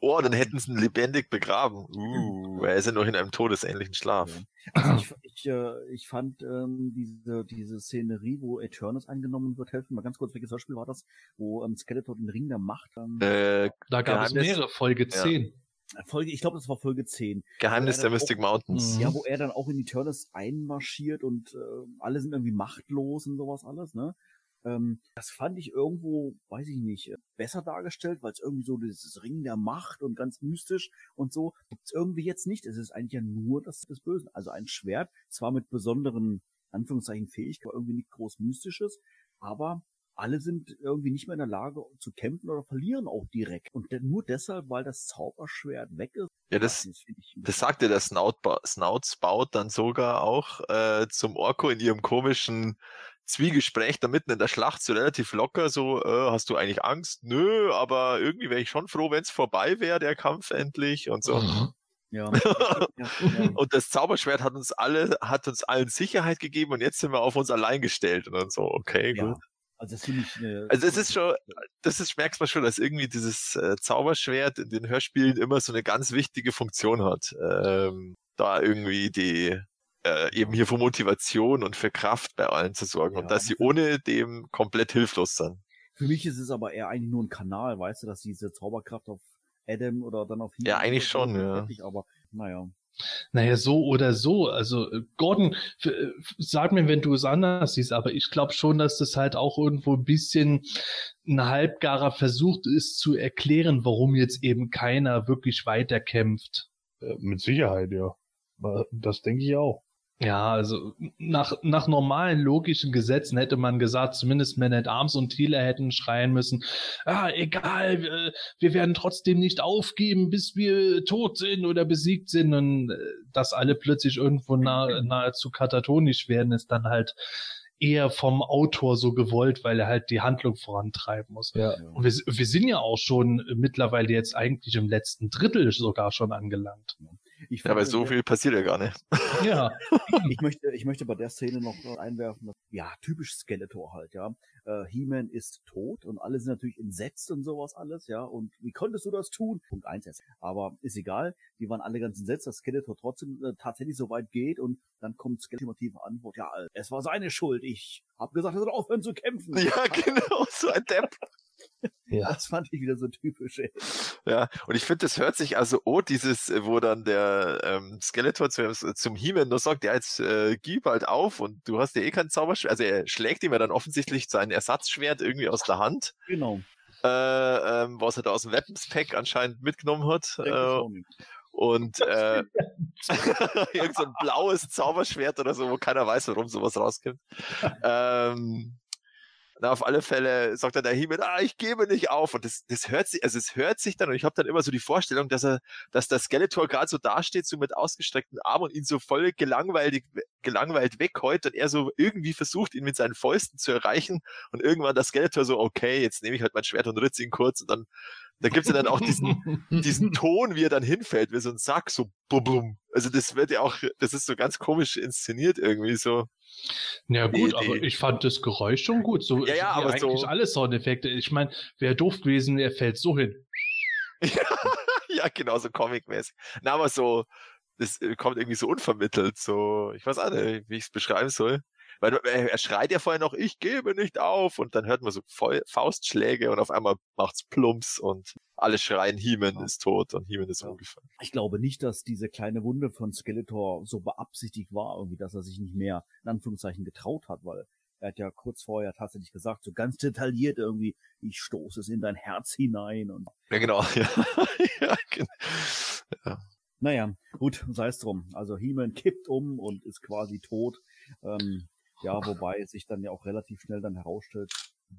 Oh, dann hätten sie ihn lebendig begraben. Uh, er ist ja noch in einem todesähnlichen Schlaf. Also ich, ich, äh, ich fand ähm, diese, diese Szenerie, wo Eternus angenommen wird, helfen mal ganz kurz, welches Hörspiel war das, wo ähm, Skeletor den Ring der Macht ähm, Äh, Da gab es mehrere, Folge Ja. 10. Folge, ich glaube, das war Folge 10. Geheimnis Ja, der dann Mystic Mhm. Mountains. Ja, wo er dann auch in die Turnus einmarschiert und äh, alle sind irgendwie machtlos und sowas alles, ne? Ähm, das fand ich irgendwo, weiß ich nicht, äh, besser dargestellt, weil es irgendwie so dieses Ring der Macht und ganz mystisch und so gibt's irgendwie jetzt nicht. Es ist eigentlich ja nur das des Bösen. Also ein Schwert, zwar mit besonderen Anführungszeichen Fähigkeiten, irgendwie nicht groß mystisches, aber alle sind irgendwie nicht mehr in der Lage zu kämpfen oder verlieren auch direkt. Und nur deshalb, weil das Zauberschwert weg ist. Ja, das, das bisschen- sagte der Snout, Snoutspout dann sogar auch äh, zum Orko in ihrem komischen Zwiegespräch da mitten in der Schlacht so relativ locker so, äh, hast du eigentlich Angst? Nö, aber irgendwie wäre ich schon froh, wenn es vorbei wäre, der Kampf endlich und so. Mhm. Ja. Und das Zauberschwert hat uns alle, hat uns allen Sicherheit gegeben und jetzt sind wir auf uns allein gestellt und dann so, okay, Ja, gut. Also das finde ich eine, Also es ist schon, das ist, merkst man schon, dass irgendwie dieses äh, Zauberschwert in den Hörspielen immer so eine ganz wichtige Funktion hat. Ähm, da irgendwie die, äh, eben hier für Motivation und für Kraft bei allen zu sorgen und Ja. dass sie ohne dem komplett hilflos sind. Für mich ist es aber eher eigentlich nur ein Kanal, weißt du, dass diese Zauberkraft auf Adam oder dann auf Ja, eigentlich schon, ja. Aber naja. Naja, so oder so. Also, äh, Gordon, äh, sag mir, wenn du es anders siehst, aber ich glaube schon, dass das halt auch irgendwo ein bisschen ein halbgarer Versuch ist zu erklären, warum jetzt eben keiner wirklich weiterkämpft. Äh, Mit Sicherheit, ja. Das denke ich auch. Ja, also nach, nach normalen logischen Gesetzen hätte man gesagt, zumindest Man at Arms und Thieler hätten schreien müssen, ah, egal, wir, wir werden trotzdem nicht aufgeben, bis wir tot sind oder besiegt sind und äh, dass alle plötzlich irgendwo nah, nahezu katatonisch werden, ist dann halt eher vom Autor so gewollt, weil er halt die Handlung vorantreiben muss. Ja. Und wir, wir sind ja auch schon mittlerweile jetzt eigentlich im letzten Drittel sogar schon angelangt. Ich Ja, weil so viel passiert ja gar nicht. Ja. ich möchte, ich möchte bei der Szene noch einwerfen, dass, ja, typisch Skeletor halt, ja. Äh, He-Man ist tot und alle sind natürlich entsetzt und sowas alles, ja. Und wie konntest du das tun? Punkt eins jetzt. Aber ist egal. Die waren alle ganz entsetzt, dass Skeletor trotzdem äh, tatsächlich so weit geht und dann kommt Skeletor ultimative Antwort. Ja, es war seine Schuld. Ich hab gesagt, er soll aufhören zu kämpfen. Ja, genau, so ein Depp. Ja. Das fand ich wieder so typisch, ey. Ja, und ich finde, das hört sich also, oh, dieses, äh, wo dann der ähm, Skeletor zu, zum He-Man nur sagt, ja, jetzt äh, gib halt auf und du hast ja eh kein Zauberschwert. Also er schlägt ihm ja dann offensichtlich sein Ersatzschwert irgendwie aus der Hand, Genau. äh, ähm, was er da aus dem Weapons-Pack anscheinend mitgenommen hat. Äh, und äh, irgend so ein blaues Zauberschwert oder so, wo keiner weiß, warum sowas rauskommt. ähm, na, auf alle Fälle sagt dann der He-Man, ah, ich gebe nicht auf. Und das, das hört sich, also es hört sich dann, und ich habe dann immer so die Vorstellung, dass er, dass der Skeletor gerade so dasteht, so mit ausgestreckten Armen und ihn so voll gelangweilt, gelangweilt wegheut und er so irgendwie versucht, ihn mit seinen Fäusten zu erreichen. Und irgendwann der Skeletor so, okay, jetzt nehme ich halt mein Schwert und ritze ihn kurz. Und dann, da gibt's ja dann auch diesen, diesen Ton, wie er dann hinfällt, wie so ein Sack, so bum. Also das wird ja auch, das ist so ganz komisch inszeniert irgendwie so. Ja gut, Die- aber die- ich fand das Geräusch schon gut. So Ja, ja, aber eigentlich so- alle Soundeffekte. Ich meine, wäre doof gewesen, er fällt so hin. ja, genau, so comic-mäßig. Na, aber so, das äh, kommt irgendwie so unvermittelt, so, ich weiß auch nicht, wie ich es beschreiben soll. Weil er, er schreit ja vorher noch, ich gebe nicht auf, und dann hört man so voll Faustschläge und auf einmal macht's Plumps und alle schreien, He-Man Ja. ist tot und He-Man ist Ja. umgefallen. Ich glaube nicht, dass diese kleine Wunde von Skeletor so beabsichtigt war, irgendwie, dass er sich nicht mehr, in Anführungszeichen, getraut hat, weil er hat ja kurz vorher tatsächlich gesagt, so ganz detailliert irgendwie, ich stoße es in dein Herz hinein und Ja, genau, ja. ja, genau. naja, gut, sei es drum. Also He-Man kippt um und ist quasi tot. Ähm, ja, wobei es sich dann ja auch relativ schnell dann herausstellt,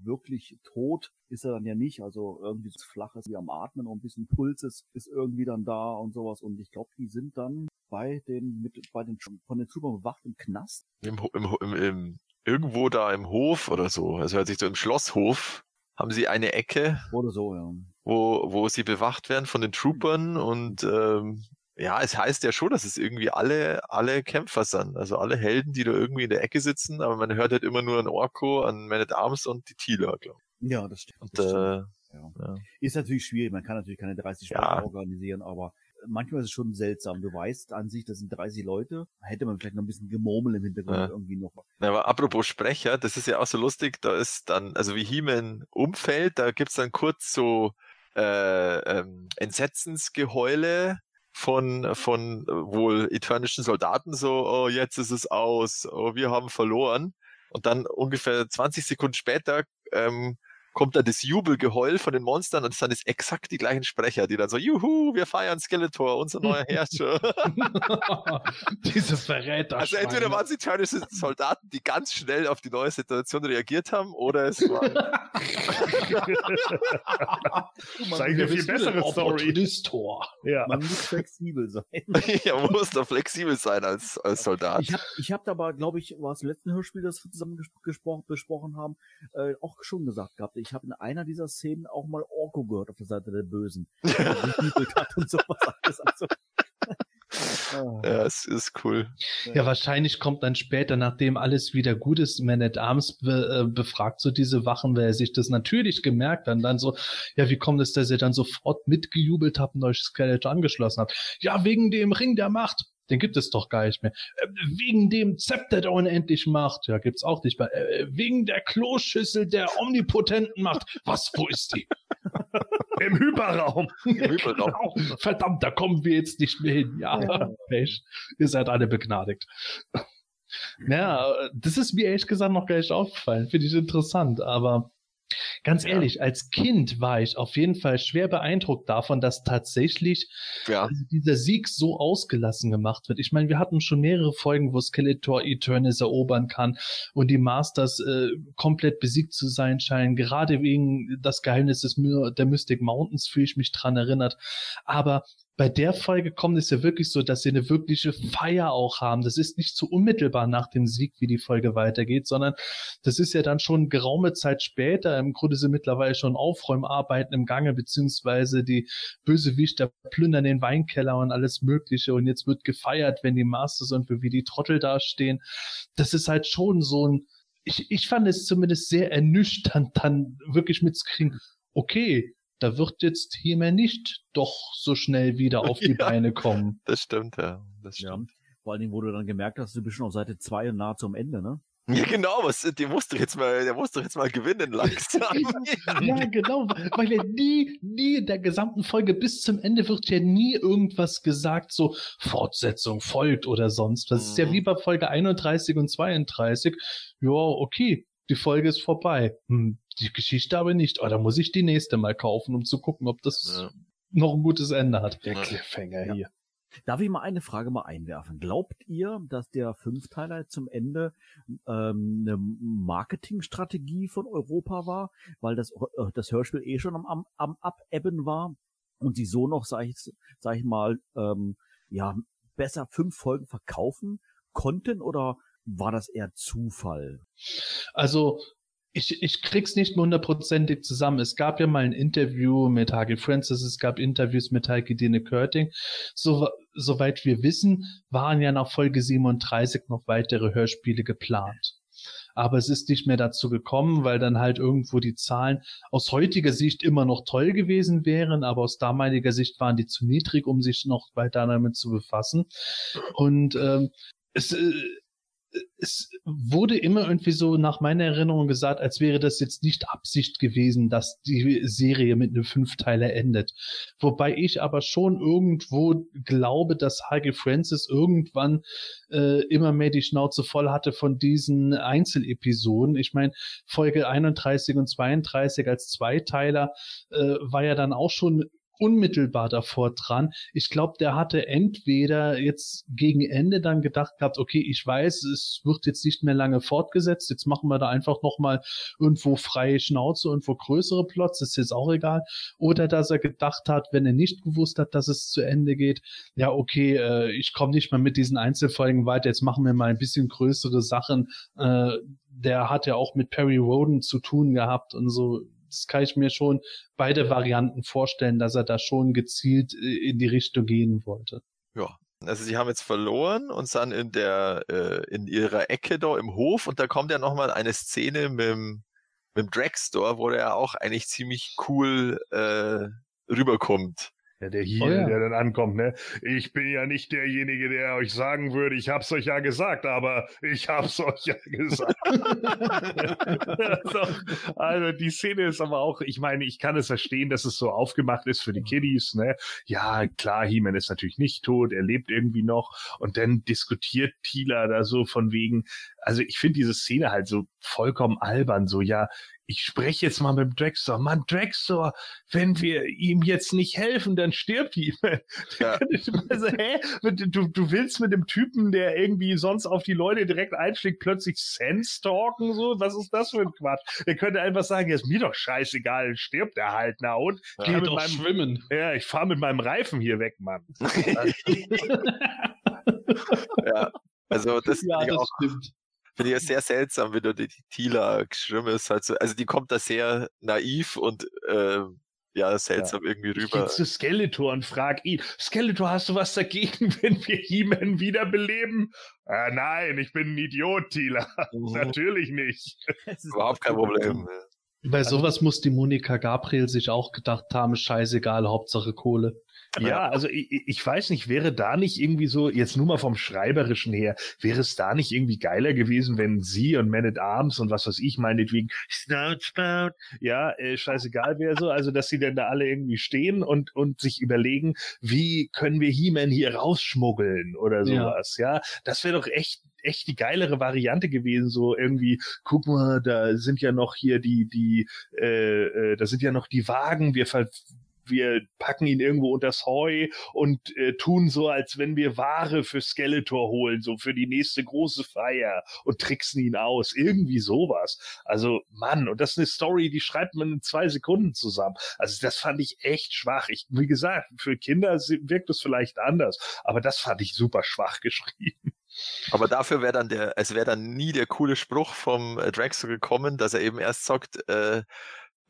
wirklich tot ist er dann ja nicht. Also irgendwie so flaches wie am Atmen und ein bisschen Puls ist, irgendwie dann da und sowas. Und ich glaube, die sind dann bei den, mit, bei den, von den Troopern bewacht im Knast. Im, im, im, im, irgendwo da im Hof oder so, also hört sich so im Schlosshof, haben sie eine Ecke, Oder so, ja. wo, wo sie bewacht werden von den Troopern und ähm, ja, es heißt ja schon, dass es irgendwie alle, alle Kämpfer sind, also alle Helden, die da irgendwie in der Ecke sitzen, aber man hört halt immer nur an Orko, an Man at Arms und die Thieler, glaube ich. Ja, das stimmt. Und das stimmt. äh, Ja. ja. Ist natürlich schwierig, man kann natürlich keine 30 Ja. Leute organisieren, aber manchmal ist es schon seltsam. Du weißt an sich, das sind 30 Leute, hätte man vielleicht noch ein bisschen Gemurmel im Hintergrund Ja. irgendwie noch. Na, aber apropos Sprecher, das ist ja auch so lustig, da ist dann, also wie He-Man umfällt, da gibt's dann kurz so äh, ähm, Entsetzensgeheule von, von wohl eternischen Soldaten, so, oh, jetzt ist es aus, oh, wir haben verloren. Und dann ungefähr 20 Sekunden später ähm, kommt da das Jubelgeheul von den Monstern und es sind exakt die gleichen Sprecher, die dann so, juhu, wir feiern Skeletor, unser neuer Herrscher. Diese Verräter. Also entweder waren es eternische Soldaten, die ganz schnell auf die neue Situation reagiert haben, oder es waren Das ist eine viel bessere Story. Ja. Man muss flexibel sein. ja, man muss da flexibel sein als, als Soldat. Ich habe ich hab aber, glaube ich, war es im letzten Hörspiel, das wir zusammen gespro gesprochen, besprochen haben, äh, auch schon gesagt gehabt. Ich habe in einer dieser Szenen auch mal Orko gehört auf der Seite der Bösen. Hat und sowas alles. Also, ah. Ja, es ist cool. Ja, wahrscheinlich kommt dann später, nachdem alles wieder gut ist, Man at Arms be, äh, befragt so diese Wachen, weil er sich das natürlich gemerkt hat. Und dann so, ja, wie kommt es, dass ihr dann sofort mitgejubelt habt und euch Skeletor angeschlossen habt? Ja, wegen dem Ring der Macht. Den gibt es doch gar nicht mehr. Äh, wegen dem Zepter der unendlichen Macht. Ja, gibt's auch nicht mehr. Äh, wegen der Kloschüssel der omnipotenten Macht. Was, wo ist die? Im Hyperraum. Hyperraum. Genau. Verdammt, da kommen wir jetzt nicht mehr hin. Ja, Ja. Pech. Ihr seid alle begnadigt. Ja, das ist mir ehrlich gesagt noch gar nicht aufgefallen. Finde ich interessant, aber ganz Ja. ehrlich, als Kind war ich auf jeden Fall schwer beeindruckt davon, dass tatsächlich Ja. also dieser Sieg so ausgelassen gemacht wird. Ich meine, wir hatten schon mehrere Folgen, wo Skeletor Eternis erobern kann und die Masters äh, komplett besiegt zu sein scheinen. Gerade wegen das Geheimnis des My der Mystic Mountains fühle ich mich dran erinnert. Aber bei der Folge kommt es ja wirklich so, dass sie eine wirkliche Feier auch haben. Das ist nicht so unmittelbar nach dem Sieg, wie die Folge weitergeht, sondern das ist ja dann schon geraume Zeit später. Im Grunde sind mittlerweile schon Aufräumarbeiten im Gange, beziehungsweise die Bösewichter plündern den Weinkeller und alles Mögliche und jetzt wird gefeiert, wenn die Masters und wie die Trottel dastehen. Das ist halt schon so ein, ich, ich fand es zumindest sehr ernüchternd, dann wirklich mitzukriegen, okay, da wird jetzt He-Man nicht doch so schnell wieder auf die Ja. Beine kommen. Das stimmt, ja. Das Ja. stimmt. Vor allen Dingen, wo du dann gemerkt hast, du bist schon auf Seite 2 und nahe zum Ende, ne? Ja, genau, was, der muss doch jetzt mal, der muss doch jetzt mal gewinnen langsam. Ja, genau, weil ja nie, nie in der gesamten Folge bis zum Ende wird ja nie irgendwas gesagt, so Fortsetzung folgt oder sonst. Das ist ja Mhm. wie bei Folge 31 und 32. Ja, okay, die Folge ist vorbei. Hm, die Geschichte aber nicht. Oh, da muss ich die nächste mal kaufen, um zu gucken, ob das Ja. noch ein gutes Ende hat. Ja. Cliffhanger Ja. hier. Darf ich mal eine Frage mal einwerfen? Glaubt ihr, dass der Fünfteiler zum Ende ähm, eine Marketingstrategie von Europa war, weil das, äh, das Hörspiel eh schon am, am, am Abebben war und sie so noch, sag ich, sag ich mal, ähm, ja, besser fünf Folgen verkaufen konnten oder war das eher Zufall? Also, ich, ich krieg's nicht mehr hundertprozentig zusammen. Es gab ja mal ein Interview mit Hagi Francis, es gab Interviews mit Heike Dine Körting. So, soweit wir wissen, waren ja nach Folge 37 noch weitere Hörspiele geplant. Aber es ist nicht mehr dazu gekommen, weil dann halt irgendwo die Zahlen aus heutiger Sicht immer noch toll gewesen wären, aber aus damaliger Sicht waren die zu niedrig, um sich noch weiter damit zu befassen. Und ähm, es, äh, es wurde immer irgendwie so nach meiner Erinnerung gesagt, als wäre das jetzt nicht Absicht gewesen, dass die Serie mit einem Fünfteiler endet. Wobei ich aber schon irgendwo glaube, dass Heike Francis irgendwann äh, immer mehr die Schnauze voll hatte von diesen Einzelepisoden. Ich meine, Folge 31 und 32 als Zweiteiler äh, war ja dann auch schon unmittelbar davor dran. Ich glaube, der hatte entweder jetzt gegen Ende dann gedacht gehabt, okay, ich weiß, es wird jetzt nicht mehr lange fortgesetzt, jetzt machen wir da einfach nochmal irgendwo freie Schnauze, irgendwo größere Plots, ist jetzt auch egal. Oder dass er gedacht hat, wenn er nicht gewusst hat, dass es zu Ende geht, ja, okay, äh, ich komme nicht mehr mit diesen Einzelfolgen weiter, jetzt machen wir mal ein bisschen größere Sachen. Äh, der hat ja auch mit Perry Roden zu tun gehabt und so das kann ich mir schon beide Varianten vorstellen, dass er da schon gezielt äh, in die Richtung gehen wollte. Ja. Also sie haben jetzt verloren und sind in der äh, in ihrer Ecke da im Hof und da kommt ja nochmal eine Szene mit dem, mit dem Dragstore, wo der auch eigentlich ziemlich cool äh, rüberkommt. Ja, der Heel, Oh ja. der dann ankommt, ne? Ich bin ja nicht derjenige, der euch sagen würde, ich hab's euch ja gesagt, aber ich hab's euch ja gesagt. also, also die Szene ist aber auch, ich meine, ich kann es verstehen, dass es so aufgemacht ist für die Kiddies, ne? Ja, klar, He-Man ist natürlich nicht tot, er lebt irgendwie noch und dann diskutiert Tila da so von wegen, also ich finde diese Szene halt so vollkommen albern, so ja, ich spreche jetzt mal mit dem Dragstore. Mann, Dragstore, wenn wir ihm jetzt nicht helfen, dann stirbt He-Man. Ja. Also, hä? Du, du willst mit dem Typen, der irgendwie sonst auf die Leute direkt einschlägt, plötzlich Sense stalken, so? Was ist das für ein Quatsch? Der könnte einfach sagen, ja, ist mir doch scheißegal, stirbt er halt, na und? Ich Geh fahr mit doch meinem, schwimmen. ja, ich fahre mit meinem Reifen hier weg, Mann. ja. Also das Ja, ich das auch stimmt. Finde ich ja sehr seltsam, wie du die, die Tila geschrieben ist. Halt so, also die kommt da sehr naiv und äh, ja, seltsam irgendwie Ich geh rüber. zu Skeletor und frag ihn, Skeletor, hast du was dagegen, wenn wir He-Man wiederbeleben? Äh, nein, ich bin ein Idiot, Tila. Mhm. Natürlich nicht. Überhaupt kein Problem. Bei sowas muss die Monika Gabriel sich auch gedacht haben, scheißegal, Hauptsache Kohle. Ja, also ich, ich weiß nicht, wäre da nicht irgendwie so, jetzt nur mal vom Schreiberischen her, wäre es da nicht irgendwie geiler gewesen, wenn sie und Man at Arms und was weiß ich, meinetwegen, Snoutspout, ja, äh, scheißegal wäre so, also dass sie denn da alle irgendwie stehen und, und sich überlegen, wie können wir He-Man hier rausschmuggeln oder Ja. sowas, ja. Das wäre doch echt echt die geilere Variante gewesen, so irgendwie, guck mal, da sind ja noch hier die, die, äh, äh, da sind ja noch die Wagen, wir ver wir packen ihn irgendwo unters Heu und äh, tun so, als wenn wir Ware für Skeletor holen, so für die nächste große Feier und tricksen ihn aus. Irgendwie sowas. Also, Mann, und das ist eine Story, die schreibt man in zwei Sekunden zusammen. Also, das fand ich echt schwach. Ich, wie gesagt, für Kinder wirkt es vielleicht anders, aber das fand ich super schwach geschrieben. Aber dafür wäre dann der, es wäre dann nie der coole Spruch vom äh, Dragster gekommen, dass er eben erst sagt, äh,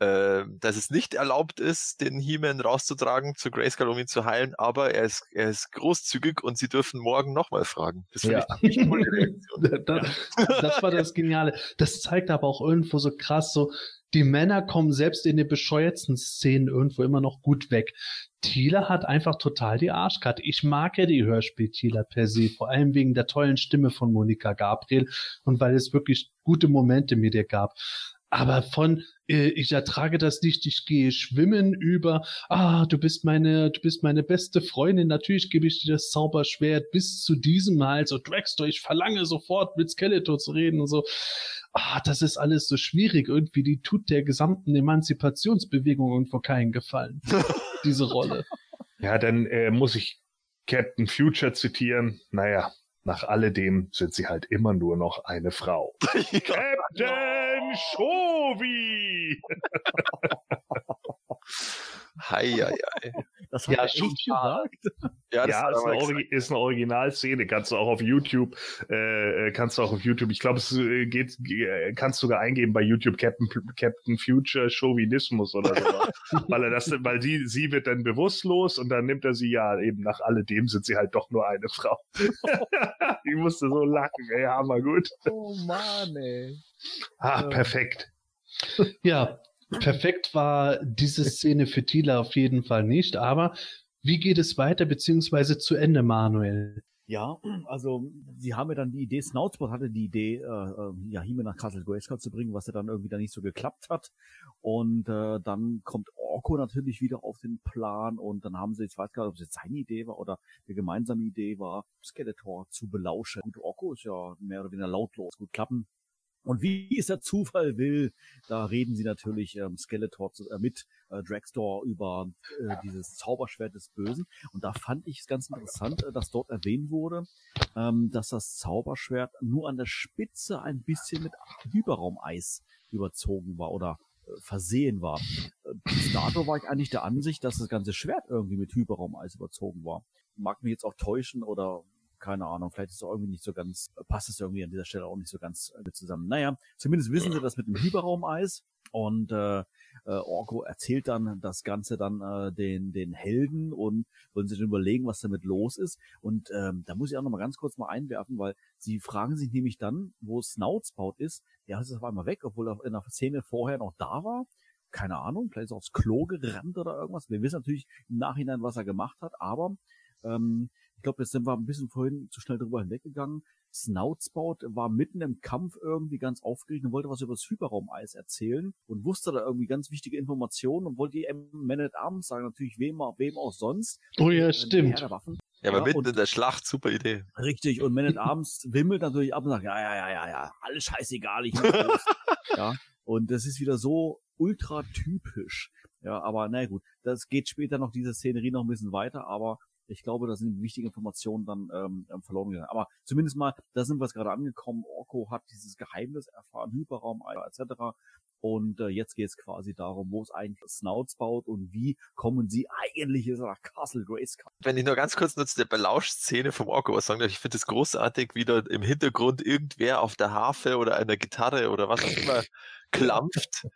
äh, dass es nicht erlaubt ist, den He-Man rauszutragen zu Grayskull, um ihn zu heilen, aber er ist, er ist großzügig und sie dürfen morgen nochmal fragen. Das finde Ja. ich eine coole Reaktion. Das, das war das Geniale. Das zeigt aber auch irgendwo so krass so, die Männer kommen selbst in den bescheuertsten Szenen irgendwo immer noch gut weg. Thieler hat einfach total die Arschkarte. Ich mag ja die Hörspiel-Thieler per se, vor allem wegen der tollen Stimme von Monika Gabriel und weil es wirklich gute Momente mit ihr gab. Aber von äh, ich ertrage das nicht, ich gehe schwimmen über, ah, du bist meine, du bist meine beste Freundin, natürlich gebe ich dir das Zauberschwert bis zu diesem Mal, so Dragster, ich verlange sofort mit Skeletor zu reden und so. Ah, das ist alles so schwierig irgendwie, die tut der gesamten Emanzipationsbewegung irgendwo keinen Gefallen, diese Rolle. Ja, dann äh, muss ich Captain Future zitieren. Naja, nach alledem sind sie halt immer nur noch eine Frau. Captain Shovi! Hei, hei, hei. Das hat Ja, er echt gesagt. Ja, das Ja, ist eine, Origi ist eine Originalszene. Kannst du auch auf YouTube, äh, äh, kannst du auch auf YouTube, ich glaube, es äh, geht, äh, kannst du sogar eingeben bei YouTube Captain, Captain Future Chauvinismus oder so. weil er das, weil sie, sie wird dann bewusstlos und dann nimmt er sie ja eben nach alledem sind sie halt doch nur eine Frau. ich musste so lachen, ey, hammer gut. Oh Mann, ey. Ah, perfekt. Ja, perfekt war diese Szene für Tila auf jeden Fall nicht, aber wie geht es weiter, beziehungsweise zu Ende, Manuel? Ja, also sie haben ja dann die Idee, Snoutspot hatte die Idee, äh, äh, ja, Hime nach Castle Grayskull zu bringen, was ja dann irgendwie dann nicht so geklappt hat. Und äh, dann kommt Orko natürlich wieder auf den Plan und dann haben sie, ich weiß gar nicht, ob es jetzt seine Idee war oder eine gemeinsame Idee war, Skeletor zu belauschen. Gut, Orko ist ja mehr oder weniger lautlos, gut klappen. Und wie es der Zufall will, da reden sie natürlich ähm, Skeletor zu, äh, mit äh, Dragstore über äh, dieses Zauberschwert des Bösen. Und da fand ich es ganz interessant, äh, dass dort erwähnt wurde, ähm, dass das Zauberschwert nur an der Spitze ein bisschen mit Hyperraumeis überzogen war oder äh, versehen war. Äh, Bis dato war ich eigentlich der Ansicht, dass das ganze Schwert irgendwie mit Hyperraumeis überzogen war. Mag mich jetzt auch täuschen oder keine Ahnung, vielleicht ist es irgendwie nicht so ganz, passt es irgendwie an dieser Stelle auch nicht so ganz äh, zusammen. Naja, zumindest wissen sie das mit dem Hyperraumeis und äh, äh, Orko erzählt dann das Ganze dann äh, den, den Helden und wollen sich dann überlegen, was damit los ist. Und ähm, da muss ich auch noch mal ganz kurz mal einwerfen, weil sie fragen sich nämlich dann, wo Snoutspout ist. Der ist auf einmal weg, obwohl er in der Szene vorher noch da war. keine Ahnung, vielleicht ist er aufs Klo gerannt oder irgendwas. Wir wissen natürlich im Nachhinein, was er gemacht hat, aber ähm, ich glaube, jetzt sind wir ein bisschen vorhin zu schnell drüber hinweggegangen. Snoutspout war mitten im Kampf irgendwie ganz aufgeregt und wollte was über das Hyperraumeis erzählen und wusste da irgendwie ganz wichtige Informationen und wollte die Man at Arms sagen, natürlich wem, wem auch sonst. Oh ja, Äh, stimmt. Herr der Waffen. Ja, aber Ja, mitten in der Schlacht, super Idee. Richtig, und Man at Arms wimmelt natürlich ab und sagt, ja, ja, ja, ja, ja, alles scheißegal, ich muss los. ja, und das ist wieder so ultra typisch. Ja, aber na gut, das geht später noch, diese Szenerie noch ein bisschen weiter, aber ich glaube, da sind wichtige Informationen dann ähm, ähm, verloren gegangen. Aber zumindest mal, da sind wir jetzt gerade angekommen. Orko hat dieses Geheimnis erfahren, Hyperraum etc. Und äh, jetzt geht es quasi darum, wo es eigentlich Snouts baut und wie kommen sie eigentlich nach Castle Grayskull. Wenn ich nur ganz kurz nur zu der Belausch-Szene vom Orko was sagen darf, ich finde es großartig, wie da im Hintergrund irgendwer auf der Harfe oder einer Gitarre oder was auch immer klampft.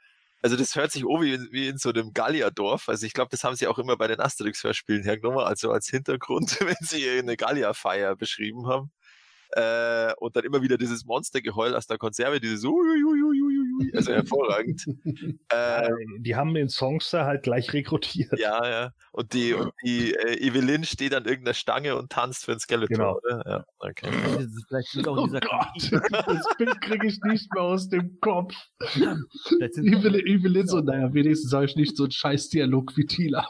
Also das hört sich oh wie in, wie in so einem Gallierdorf. Also ich glaube, das haben sie auch immer bei den Asterix-Hörspielen hergenommen, also als Hintergrund, wenn sie eine Gallier-Feier beschrieben haben. Äh, und dann immer wieder dieses Monstergeheul aus der Konserve, dieses Also hervorragend. äh, Die haben den Songster halt gleich rekrutiert. ja, ja. Und die, und die äh, Evelyn steht an irgendeiner Stange und tanzt für ein Skeleton, Genau. oder? Ja, okay. Das ist vielleicht sind auch Oh dieser Gott, das Bild kriege ich nicht mehr aus dem Kopf. Evelyn, Evelyn so, naja, wenigstens sage ich nicht so einen scheiß Dialog wie Tila.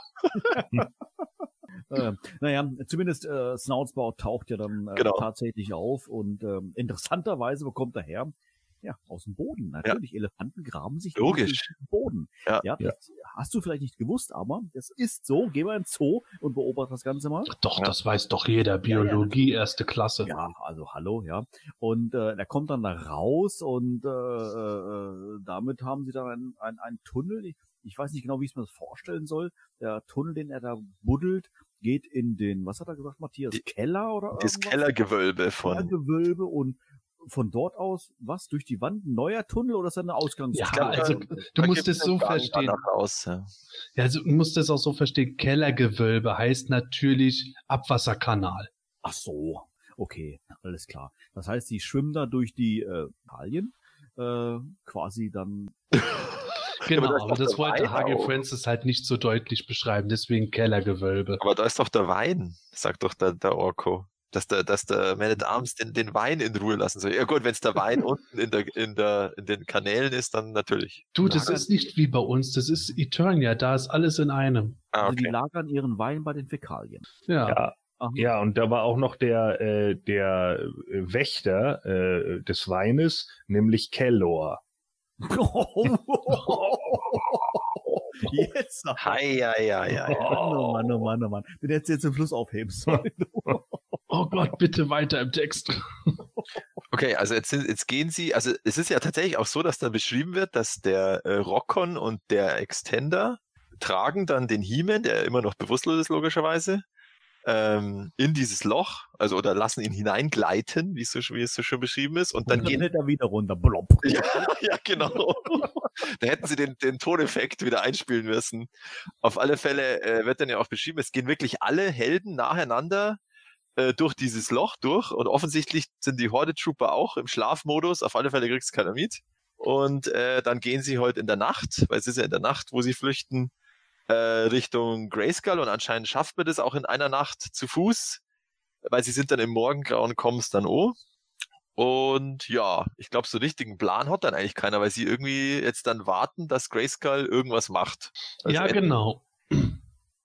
Äh, naja, zumindest äh, Snoutsbau taucht ja dann äh, Genau. tatsächlich auf und ähm, interessanterweise bekommt er her, ja, aus dem Boden. Natürlich, Elefanten graben sich Logisch. durch den Boden. Ja. ja, das hast du vielleicht nicht gewusst, aber das ist so. Geh mal ins Zoo und beobachte das Ganze mal. Doch, das weiß doch jeder. Biologie, erste Klasse. Ja, also hallo, ja. Und äh, er kommt dann da raus und äh, äh, damit haben sie dann einen ein, ein Tunnel. Ich, ich weiß nicht genau, wie ich es mir das vorstellen soll. Der Tunnel, den er da buddelt, geht in den, was hat er gesagt, Matthias? Die- Keller oder Das irgendwas? Kellergewölbe von. Kellergewölbe und von dort aus, was, durch die Wand, ein neuer Tunnel oder ist das eine Ausgangs? Ja, glaub, also du da musst es so verstehen. Raus, ja. Ja, also du musst es auch so verstehen. Kellergewölbe heißt natürlich Abwasserkanal. Ach so, okay, alles klar. Das heißt, sie schwimmen da durch die äh, Italien, äh, quasi dann Genau, aber da aber das wollte Hage auch. Francis halt nicht so deutlich beschreiben, deswegen Kellergewölbe. Aber da ist doch der Wein, sagt doch der, der Orko. Dass der, dass der Man at Arms den, den Wein in Ruhe lassen soll. Ja gut, wenn es der Wein unten in, der, in, der, in den Kanälen ist, dann natürlich. Du, das ist nicht wie bei uns, das ist Eternia, da ist alles in einem. Ah, Also die okay. lagern ihren Wein bei den Fäkalien. Ja. Ja, ja, und da war auch noch der, äh, der äh, Wächter äh, des Weines, nämlich Kellor. Jetzt. Hi, ja, ja, ja, ja. Oh Mann, oh Mann, oh Mann. Den hättest du jetzt Schluss aufheben sollen. Oh Gott, bitte weiter im Text. Okay, also jetzt, sind, jetzt gehen sie, also es ist ja tatsächlich auch so, dass dann beschrieben wird, dass der äh, Rockon und der Extender tragen dann den He-Man, der immer noch bewusstlos ist logischerweise, ähm, in dieses Loch, also oder lassen ihn hineingleiten, wie es so, wie es so schön beschrieben ist, und dann Dann gehen er wieder runter. Blopp. Ja, ja, genau. da hätten sie den, den Toneffekt wieder einspielen müssen. Auf alle Fälle äh, wird dann ja auch beschrieben, es gehen wirklich alle Helden nacheinander äh, durch dieses Loch durch und offensichtlich sind die Horde-Trooper auch im Schlafmodus. Auf alle Fälle kriegt es keiner mit. Und äh, dann gehen sie heute in der Nacht, weil es ist ja in der Nacht, wo sie flüchten, äh, Richtung Grayskull und anscheinend schafft man das auch in einer Nacht zu Fuß, weil sie sind dann im Morgengrauen, kommen es dann oh. Und ja, ich glaube, so richtigen Plan hat dann eigentlich keiner, weil sie irgendwie jetzt dann warten, dass Grayskull irgendwas macht. Also ja, genau.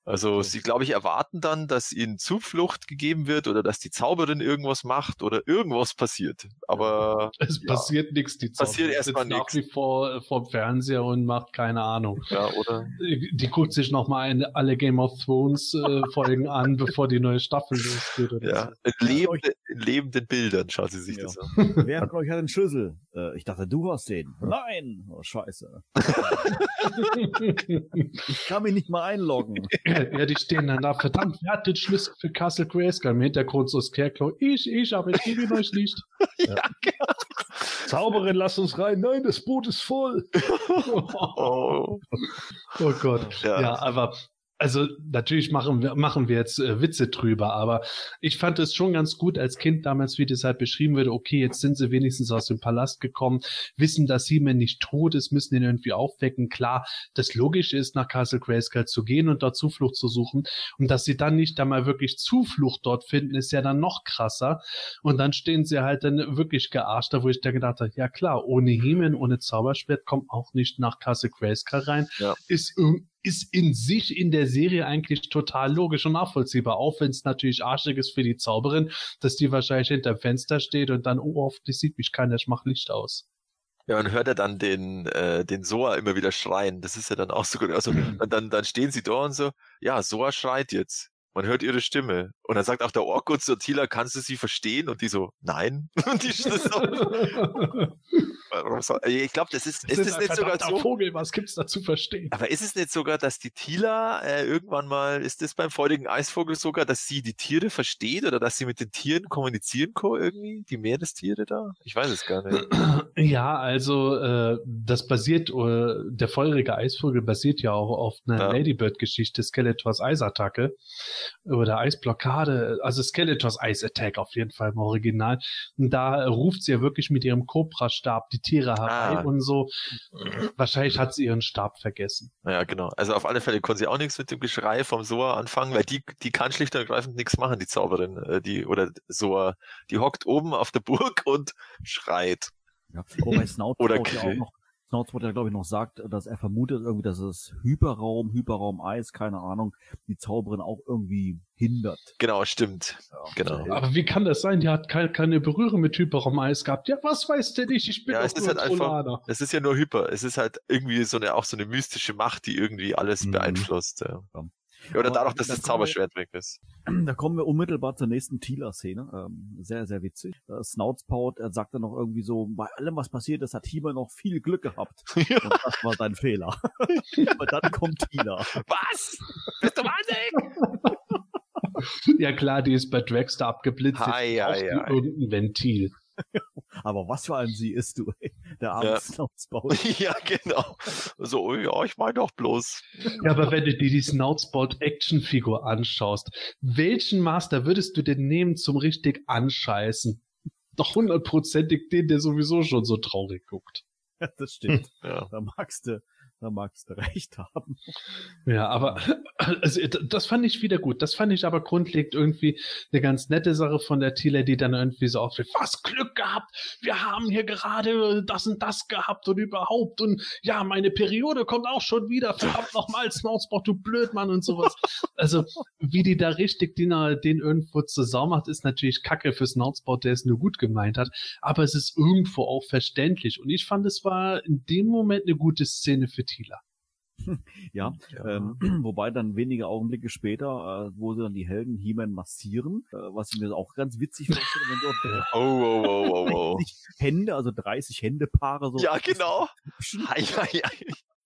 Also sie, glaube ich, erwarten dann, dass ihnen Zuflucht gegeben wird oder dass die Zauberin irgendwas macht oder irgendwas passiert. Aber Es Ja. passiert nichts, die Passiert Zauberin erstmal sitzt nach wie vor äh, vorm Fernseher und macht keine Ahnung. ja, oder? Die guckt sich nochmal alle Game of Thrones äh, Folgen an, bevor die neue Staffel losgeht. Oder Ja, in, lebende, in lebenden Bildern schaut sie sich Ja. das an. Wer von euch hat den Schlüssel? Äh, ich dachte, du hast den. Nein. Oh, scheiße. Ich kann mich nicht mal einloggen. Ja, die stehen dann da. Verdammt, wer hat den Schlüssel für Castle Grayskull? Im Hintergrund so Scarecrow. Ich, ich, aber ich gebe ihn euch nicht. Zauberin, lass uns rein. Nein, das Boot ist voll. Oh, Oh Gott. Ja. Ja, aber also natürlich machen wir, machen wir jetzt äh, Witze drüber, aber ich fand es schon ganz gut als Kind damals, wie das halt beschrieben wurde, okay, jetzt sind sie wenigstens aus dem Palast gekommen, wissen, dass He-Man nicht tot ist, müssen ihn irgendwie aufwecken. Klar, das Logische ist, nach Castle Grayskull zu gehen und dort Zuflucht zu suchen. Und dass sie dann nicht einmal wirklich Zuflucht dort finden, ist ja dann noch krasser. Und dann stehen sie halt dann wirklich gearscht, da wo ich da gedacht habe, ja klar, ohne He-Man, ohne Zauberschwert kommt auch nicht nach Castle Grayskull rein. Ja. Ist irgendwie ist in sich in der Serie eigentlich total logisch und nachvollziehbar, auch wenn es natürlich arschig ist für die Zauberin, dass die wahrscheinlich hinter dem Fenster steht und dann, oh, hoffentlich sieht mich keiner, ich mach Licht aus. Ja, man hört ja dann den, äh, den Soa immer wieder schreien. Das ist ja dann auch so gut. Also, und dann, dann stehen sie da und so, ja, Soa schreit jetzt. Man hört ihre Stimme. Und dann sagt auch der Orkut zu Tila, kannst du sie verstehen? Und die so, nein. Und die ist ich glaube, das ist, ist Das es nicht sogar so? Vogel, was gibt's da zu verstehen? Aber ist es nicht sogar, dass die Tila äh, irgendwann mal, ist das beim feurigen Eisvogel sogar, dass sie die Tiere versteht oder dass sie mit den Tieren kommunizieren kann irgendwie? Die Meerestiere da? Ich weiß es gar nicht. Ja, also äh, das basiert, äh, der feurige Eisvogel basiert ja auch auf einer Ja. Ladybird-Geschichte, Skeletors Eisattacke oder Eisblockade, also Skeletors Ice Attack auf jeden Fall im Original. Und da ruft sie ja wirklich mit ihrem Cobra-Stab die Tiere herbei Ah. und so. Wahrscheinlich hat sie ihren Stab vergessen. Ja, genau. Also auf alle Fälle konnte sie auch nichts mit dem Geschrei vom Soa anfangen, weil die, die kann schlicht und ergreifend nichts machen, die Zauberin, äh, die, oder Soa, die hockt oben auf der Burg und schreit. Ja. Snout Oder ja Snoutspot ja, glaube ich, noch sagt, dass er vermutet irgendwie, dass es Hyperraum, Hyperraum Eis, keine Ahnung, die Zauberin auch irgendwie hindert. Genau, stimmt. Genau. Aber wie kann das sein? Die hat keine, keine Berührung mit Hyperraum-Eis gehabt. Ja, was weiß denn ich? Ich bin Ja, es ist nur halt ein einfach-. Es ist ja nur Hyper. Es ist halt irgendwie so eine, auch so eine mystische Macht, die irgendwie alles Mhm. beeinflusst. Ja. Ja. Ja, Oder dadurch, dass da das kommen wir- Zauberschwert weg ist. Da kommen wir unmittelbar zur nächsten Tila-Szene. Ähm, sehr, sehr witzig. Äh, Snoutspout, er sagt dann noch irgendwie so, bei allem, was passiert ist, hat Hima noch viel Glück gehabt. Und das war sein Fehler. Aber dann kommt Tila. Was? Bist du wahnsinnig? Ja klar, die ist bei Dragster abgeblitzt. Ei, die ei. irgendein Ventil. Aber was für ein Sie ist du, ey. Der arme Ja. Ja, genau. So, ja, ich meine doch bloß. Ja, aber wenn du dir die Snoutspot Actionfigur anschaust, welchen Master würdest du denn nehmen zum richtig anscheißen? Doch hundertprozentig den, der sowieso schon so traurig guckt. Das stimmt. Ja. Da magst du, da magst du recht haben. Ja, aber also, das fand ich wieder gut. Das fand ich aber grundlegend irgendwie eine ganz nette Sache von der Thiele, die dann irgendwie so auftritt. Was Glück gehabt! Wir haben hier gerade das und das gehabt und überhaupt und ja, meine Periode kommt auch schon wieder. Verdammt nochmal, Snoutspot, du Blödmann und sowas. Also, wie die da richtig den, den irgendwo Sau macht, ist natürlich Kacke für Snoutspot, der es nur gut gemeint hat. Aber es ist irgendwo auch verständlich. Und ich fand, es war in dem Moment eine gute Szene für Thieler. Ja, Ähm, wobei dann wenige Augenblicke später, äh, wo sie dann die Helden He-Man massieren, äh, was ich mir auch ganz witzig vorstelle, wenn dort Oh, oh, oh, oh, oh. 30 Hände, also 30 Händepaare so. Ja, genau.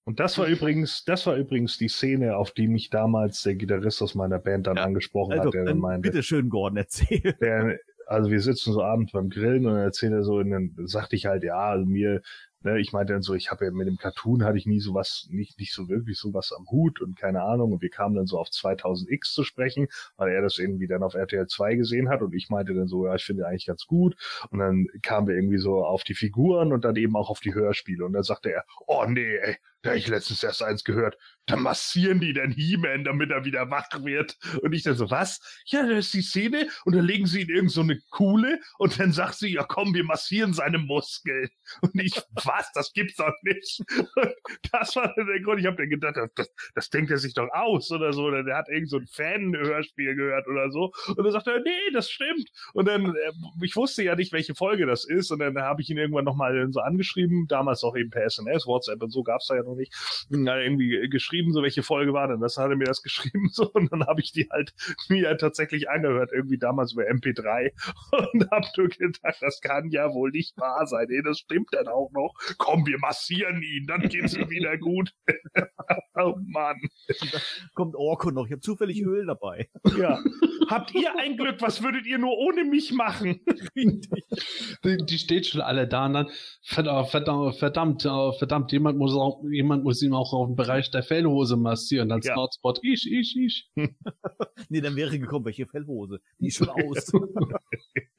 Und das war übrigens, das war übrigens die Szene, auf die mich damals der Gitarrist aus meiner Band dann Ja. angesprochen Also, hat, der dann dann meinte, bitte schön, Gordon, erzähl. der, also wir sitzen so abends beim Grillen und dann erzählt er so, und dann sagte ich halt, ja, also mir, ne, ich meinte dann so, ich habe ja mit dem Cartoon hatte ich nie sowas, nicht, nicht so wirklich sowas am Hut und keine Ahnung. Und wir kamen dann so auf 2000X zu sprechen, weil er das irgendwie dann auf RTL 2 gesehen hat und ich meinte dann so, ja, ich finde eigentlich ganz gut. Und dann kamen wir irgendwie so auf die Figuren und dann eben auch auf die Hörspiele. Und dann sagte er, oh nee, ey, da hab ich letztens erst eins gehört. Da massieren die den He-Man, damit er wieder wach wird. Und ich dann so, was? Ja, da ist die Szene und dann legen sie in irgend so eine Kuhle und dann sagt sie, ja komm, wir massieren seine Muskeln. Und ich, was? Das gibt's doch nicht. Und das war dann der Grund. Ich habe dann gedacht, das, das denkt er sich doch aus oder so. Oder der hat irgend so ein Fan-Hörspiel gehört oder so. Und dann sagt er, nee, das stimmt. Und dann, äh, ich wusste ja nicht, welche Folge das ist. Und dann habe ich ihn irgendwann nochmal so angeschrieben, damals auch eben per SMS, WhatsApp und so gab's da ja noch nicht. Und dann irgendwie geschrieben, so welche Folge war denn das? Hat er mir das geschrieben so und dann habe ich die halt mir tatsächlich angehört, irgendwie damals über MP3 und hab nur gedacht, das kann ja wohl nicht wahr sein. Ey, das stimmt dann auch noch. Komm, wir massieren ihn, dann geht's ihm wieder gut. oh Mann. Kommt Orko noch. Ich habe zufällig Öl dabei. Ja. Habt ihr ein Glück? Was würdet ihr nur ohne mich machen? Die, die steht schon alle da und dann, verdammt, verdammt, verdammt, äh, verdammt, jemand muss auch, jemand muss ihm auch auf dem Bereich der Fellhose massieren. Als Ja. Nordspot, ich, ich, ich. Nee, dann wäre gekommen, welche Fellhose? Die ist schon aus.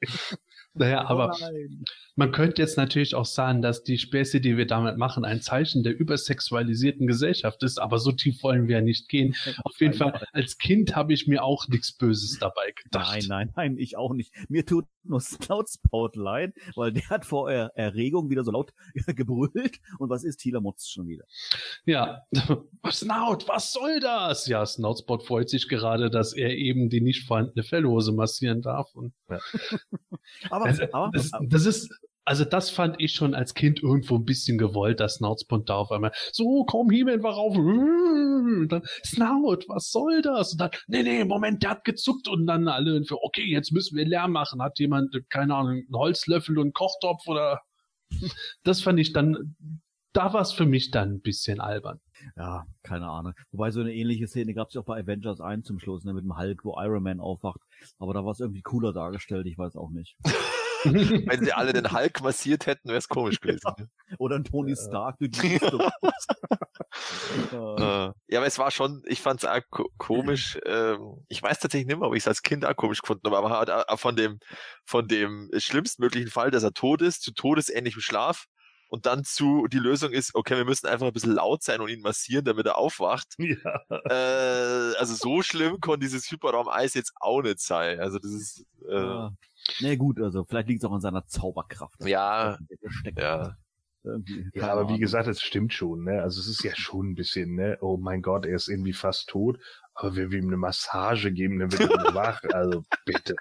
Naja, aber Oh nein. man könnte jetzt natürlich auch sagen, dass die Späße, die wir damit machen, ein Zeichen der übersexualisierten Gesellschaft ist, aber so tief wollen wir ja nicht gehen. Auf jeden Fall, als Kind habe ich mir auch nichts Böses dabei gedacht. Nein, nein, nein, ich auch nicht. Mir tut nur Snoutspout leid, weil der hat vor Er- Erregung wieder so laut gebrüllt. Und was ist? Thieler motzt schon wieder. Ja, Snout, was soll das? Ja, Snoutspot freut sich gerade, dass er eben die nicht vorhandene Fellhose massieren darf. Und Aber, also, aber, das, das ist, also das fand ich schon als Kind irgendwo ein bisschen gewollt, dass Snoutspot da auf einmal, so, komm, He-Man war rauf. Und dann, Snout, was soll das? Und dann, nee, nee, Moment, der hat gezuckt und dann alle, irgendwie, okay, jetzt müssen wir Lärm machen. Hat jemand, keine Ahnung, einen Holzlöffel und einen Kochtopf oder, das fand ich dann, da war es für mich dann ein bisschen albern. Ja, keine Ahnung. Wobei so eine ähnliche Szene gab es ja auch bei Avengers 1 zum Schluss, ne, mit dem Hulk, wo Iron Man aufwacht. Aber da war es irgendwie cooler dargestellt, ich weiß auch nicht. Wenn sie alle den Hulk massiert hätten, wäre es komisch gewesen. Oder ein Tony Stark durch die Rüstung. Äh, Äh, ja, aber es war schon, ich fand es komisch. Ähm, ich weiß tatsächlich nicht mehr, ob ich es als Kind auch komisch gefunden habe, aber auch von dem, von dem schlimmstmöglichen Fall, dass er tot ist, zu todesähnlichem Schlaf und dann zu, die Lösung ist, okay, wir müssen einfach ein bisschen laut sein und ihn massieren, damit er aufwacht. Ja. Äh, also so schlimm konnte dieses Hyperraum-Eis jetzt auch nicht sein. Also das ist, äh, ja. Na gut, also vielleicht liegt es auch an seiner Zauberkraft. Ja, ja. Ja, aber wie gesagt, es stimmt schon, ne? Also es ist ja schon ein bisschen, ne? Oh mein Gott, er ist irgendwie fast tot, aber wenn wir ihm eine Massage geben, dann wird er wach. Also bitte.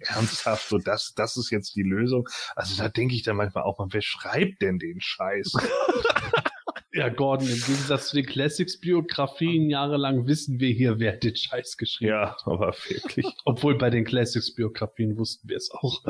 Ernsthaft, so das, das ist jetzt die Lösung. Also da denke ich dann manchmal auch mal, wer schreibt denn den Scheiß? Ja, Gordon, im Gegensatz zu den Classics-Biografien jahrelang wissen wir hier, wer den Scheiß geschrieben hat. ja, aber wirklich. Obwohl bei den Classics-Biografien wussten wir es auch.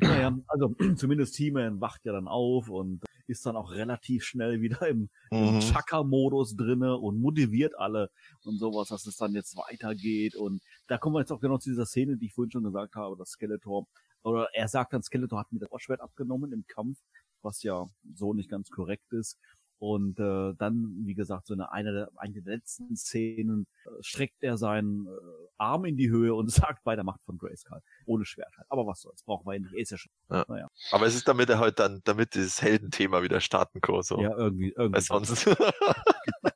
Naja, also zumindest He-Man wacht ja dann auf und ist dann auch relativ schnell wieder im, im Mhm. Chaka-Modus drinne und motiviert alle und sowas, dass es dann jetzt weitergeht. Und da kommen wir jetzt auch genau zu dieser Szene, die ich vorhin schon gesagt habe, dass Skeletor, oder er sagt dann, Skeletor hat mir das Ohrschwert abgenommen im Kampf, was ja so nicht ganz korrekt ist. Und äh, dann, wie gesagt, so eine, eine, der, eine der letzten Szenen äh, streckt er seinen äh, Arm in die Höhe und sagt bei der Macht von Grayskull. Ohne Schwert halt. Aber was soll's, brauchen wir ihn nicht. Er ist ja schon. Ja. Naja. Aber es ist damit er halt dann, damit dieses Heldenthema wieder starten kann, so. Ja, irgendwie, irgendwie. Sonst,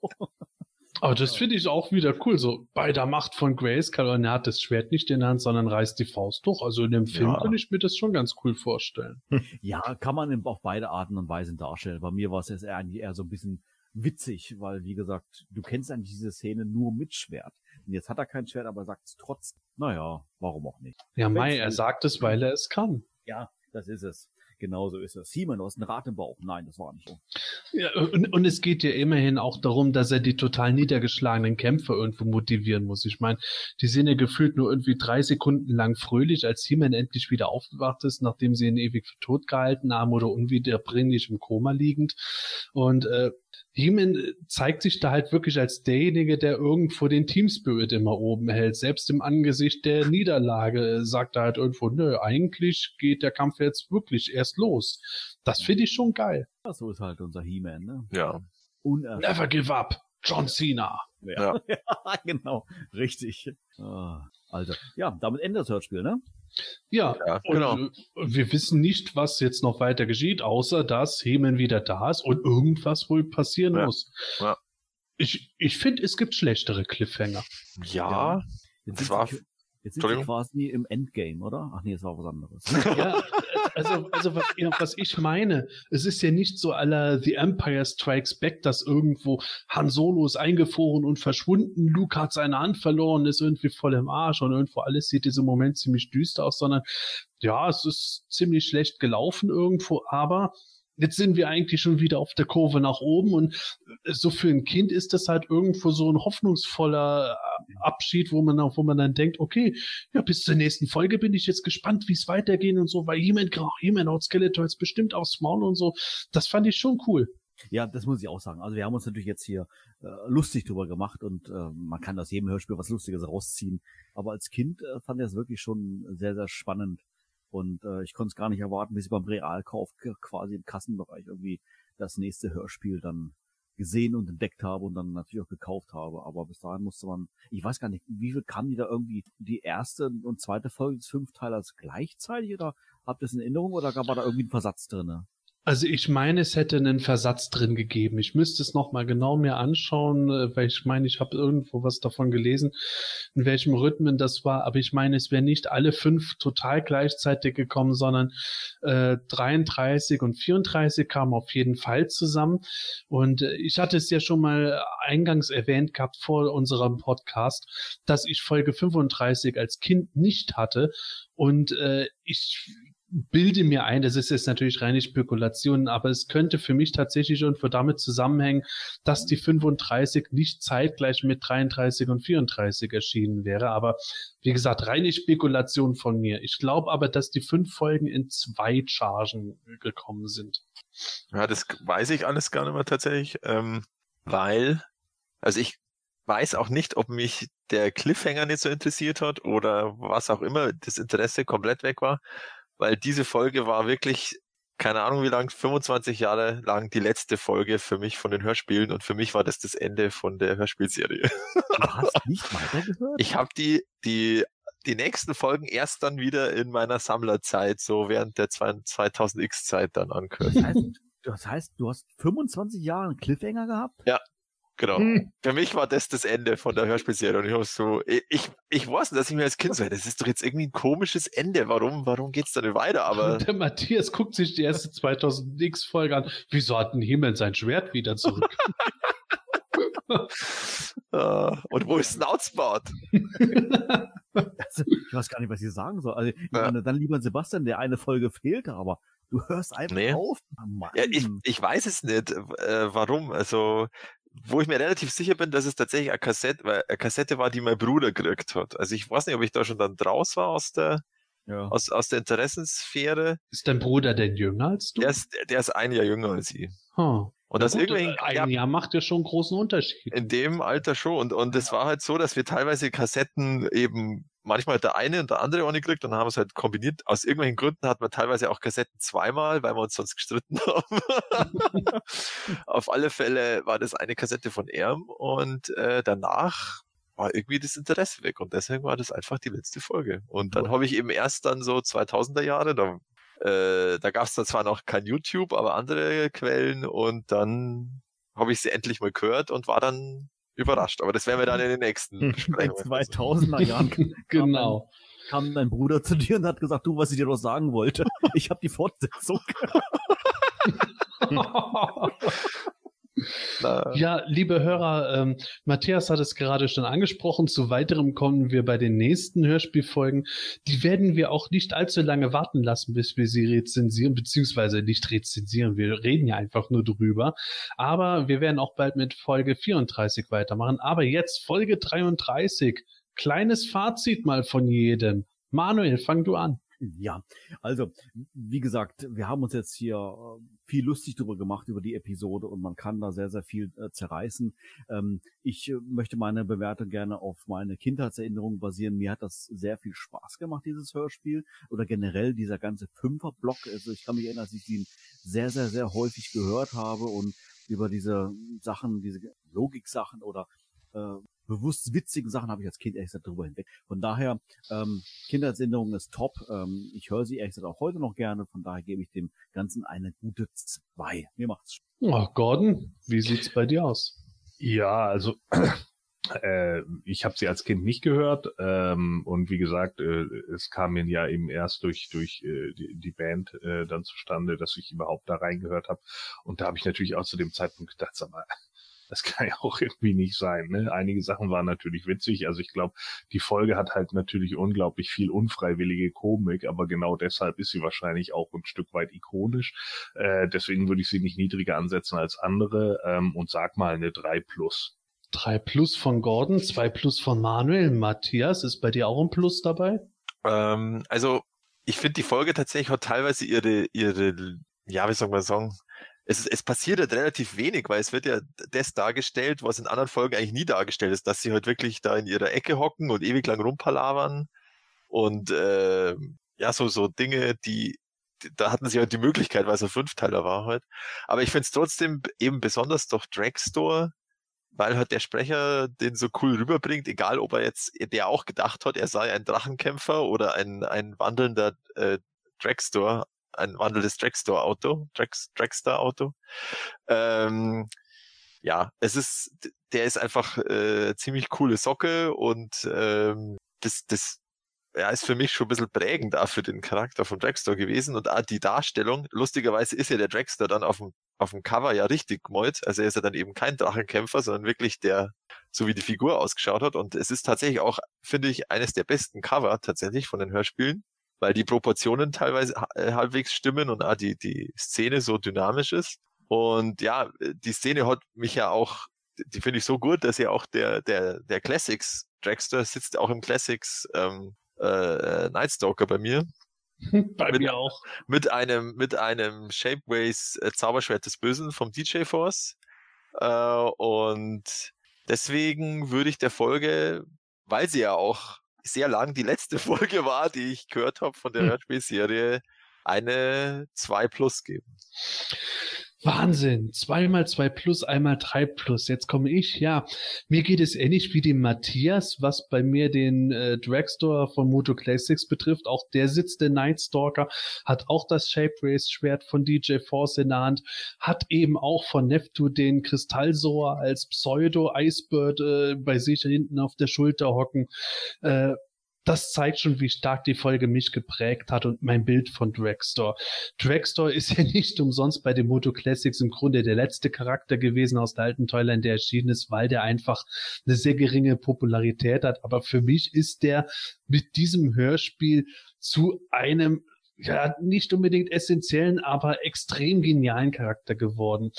Aber das finde ich auch wieder cool. So bei der Macht von Grayskull und er hat das Schwert nicht in der Hand, sondern reißt die Faust durch. Also in dem Film Ja. kann ich mir das schon ganz cool vorstellen. Ja, kann man auf beide Arten und Weisen darstellen. Bei mir war es jetzt eher, eigentlich eher so ein bisschen witzig, weil, wie gesagt, du kennst eigentlich diese Szene nur mit Schwert. Und jetzt hat er kein Schwert, aber sagt es trotzdem. Naja, warum auch nicht? Ja, Mai, er sagt es, weil er es kann. Ja, das ist es. Genauso ist es. Simon, du hast ein Rad im Bauch. Nein, das war nicht so. Ja, und, und es geht ja immerhin auch darum, dass er die total niedergeschlagenen Kämpfer irgendwo motivieren muss. Ich meine, die sind ja gefühlt nur irgendwie drei Sekunden lang fröhlich, als He-Man endlich wieder aufgewacht ist, nachdem sie ihn ewig für tot gehalten haben oder unwiederbringlich im Koma liegend. Und äh, He-Man zeigt sich da halt wirklich als derjenige, der irgendwo den Team Spirit immer oben hält. Selbst im Angesicht der Niederlage äh, sagt er halt irgendwo, nö, eigentlich geht der Kampf jetzt wirklich erst los. Das finde ich schon geil. Ja, so ist halt unser He-Man, ne? ja. Unerschöpflich. Never give up. John Cena. Ja. ja, genau. Richtig. Ah, Alter. Ja, damit endet das Hörspiel, ne? Ja, Ja, und genau. äh, wir wissen nicht, was jetzt noch weiter geschieht, außer dass Hemen wieder da ist und irgendwas wohl passieren Ja. muss. Ja. Ich, ich finde, es gibt schlechtere Cliffhanger. Ja. Jetzt Das sind war- sie, jetzt sind Entschuldigung? quasi im Endgame, oder? Ach nee, es war was anderes. Ja, also, also was, was ich meine, es ist ja nicht so aller The Empire Strikes Back, dass irgendwo Han Solo ist eingefroren und verschwunden, Luke hat seine Hand verloren, ist irgendwie voll im Arsch und irgendwo alles sieht diesem Moment ziemlich düster aus, sondern ja, es ist ziemlich schlecht gelaufen irgendwo, aber jetzt sind wir eigentlich schon wieder auf der Kurve nach oben und so für ein Kind ist das halt irgendwo so ein hoffnungsvoller äh, Abschied, wo man, wo man dann denkt, okay, ja, bis zur nächsten Folge bin ich jetzt gespannt, wie es weitergeht und so, weil jemand, jemand haut Skeletor jetzt bestimmt aufs Maul und so. Das fand ich schon cool. Ja, das muss ich auch sagen. Also wir haben uns natürlich jetzt hier äh, lustig drüber gemacht und äh, man kann aus jedem Hörspiel was Lustiges rausziehen. Aber als Kind äh, fand ich es wirklich schon sehr, sehr spannend. Und äh, ich konnte es gar nicht erwarten, bis ich beim Realkauf quasi im Kassenbereich irgendwie das nächste Hörspiel dann gesehen und entdeckt habe und dann natürlich auch gekauft habe. Aber bis dahin musste man, ich weiß gar nicht, wie viel kamen die da irgendwie die erste und zweite Folge des Fünfteilers gleichzeitig oder habt ihr das in Erinnerung oder war da irgendwie ein Versatz drinne? Also ich meine, es hätte einen Versatz drin gegeben. Ich müsste es nochmal genau mir anschauen, äh, weil ich meine, ich habe irgendwo was davon gelesen, in welchem Rhythmen das war. Aber ich meine, es wären nicht alle fünf total gleichzeitig gekommen, sondern äh, 33 und 34 kamen auf jeden Fall zusammen. Und äh, ich hatte es ja schon mal eingangs erwähnt gehabt vor unserem Podcast, dass ich Folge 35 als Kind nicht hatte. Und äh, ich bilde mir ein, das ist jetzt natürlich reine Spekulation, aber es könnte für mich tatsächlich irgendwo damit zusammenhängen, dass die 35 nicht zeitgleich mit 33 und 34 erschienen wäre. Aber wie gesagt, reine Spekulation von mir. Ich glaube aber, dass die fünf Folgen in zwei Chargen gekommen sind. Ja, das weiß ich alles gar nicht mehr tatsächlich, ähm, weil, also ich weiß auch nicht, ob mich der Cliffhanger nicht so interessiert hat oder was auch immer, das Interesse komplett weg war weil diese Folge war wirklich, keine Ahnung wie lang, 25 Jahre lang die letzte Folge für mich von den Hörspielen und für mich war das das Ende von der Hörspielserie. Du hast nicht weitergehört? Ich habe die, die, die nächsten Folgen erst dann wieder in meiner Sammlerzeit, so während der 2000X-Zeit dann angehört. Das heißt, das heißt, du hast 25 Jahre einen Cliffhanger gehabt? Ja. Genau. Hm. Für mich war das das Ende von der Hörspielserie und ich habe so, ich, ich weiß nicht, dass ich mir als Kind so, das ist doch jetzt irgendwie ein komisches Ende. Warum, warum geht's da nicht weiter? Aber Der Matthias guckt sich die erste 2000 X Folge an. Wieso hat ein Himmel sein Schwert wieder zurück? äh, und wo ist Snoutsbart? Also, ich weiß gar nicht, was ich sagen soll. Also, ich Ja. meine, dann lieber Sebastian, der eine Folge fehlte, aber du hörst einfach Nee. auf. Ah, Mann. Ja, ich, ich weiß es nicht, äh, warum. Also, wo ich mir relativ sicher bin, dass es tatsächlich eine Kassette, eine Kassette war, die mein Bruder gekriegt hat. Also ich weiß nicht, ob ich da schon dann draus war aus der, ja. aus, aus der Interessensphäre. Ist dein Bruder denn jünger als du? Der ist, der ist ein Jahr jünger als ich. Huh. Und das Gut, irgendwelchen, ein ja, Jahr macht ja schon einen großen Unterschied. in dem Alter schon. Und, und es war halt so, dass wir teilweise Kassetten eben manchmal der eine und der andere auch nicht gekriegt und dann haben wir es halt kombiniert. Aus irgendwelchen Gründen hatten wir teilweise auch Kassetten zweimal, weil wir uns sonst gestritten haben. Auf alle Fälle war das eine Kassette von Erm und äh, danach war irgendwie das Interesse weg und deswegen war das einfach die letzte Folge. Und dann habe ich eben erst dann so 2000er Jahre, da, äh, da gab es dann zwar noch kein YouTube, aber andere Quellen und dann habe ich sie endlich mal gehört und war dann überrascht. Aber das werden wir dann in den nächsten In Besprechungen. 2000er Jahren kam, Genau. kam dein Bruder zu dir und hat gesagt, du, was ich dir doch sagen wollte. Ich habe die Fortsetzung. Ja, liebe Hörer, ähm, Matthias hat es gerade schon angesprochen. Zu weiterem kommen wir bei den nächsten Hörspielfolgen. Die werden wir auch nicht allzu lange warten lassen, bis wir sie rezensieren, beziehungsweise nicht rezensieren. Wir reden ja einfach nur drüber. Aber wir werden auch bald mit Folge 34 weitermachen. Aber jetzt Folge 33. Kleines Fazit mal von jedem. Manuel, fang du an. Ja, also, wie gesagt, wir haben uns jetzt hier äh, viel lustig drüber gemacht über die Episode und man kann da sehr, sehr viel äh, zerreißen. Ähm, ich äh, möchte meine Bewertung gerne auf meine Kindheitserinnerungen basieren. Mir hat das sehr viel Spaß gemacht, dieses Hörspiel oder generell dieser ganze Fünferblock. Also ich kann mich erinnern, dass ich ihn sehr, sehr, sehr häufig gehört habe und über diese Sachen, diese Logiksachen oder äh, bewusst witzigen Sachen habe ich als Kind ehrlich gesagt drüber hinweg. Von daher, ähm, Kindheitserinnerung ist top. Ähm, ich höre sie ehrlich gesagt auch heute noch gerne. Von daher gebe ich dem Ganzen eine gute zwei. Mir macht's Spaß. Oh, Gordon, wie sieht's bei dir aus? Ja, also äh, ich habe sie als Kind nicht gehört ähm, und wie gesagt, äh, es kam mir ja eben erst durch durch äh, die, die Band äh, dann zustande, dass ich überhaupt da reingehört habe und da habe ich natürlich auch zu dem Zeitpunkt gedacht, sag mal, das kann ja auch irgendwie nicht sein. Ne? Einige Sachen waren natürlich witzig. Also ich glaube, die Folge hat halt natürlich unglaublich viel unfreiwillige Komik, aber genau deshalb ist sie wahrscheinlich auch ein Stück weit ikonisch. Äh, deswegen würde ich sie nicht niedriger ansetzen als andere ähm, und sag mal eine 3 plus. 3 plus von Gordon, 2 plus von Manuel. Matthias, ist bei dir auch ein Plus dabei? Ähm, also ich finde die Folge tatsächlich hat teilweise ihre, ihre, ja, wie soll man sagen, es, es passiert halt relativ wenig, weil es wird ja das dargestellt, was in anderen Folgen eigentlich nie dargestellt ist, dass sie halt wirklich da in ihrer Ecke hocken und ewig lang rumpalavern und äh, ja, so, so Dinge, die da hatten sie halt die Möglichkeit, weil es ein Fünfteiler war halt. Aber ich finde es trotzdem eben besonders doch Dragstore, weil halt der Sprecher den so cool rüberbringt, egal ob er jetzt, der auch gedacht hat, er sei ein Drachenkämpfer oder ein, ein wandelnder äh, Dragstore, ein wandelndes Dragstore-Auto, Dragster-Auto. Ähm, ja, es ist, der ist einfach äh, ziemlich coole Socke und ähm, das, das ja, ist für mich schon ein bisschen prägend auch für den Charakter von Dragster gewesen und auch die Darstellung. Lustigerweise ist ja der Dragster dann auf dem, auf dem Cover ja richtig gemalt. Also er ist ja dann eben kein Drachenkämpfer, sondern wirklich der, so wie die Figur ausgeschaut hat. Und es ist tatsächlich auch, finde ich, eines der besten Cover tatsächlich von den Hörspielen, weil die Proportionen teilweise äh, halbwegs stimmen und auch die, die Szene so dynamisch ist. Und ja, die Szene hat mich ja auch, die finde ich so gut, dass ja auch der, der, der Classics Dragster sitzt auch im Classics ähm, äh, Nightstalker bei mir. bei mit, mir auch. Mit einem, mit einem Shapeways äh, Zauberschwert des Bösen vom DJ Force. Äh, und deswegen würde ich der Folge, weil sie ja auch sehr lang die letzte Folge war, die ich gehört habe von der Hm. Hörspielserie, eine 2 plus geben. Wahnsinn. Zweimal zwei plus, einmal drei plus. Jetzt komme ich. Ja, mir geht es ähnlich wie dem Matthias, was bei mir den äh, Dragstore von Moto Classics betrifft. Auch der sitzt der Nightstalker, hat auch das Shape Race Schwert von DJ Force in der Hand, hat eben auch von Neptu den Kristallsohr als Pseudo Icebird äh, bei sich hinten auf der Schulter hocken. Äh, das zeigt schon, wie stark die Folge mich geprägt hat und mein Bild von Dragstore. Dragstore ist ja nicht umsonst bei den Moto Classics im Grunde der letzte Charakter gewesen aus der alten Toyline, der erschienen ist, weil der einfach eine sehr geringe Popularität hat. Aber für mich ist der mit diesem Hörspiel zu einem ja, nicht unbedingt essentiellen, aber extrem genialen Charakter geworden.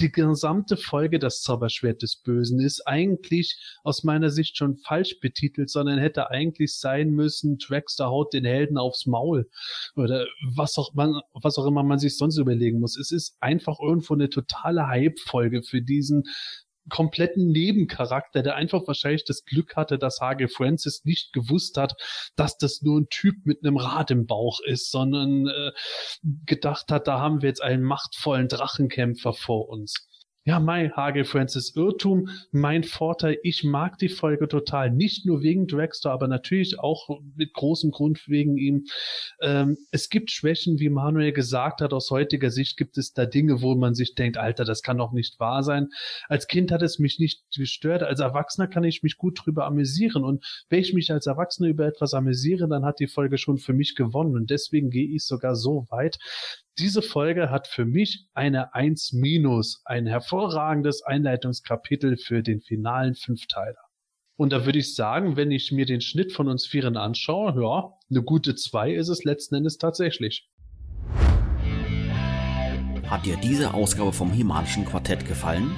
Die gesamte Folge Das Zauberschwert des Bösen ist eigentlich aus meiner Sicht schon falsch betitelt, sondern hätte eigentlich sein müssen, Traxter haut den Helden aufs Maul oder was auch man, was auch immer man sich sonst überlegen muss. Es ist einfach irgendwo eine totale Hype-Folge für diesen kompletten Nebencharakter, der einfach wahrscheinlich das Glück hatte, dass Hage Francis nicht gewusst hat, dass das nur ein Typ mit einem Rad im Bauch ist, sondern äh, gedacht hat, da haben wir jetzt einen machtvollen Drachenkämpfer vor uns. Ja, mein Hage Francis Irrtum, mein Vorteil, ich mag die Folge total, nicht nur wegen Dragster, aber natürlich auch mit großem Grund wegen ihm. Ähm, es gibt Schwächen, wie Manuel gesagt hat, aus heutiger Sicht gibt es da Dinge, wo man sich denkt, Alter, das kann doch nicht wahr sein. Als Kind hat es mich nicht gestört, als Erwachsener kann ich mich gut drüber amüsieren. Und wenn ich mich als Erwachsener über etwas amüsiere, dann hat die Folge schon für mich gewonnen. Und deswegen gehe ich sogar so weit, diese Folge hat für mich eine 1 minus, ein hervorragendes Einleitungskapitel für den finalen Fünfteiler. Und da würde ich sagen, wenn ich mir den Schnitt von uns Vieren anschaue, ja, eine gute 2 ist es letzten Endes tatsächlich. Hat dir diese Ausgabe vom Himalischen Quartett gefallen?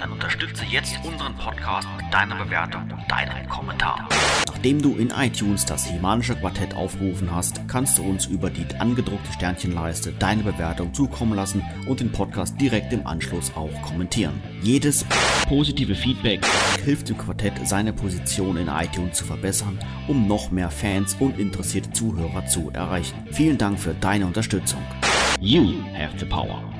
Dann unterstütze jetzt unseren Podcast mit deiner Bewertung und deinem Kommentar. Nachdem du in iTunes das Himanische Quartett aufgerufen hast, kannst du uns über die angedruckte Sternchenleiste deine Bewertung zukommen lassen und den Podcast direkt im Anschluss auch kommentieren. Jedes positive Feedback hilft dem Quartett, seine Position in iTunes zu verbessern, um noch mehr Fans und interessierte Zuhörer zu erreichen. Vielen Dank für deine Unterstützung. You have the power.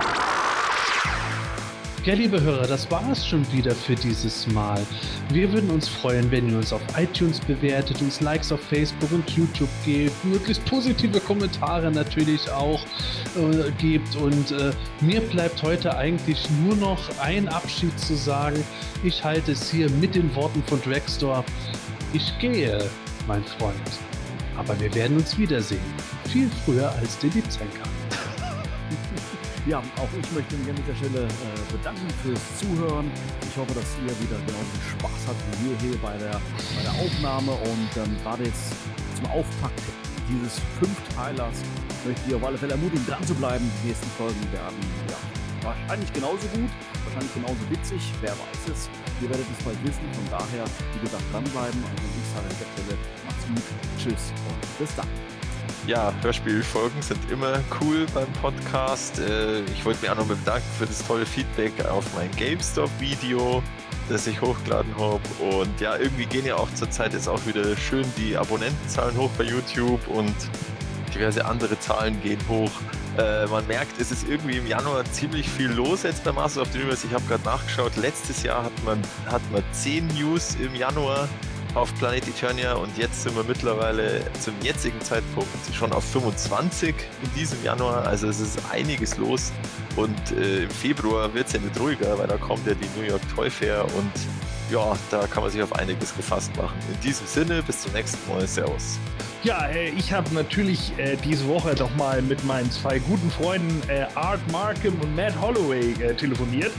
Ja, liebe Hörer, das war es schon wieder für dieses Mal. Wir würden uns freuen, wenn ihr uns auf iTunes bewertet, uns Likes auf Facebook und YouTube gebt, möglichst positive Kommentare natürlich auch äh, gebt. Und äh, mir bleibt heute eigentlich nur noch ein Abschied zu sagen. Ich halte es hier mit den Worten von Dragstore. Ich gehe, mein Freund. Aber wir werden uns wiedersehen. Viel früher als der Dezember. Ja, auch ich möchte mich an dieser Stelle äh, bedanken fürs Zuhören. Ich hoffe, dass ihr wieder genauso viel Spaß habt wie wir hier bei der, bei der Aufnahme. Und ähm, gerade jetzt zum Auftakt dieses Fünfteilers möchte ich auf alle Fälle ermutigen, dran zu bleiben. Die nächsten Folgen werden ja, wahrscheinlich genauso gut, wahrscheinlich genauso witzig. Wer weiß es. Ihr werdet es bald wissen. Von daher, wie gesagt, dranbleiben. Und ich sage an der Stelle, macht's gut. Tschüss und bis dann. Ja, Hörspielfolgen sind immer cool beim Podcast. Äh, ich wollte mich auch noch bedanken für das tolle Feedback auf mein GameStop-Video, das ich hochgeladen habe. Und ja, irgendwie gehen ja auch zurzeit jetzt auch wieder schön die Abonnentenzahlen hoch bei YouTube und diverse andere Zahlen gehen hoch. Äh, man merkt, es ist irgendwie im Januar ziemlich viel los jetzt bei Masters of the Universe. Ich habe gerade nachgeschaut, letztes Jahr hat man, hat man 10 News im Januar auf Planet Eternia und jetzt sind wir mittlerweile zum jetzigen Zeitpunkt schon auf 25 in diesem Januar. Also es ist einiges los und äh, im Februar wird es ja nicht ruhiger, weil da kommt ja die New York Toy Fair und ja, da kann man sich auf einiges gefasst machen. In diesem Sinne, bis zum nächsten Mal. Servus. Ja, äh, ich habe natürlich äh, diese Woche doch mal mit meinen zwei guten Freunden äh, Art Markham und Matt Holloway äh, telefoniert,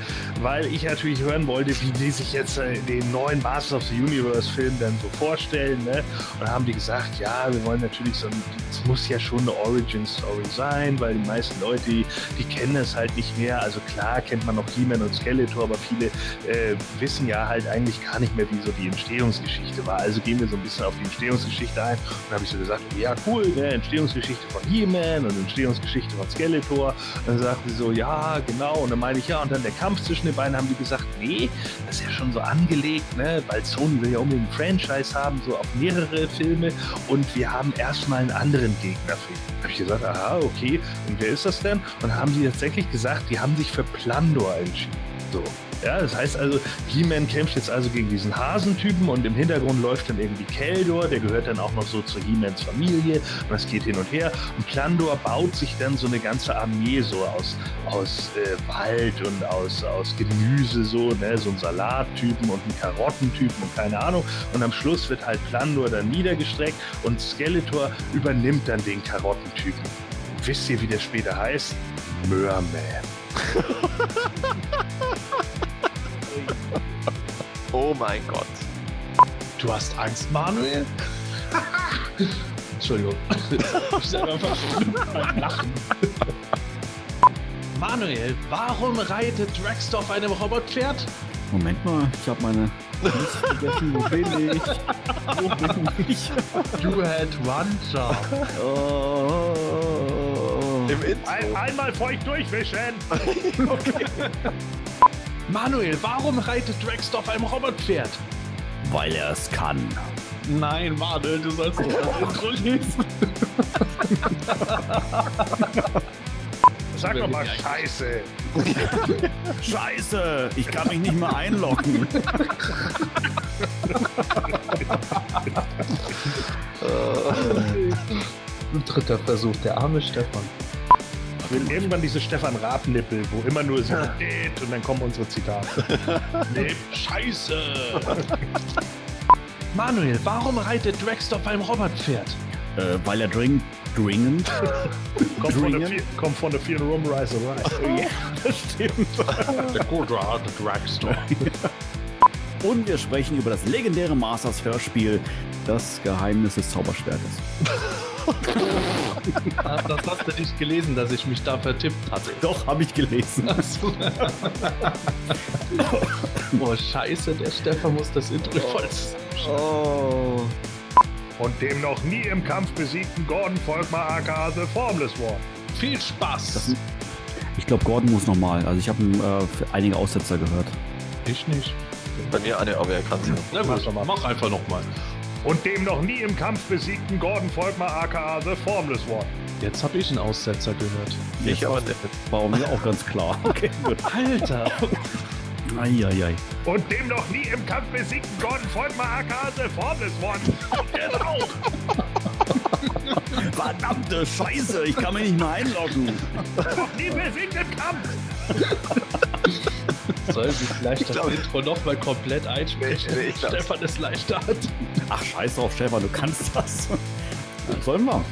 weil ich natürlich hören wollte, wie die sich jetzt äh, den neuen Masters of the Universe Film dann so vorstellen. Ne? Und haben die gesagt, ja, wir wollen natürlich so, es muss ja schon eine Origin Story sein, weil die meisten Leute, die, die kennen es halt nicht mehr. Also klar kennt man noch He-Man und Skeletor, aber viele äh, wissen ja halt eigentlich gar nicht mehr, wie so die Entstehungsgeschichte war. Also gehen wir so ein bisschen auf die Entstehungsgeschichte ein und habe ich so gesagt, ja cool, ne, Entstehungsgeschichte von He-Man und Entstehungsgeschichte von Skeletor. Und dann sagten sie so, ja genau. Und dann meine ich, ja, und dann der Kampf zwischen den beiden, haben die gesagt, nee, das ist ja schon so angelegt, ne, weil Sony will ja unbedingt ein Franchise haben, so auf mehrere Filme und wir haben erstmal einen anderen Gegner für ihn. Habe ich gesagt, aha, okay, und wer ist das denn? Und haben sie tatsächlich gesagt, die haben sich für Plandor entschieden. So. Ja, das heißt also, He-Man kämpft jetzt also gegen diesen Hasentypen und im Hintergrund läuft dann irgendwie Keldor, der gehört dann auch noch so zu He-Mans Familie und das geht hin und her. Und Plandor baut sich dann so eine ganze Armee so aus, aus äh, Wald und aus, aus Gemüse, so, ne, so ein Salattypen und einen Karottentypen und keine Ahnung. Und am Schluss wird halt Plandor dann niedergestreckt und Skeletor übernimmt dann den Karottentypen. Wisst ihr, wie der später heißt? Merman. Oh mein Gott. Du hast Angst, Manuel? Entschuldigung. Ich beim Lachen. Manuel, warum reitet Dragster auf einem Robotpferd? Moment mal, ich habe meine vergessen. Wo bin ich? Wo bin ich? You had one job. Oh. Im Intro. Ein, einmal feucht durchwischen. Manuel, warum reitet Dragster auf einem Robotpferd? Weil er es kann. Nein, Manuel, du sollst nicht das Intro lesen. Sag doch mal Scheiße. Scheiße, ich kann mich nicht mehr einloggen. Dritter Versuch, der arme Stefan. Ich will irgendwann diese Stefan Raab-Nippel, wo immer nur so steht und dann kommen unsere Zitate. nee, Scheiße. Manuel, warum reitet Dragster auf einem Robotpferd? äh, weil er dringend, dringend, Kommt von, der, kommt von der vielen Room Rise Rise. das stimmt. Der gute alte Dragster. Und wir sprechen über das legendäre Masters Hörspiel Das Geheimnis des Zauberschwertes. Das hast du nicht gelesen, dass ich mich da vertippt hatte. Doch, habe ich gelesen. Boah, scheiße, der Stefan muss das Intro voll Oh. Und dem noch nie im Kampf besiegten Gordon Volkmar aka The Formless One. Viel Spaß! Das- Ich glaube, Gordon muss nochmal. Also ich habe äh, für einige Aussetzer gehört. ich nicht. Bei mir eine, aber er kann. Na gut, doch mal. mach einfach nochmal. Und dem noch nie im Kampf besiegten Gordon Volkmar aka The Formless One. Jetzt habe ich einen Aussetzer gehört. Ich aber nicht. War mir auch ganz klar. Okay, gut. Alter! Eieiei. Und dem noch nie im Kampf besiegten Gordon Volkmar aka The Formless One. Genau. Verdammte Scheiße, ich kann mich nicht mehr einloggen. noch nie besiegt im Kampf. Soll sich vielleicht das glaub- Intro nochmal komplett einsprechen? Nee, glaub's. Stefan es leichter hat. Ach, scheiß drauf, Stefan, du kannst das. Sollen wir?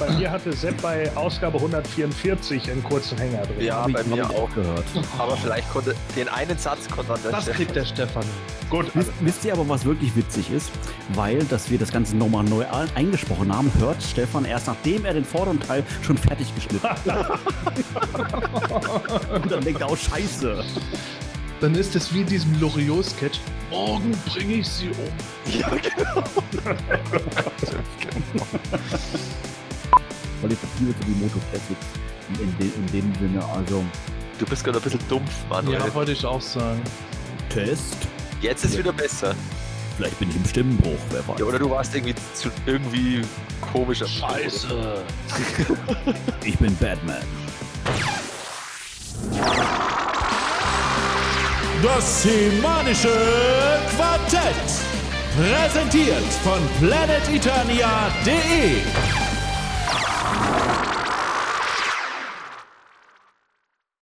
Bei mir hatte Sepp bei Ausgabe 144 einen kurzen Hänger drin. Ja, bei mir auch. gehört. Aber vielleicht konnte den einen Satz konnte an der Das kriegt der Stefan. Gut, Wisst, wisst ihr aber, was wirklich witzig ist? Weil, dass wir das Ganze nochmal neu ein- eingesprochen haben, hört Stefan erst nachdem er den vorderen Teil schon fertig geschnitten hat. Und dann denkt er, oh Scheiße. dann ist es wie in diesem Loriot-Sketch. Morgen bringe ich sie um. Ja, genau. Qualitative für die Moto Classics in, de, in dem Sinne. Also Du bist gerade ein bisschen dumpf, Manuel. Ja, wollte ich auch sagen. Test. Jetzt ist wieder besser. Vielleicht bin ich im Stimmenbruch, wer weiß. Ja, oder du warst irgendwie zu, irgendwie komisch am Scheiße. Ich bin Batman. Das semanische Quartett. Präsentiert von planeteternia.de.